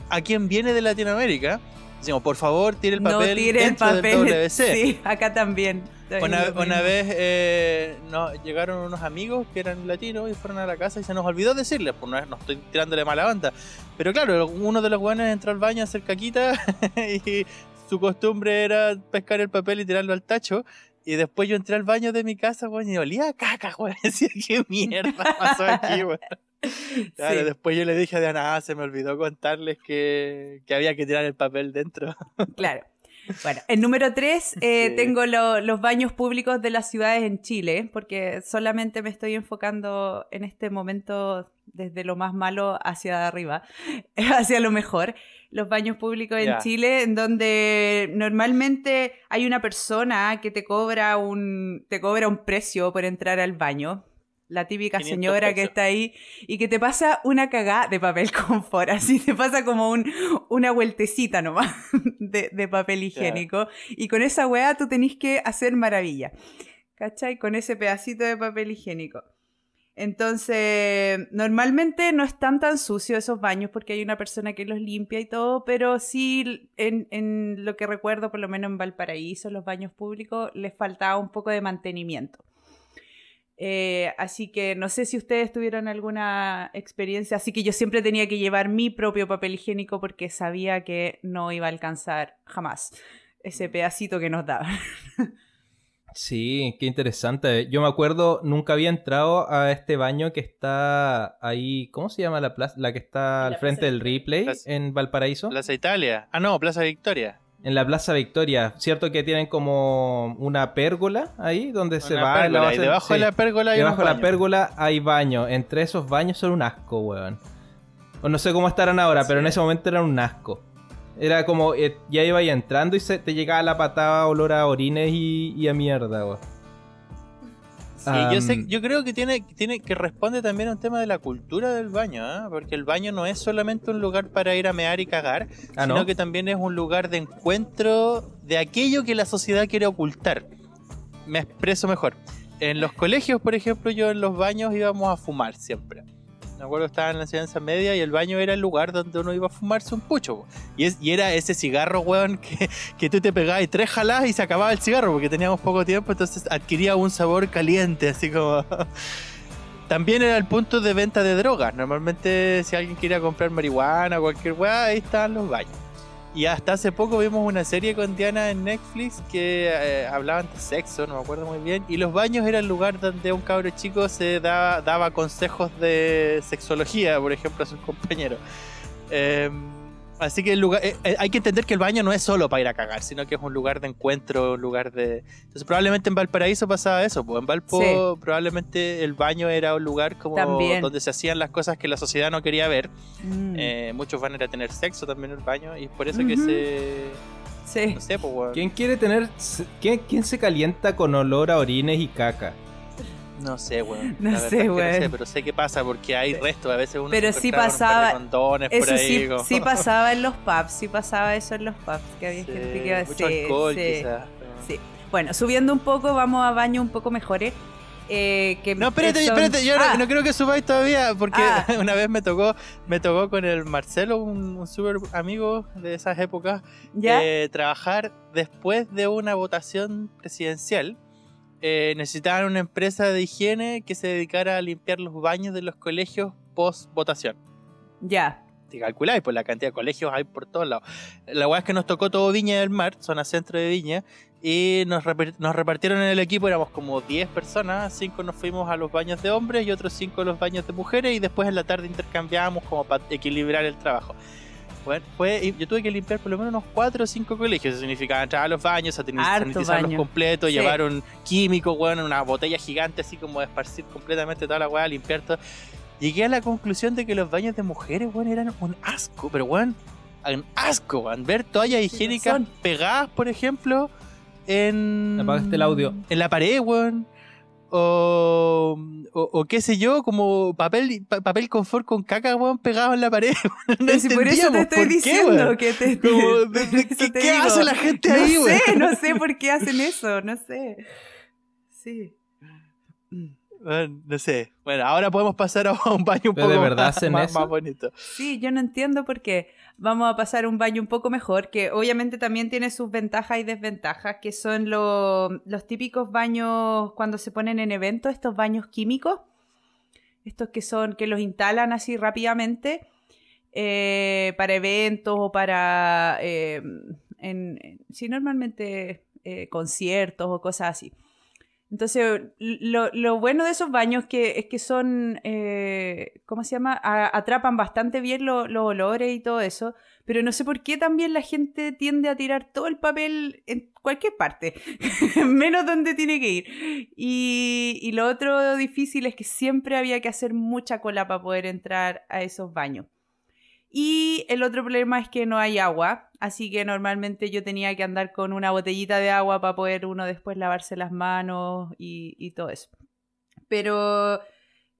a quien viene de Latinoamérica. Decimos, por favor, tire el papel no tire el papel. del WC. (laughs) Sí, acá también. Una, una vez eh, nos llegaron unos amigos que eran latinos y fueron a la casa y se nos olvidó decirles, pues no, no estoy tirándole mala onda. Pero claro, uno de los buenos entró al baño a hacer caquita (laughs) y su costumbre era pescar el papel y tirarlo al tacho. Y después yo entré al baño de mi casa, weón, y olía a caca, weón. (laughs) Decía, ¿qué mierda pasó aquí, weón? (laughs) Claro, Sí. después yo le dije a Diana, ah, se me olvidó contarles que, que había que tirar el papel dentro. (laughs) Claro. Bueno, en número 3 Sí. tengo lo- los baños públicos de las ciudades en Chile, porque solamente me estoy enfocando en este momento desde lo más malo hacia arriba, (laughs) hacia lo mejor. Los baños públicos en. Chile, en donde normalmente hay una persona que te cobra un, te cobra un precio por entrar al baño. La típica 500 señora que está ahí y que te pasa una cagada de papel (laughs) confort, así te pasa como un, una vueltecita nomás (laughs) de, de papel higiénico. Y con esa weá tú tenés que hacer maravilla. ¿Cachai? Con ese pedacito de papel higiénico. Entonces, normalmente no están tan sucios esos baños porque hay una persona que los limpia y todo, pero sí, en, en lo que recuerdo, por lo menos en Valparaíso, los baños públicos, les faltaba un poco de mantenimiento. Eh, así que no sé si ustedes tuvieron alguna experiencia, así que yo siempre tenía que llevar mi propio papel higiénico porque sabía que no iba a alcanzar jamás ese pedacito que nos daban. (laughs) Sí, qué interesante. Yo me acuerdo, nunca había entrado a este baño que está ahí, ¿cómo se llama la plaza? La que está al frente Plaza del replay Plaza- en Valparaíso. Plaza Italia. Ah, no, Plaza Victoria. En la Plaza Victoria, ¿cierto que tienen como una pérgola ahí donde se va pérgola, la y debajo sí. de la pérgola hay Debajo de la pérgola hay baño. Entre esos baños son un asco, weón. O no sé cómo estarán ahora, pero en ese momento eran un asco. Era como, eh, ya iba ahí entrando y se te llegaba la patada olor a orines y, y a mierda, weón. Sí, yo, sé, yo creo que tiene, tiene que responde también a un tema de la cultura del baño, ¿ah? porque el baño no es solamente un lugar para ir a mear y cagar, Ah, sino ¿no? que también es un lugar de encuentro de aquello que la sociedad quiere ocultar. Me expreso mejor. En los colegios, por ejemplo, yo en los baños íbamos a fumar siempre. Me acuerdo estaba en la enseñanza media y el baño era el lugar donde uno iba a fumarse un pucho. Y, es, y era ese cigarro, weón, que, que tú te pegabas y tres jaladas y se acababa el cigarro porque teníamos poco tiempo, entonces adquiría un sabor caliente, así como... (laughs) También era el punto de venta de drogas. Normalmente si alguien quería comprar marihuana o cualquier weá, ahí estaban los baños. Y hasta hace poco vimos una serie con Diana en Netflix que eh, hablaban de sexo, no me acuerdo muy bien. Y los baños era el lugar donde un cabro chico se daba, consejos de sexología, por ejemplo, a sus (laughs) compañeros. Eh, así que el lugar, eh, eh, hay que entender que el baño no es solo para ir a cagar, sino que es un lugar de encuentro, un lugar de... Entonces probablemente en Valparaíso pasaba eso, pues en Valpo Sí. probablemente el baño era un lugar como También. donde se hacían las cosas que la sociedad no quería ver. Mm, Eh, muchos van a ir a tener sexo también en el baño y es por eso que se... sí. No sé, pues. ¿Quién quiere tener... ¿quién, quién se calienta con olor a orines y caca? No sé, weón. (laughs) No sé, que weón. No sé, pero sé qué pasa porque hay restos. A veces uno Pero se sí encontraba con un par de pasaba- por Eso ahí. sí, como- sí (laughs) pasaba en los pubs, sí pasaba eso en los pubs, que había Sí, gente que iba mucho sí, alcohol, quizás. sí. Bueno, subiendo un poco, vamos a baños un poco mejores. eh, que No, espérate, son- espérate, yo no- Ah, no, creo que subáis todavía, porque Ah. (laughs) una vez me tocó, me tocó con el Marcelo, un, un súper amigo de esas épocas, ¿Ya? eh, trabajar después de una votación presidencial. Eh, necesitaban una empresa de higiene que se dedicara a limpiar los baños de los colegios post votación. ya. Te calculáis por la cantidad de colegios hay por todos lados. La weá es que nos tocó todo Viña del Mar, zona centro de Viña, y nos, nos repartieron en el equipo, éramos como 10 personas, 5 nos fuimos a los baños de hombres y otros 5 a los baños de mujeres, y después en la tarde intercambiábamos como para equilibrar el trabajo. Bueno, fue, yo tuve que limpiar por lo menos unos 4 o 5 colegios, eso significaba entrar a los baños, Harto sanitizarlos baño. completos, Sí. llevar un químico, bueno, una botella gigante así como de esparcir completamente toda la weá, limpiar todo. Llegué a la conclusión de que los baños de mujeres, weón, eran un asco, pero weón, un asco, weón. Ver toallas higiénicas pegadas, por ejemplo, en. Apagaste el audio. En la pared, weón. O, o, o qué sé yo, como papel, pa- papel confort con caca, weón, pegado en la pared. (laughs) No si por eso te estoy qué, diciendo weón. que te. Como, (laughs) de- de- ¿qué, te qué hace la gente no ahí, sé, weón? no sé por qué hacen eso, no sé. Sí. Bueno, no sé. Bueno, ahora podemos pasar a un baño un ¿Pero poco de verdad más, hacen más- eso? más bonito. Sí, yo no entiendo por qué. Vamos a pasar a un baño un poco mejor, que obviamente también tiene sus ventajas y desventajas, que son lo- los típicos baños cuando se ponen en eventos, estos baños químicos, estos que son, que los instalan así rápidamente eh, para eventos o para, eh, en, en- sí, normalmente eh, conciertos o cosas así. Entonces, lo, bueno de esos baños que, es que son, eh, ¿cómo se llama? Atrapan bastante bien lo- los olores y todo eso, pero no sé por qué también la gente tiende a tirar todo el papel en cualquier parte, (laughs) menos donde tiene que ir. Y, y lo otro difícil es que siempre había que hacer mucha cola para poder entrar a esos baños. Y el otro problema es que no hay agua, así que normalmente yo tenía que andar con una botellita de agua para poder uno después lavarse las manos y, y todo eso. Pero,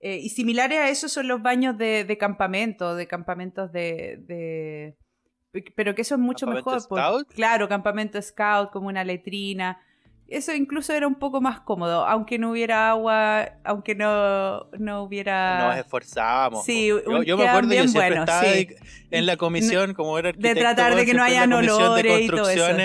eh, y similares a eso son los baños de, de campamento, de campamentos de... de- pero que eso es mucho ¿Campamento mejor. por- scout? claro, campamento scout, como una letrina. Eso incluso era un poco más cómodo, aunque no hubiera agua, aunque no, no hubiera... Nos esforzábamos. Sí, yo, yo me acuerdo, yo bien siempre buenos, estaba sí. de- en la comisión, como era arquitecto, tratar de que no de olores y todo eso.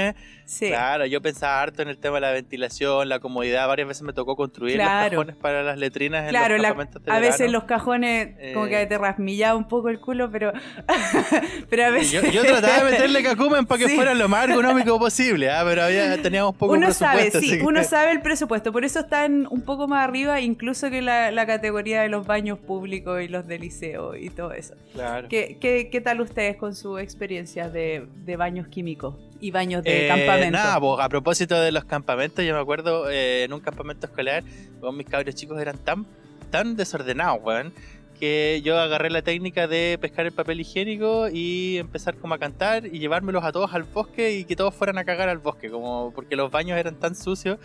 Sí. Claro, yo pensaba harto en el tema de la ventilación, la comodidad. Varias veces me tocó construir los cajones para las letrinas en Claro, los la- a veces los cajones como Eh. que te rasmillaba un poco el culo, pero, (laughs) pero a veces... Yo, yo trataba de meterle (laughs) cacumen para que Sí. fuera lo más ergonómico posible, ¿ah? pero había, teníamos poco uno sabe, sí, que- uno sabe el presupuesto, por eso están un poco más arriba incluso que la, la categoría de los baños públicos y los de liceo y todo eso. Claro. ¿Qué, qué, qué tal ustedes con sus experiencias de, de baños químicos y baños de Eh, campamento? Nada, pues, a propósito de los campamentos, yo me acuerdo eh, en un campamento escolar, weón, mis cabros chicos eran tan, tan desordenados, weón, que yo agarré la técnica de pescar el papel higiénico y empezar como a cantar y llevármelos a todos al bosque y que todos fueran a cagar al bosque, como porque los baños eran tan sucios.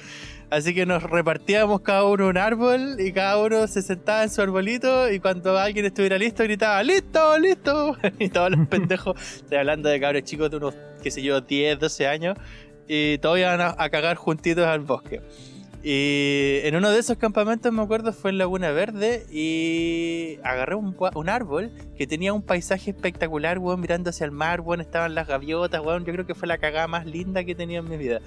Así que nos repartíamos cada uno un árbol y cada uno se sentaba en su arbolito y cuando alguien estuviera listo gritaba ¡Listo, listo! (laughs) y todos los (laughs) pendejos, estoy hablando de cabros chicos de unos, qué sé yo, 10, 12 años, y todos iban a, a cagar juntitos al bosque. Y en uno de esos campamentos, me acuerdo, fue en Laguna Verde y agarré un, un árbol que tenía un paisaje espectacular, weón, mirando hacia el mar, weón, estaban las gaviotas, weón, yo creo que fue la cagada más linda que he tenido en mi vida.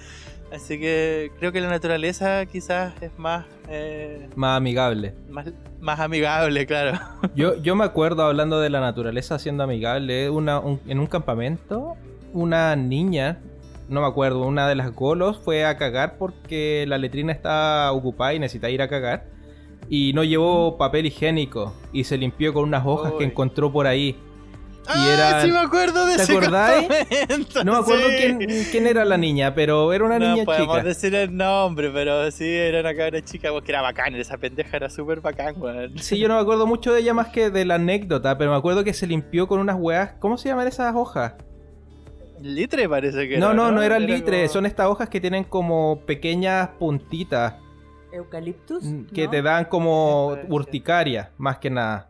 Así que creo que la naturaleza quizás es más, eh, Más amigable. más, más amigable, claro. Yo, yo me acuerdo hablando de la naturaleza siendo amigable, una, un- en un campamento, una niña, no me acuerdo, una de las golos fue a cagar porque la letrina estaba ocupada y necesitaba ir a cagar. Y no llevó papel higiénico y se limpió con unas hojas que encontró por ahí. ¡Ah, era- sí me acuerdo de ¿Te ese acordáis? No me acuerdo sí. quién, quién era la niña, pero era una no niña podemos chica. decir el nombre, pero sí, era una cabra chica, porque era bacán, esa pendeja era súper bacán, weón. Sí, yo no me acuerdo mucho de ella más que de la anécdota, pero me acuerdo que se limpió con unas weas. ¿Cómo se llaman esas hojas? Litre parece que No, era. no, no eran litre, como- son estas hojas que tienen como pequeñas puntitas ¿Eucaliptus? mm, que ¿No? te dan como urticaria, más que nada.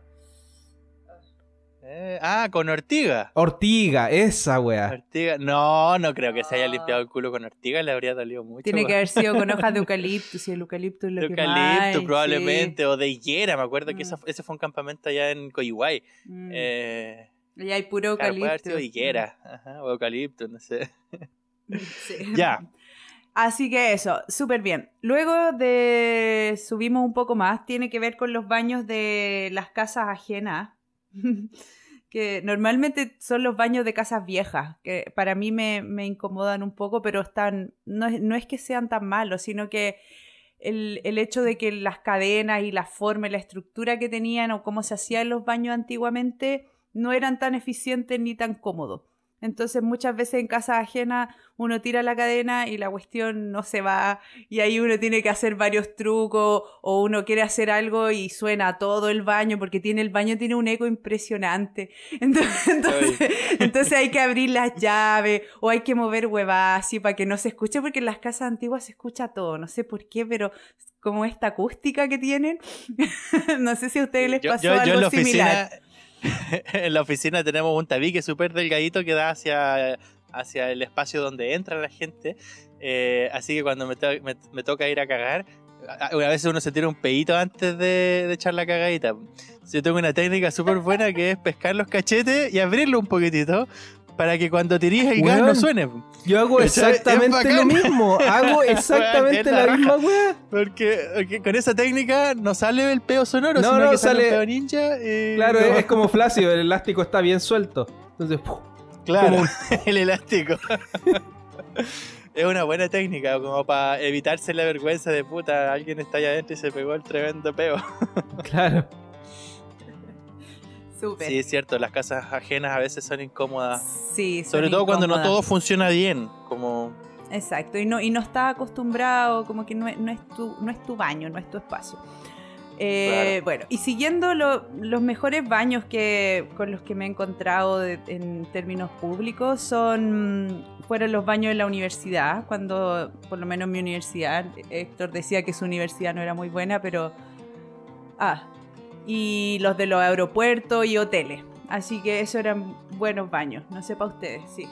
Eh, ah, con ortiga. Ortiga, esa wea. Ortiga. No, no creo que se haya limpiado el culo con ortiga, le habría dolido mucho. Tiene que haber sido con hojas de (laughs) eucaliptus y el eucaliptus es lo De que más probablemente, o de higuera. Me acuerdo que Mm. esa- ese fue un campamento allá en Coyihuay. sí. Mm. Eh, Y hay puro claro, puede haber eucalipto. sido higuera, ajá, o eucalipto, no sé. (laughs) Sí. Ya. Así que eso, súper bien. Luego de subimos un poco más, tiene que ver con los baños de las casas ajenas, (laughs) que normalmente son los baños de casas viejas, que para mí me, me incomodan un poco, pero están, no es, no es que sean tan malos, sino que el, el hecho de que las cadenas y la forma y la estructura que tenían o cómo se hacían los baños antiguamente no eran tan eficientes ni tan cómodos. Entonces muchas veces en casas ajenas uno tira la cadena y la cuestión no se va y ahí uno tiene que hacer varios trucos o uno quiere hacer algo y suena todo el baño porque tiene el baño tiene un eco impresionante. (laughs) Entonces, entonces, entonces hay que abrir las llaves o hay que mover huevas así para que no se escuche porque en las casas antiguas se escucha todo, no sé por qué, pero como esta acústica que tienen, (laughs) no sé si a ustedes les pasó yo- yo algo en la similar. (laughs) en la oficina tenemos un tabique súper delgadito que da hacia, hacia el espacio donde entra la gente. Eh, así que cuando me, to- me- me toca ir a cagar, a, a veces uno se tira un pedito antes de, de echar la cagadita. Yo tengo una técnica súper buena que es pescar los cachetes y abrirlo un poquitito para que cuando tirís el gas no Weón. suene. Yo hago exactamente lo mismo. Hago (laughs) exactamente la la misma wea. Porque, porque con esa técnica no sale el peo sonoro, No, sino no, que sale, sale- un peo ninja. y Claro, es, es como flácido, el elástico está bien suelto. Entonces, ¡puf! Claro, un- (laughs) el elástico. (laughs) es una buena técnica, como para evitarse la vergüenza de puta, alguien está allá adentro y se pegó el tremendo peo. claro. Súper. Sí, es cierto, las casas ajenas a veces son incómodas. Sí, son Sobre todo cuando no todo funciona bien, como... Exacto, y no, y no está acostumbrado, como que no es, no es, tu, no es tu baño, no es tu espacio. Eh, Bueno, y siguiendo lo- los mejores baños que, con los que me he encontrado de- en términos públicos son fueron los baños de la universidad, cuando por lo menos mi universidad, Héctor decía que su universidad no era muy buena, pero... Ah, y los de los aeropuertos y hoteles. Así que esos eran buenos baños, no sé para ustedes, sí.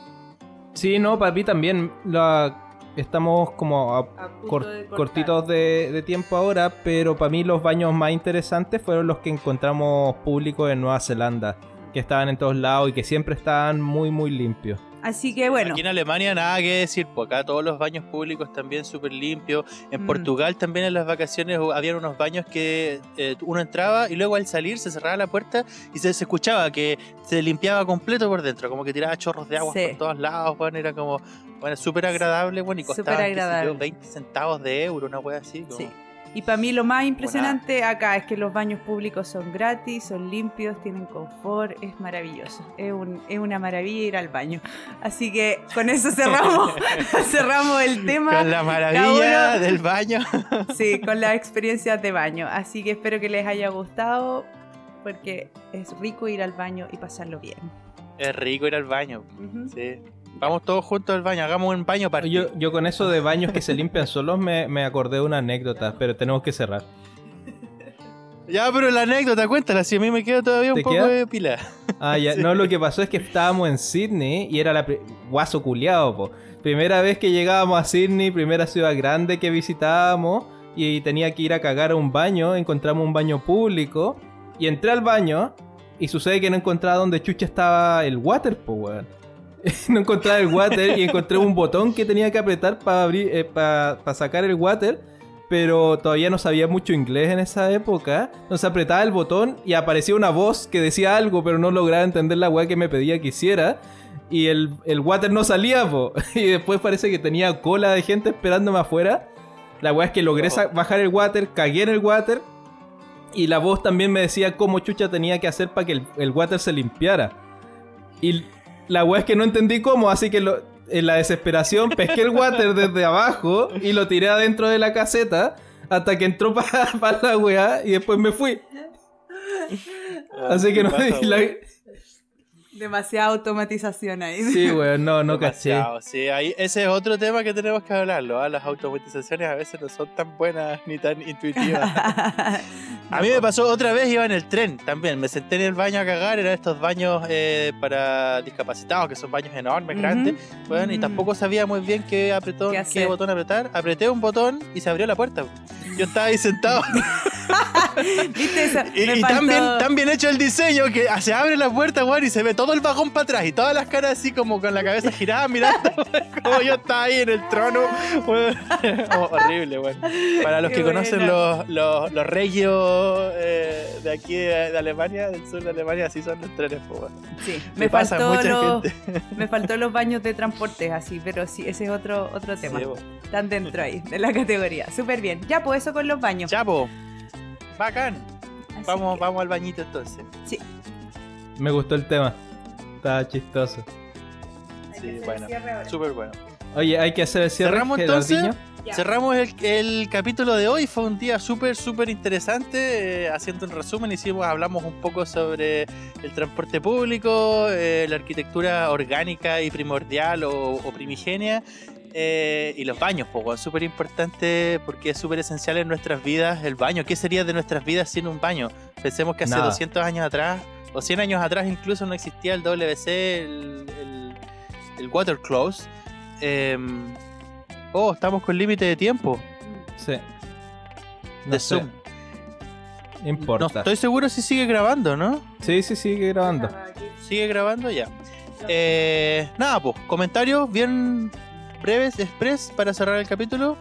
Sí, no, para mí también. La... Estamos como a A punto cor- de cortar. cortitos de, de tiempo ahora, pero para mí los baños más interesantes fueron los que encontramos públicos en Nueva Zelanda, que estaban en todos lados y que siempre estaban muy, muy limpios. Así que bueno, Aquí en Alemania nada que decir, pues acá todos los baños públicos también súper limpios. En Mm. Portugal también en las vacaciones habían unos baños que eh, uno entraba y luego al salir se cerraba la puerta y se, se escuchaba que se limpiaba completo por dentro, como que tiraba chorros de agua Sí. por todos lados, bueno, era como, bueno, súper agradable, bueno, y costaba, qué sé yo, agradable. 20 centavos de euro, una wea así. Como... Sí. Y para mí lo más impresionante acá es que los baños públicos son gratis, son limpios, tienen confort, es maravilloso. Es, un- es una maravilla ir al baño. Así que con eso (laughs) cerramos, (laughs) cerramos el tema. Con la maravilla uno- del baño. (laughs) Sí, con las experiencias de baño. Así que espero que les haya gustado. porque es rico ir al baño y pasarlo bien. Es rico ir al baño. Sí. Vamos todos juntos al baño, hagamos un baño para Yo, yo con eso de baños que se limpian solos me, me acordé de una anécdota, pero tenemos que cerrar. (laughs) Ya, pero la anécdota, cuéntala, si a mí me queda todavía un ¿Te poco queda? de pila. (laughs) Ah, ya. (laughs) No, lo que pasó es que estábamos en Sydney y era la guaso culiao, po. Primera vez que llegábamos a Sydney, primera ciudad grande que visitábamos y tenía que ir a cagar a un baño, encontramos un baño público y entré al baño y sucede que no encontraba donde chucha estaba el water, po, weón. (laughs) no encontraba el water y encontré un botón que tenía que apretar para abrir, para sacar el water pero todavía no sabía mucho inglés en esa época. Entonces apretaba el botón y aparecía una voz que decía algo, pero no lograba entender la weá que me pedía que hiciera. Y el, el water no salía, po. (laughs) Y después parece que tenía cola de gente esperándome afuera. La weá es que logré sa- bajar el water, cagué en el water. Y la voz también me decía cómo chucha tenía que hacer para que el, el water se limpiara. Y la weá es que no entendí cómo, así que lo- en la desesperación pesqué el water (laughs) desde abajo y lo tiré adentro de la caseta hasta que entró para (laughs) la weá y después me fui. Así que no Baja, la-. Demasiada automatización ahí. Sí, weón, no, no caché. Sí, ahí, ese es otro tema que tenemos que hablarlo. ¿ah? Las automatizaciones a veces no son tan buenas ni tan intuitivas. (laughs) A mí me pasó otra vez, iba en el tren también. Me senté en el baño a cagar, eran estos baños eh, para discapacitados, que son baños enormes, grandes. Bueno, y tampoco sabía muy bien qué, apretó, ¿Qué qué, botón apretar. Apreté un botón y se abrió la puerta. Yo estaba ahí sentado. (laughs) (laughs) ¿Viste eso? y y tan, bien, tan bien hecho el diseño que se abre la puerta, weón, y se ve todo el vagón para atrás y todas las caras así como con la cabeza girada mirando (laughs) como yo estaba ahí en el trono. weón. (laughs) Oh, horrible, weón. Para los Qué que conocen los, los, los regios eh, de aquí de, de Alemania, del sur de Alemania, así son los trenes, po, weón. Sí, me pasa mucha los, gente. me faltó los baños de transporte así, pero sí, ese es otro, otro tema. Sí. Están dentro ahí, de la categoría. Súper bien. Ya, pues eso con los baños. Chapo, bacán. Así Vamos, que- vamos al bañito entonces. Sí. Me gustó el tema. Estaba chistoso. Hay Sí, bueno. Súper bueno. Oye, hay que hacer el cierre. ¿Cerramos entonces? Ya. Cerramos el, el capítulo de hoy. Fue un día súper, súper interesante. eh, haciendo un resumen, hicimos, hablamos un poco sobre el transporte público, eh, la arquitectura orgánica y primordial o, o primigenia. Eh, y los baños, pues, súper importante porque es súper esencial en nuestras vidas el baño. ¿Qué sería de nuestras vidas sin un baño? Pensemos que hace Nada. 200 años atrás, o 100 años atrás incluso, no existía el WC, el, el, el water close. Em, oh, estamos con límite de tiempo Sí. No de sé, Zoom. importa. No estoy seguro si sigue grabando, ¿no? Sí, sí, sigue grabando. Sigue grabando ya. Eh, nada, pues, comentarios bien breves, express, para cerrar el capítulo.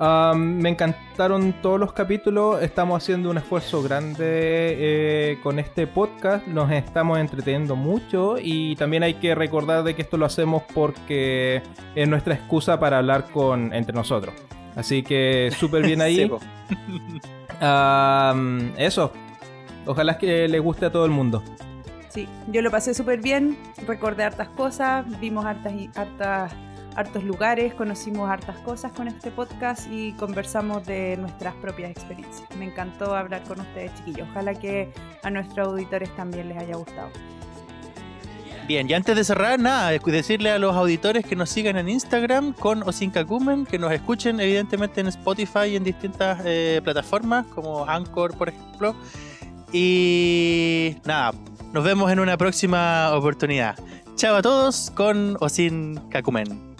Um, me encantaron todos los capítulos. Estamos haciendo un esfuerzo grande eh, con este podcast. Nos estamos entreteniendo mucho y también hay que recordar de que esto lo hacemos porque es nuestra excusa para hablar con entre nosotros. Así que súper bien ahí. (laughs) Um, eso. Ojalá que le guste a todo el mundo. Sí, yo lo pasé súper bien, recordé hartas cosas, vimos hartas, y- hartas, hartos lugares, conocimos hartas cosas con este podcast y conversamos de nuestras propias experiencias. Me encantó hablar con ustedes, chiquillos. Ojalá que a nuestros auditores también les haya gustado. Bien, y antes de cerrar, nada, es decirle a los auditores que nos sigan en Instagram con o sin cacumen, que nos escuchen evidentemente en Spotify y en distintas eh, plataformas como Anchor, por ejemplo. Y nada, nos vemos en una próxima oportunidad. Chao a todos con o sin cacumen.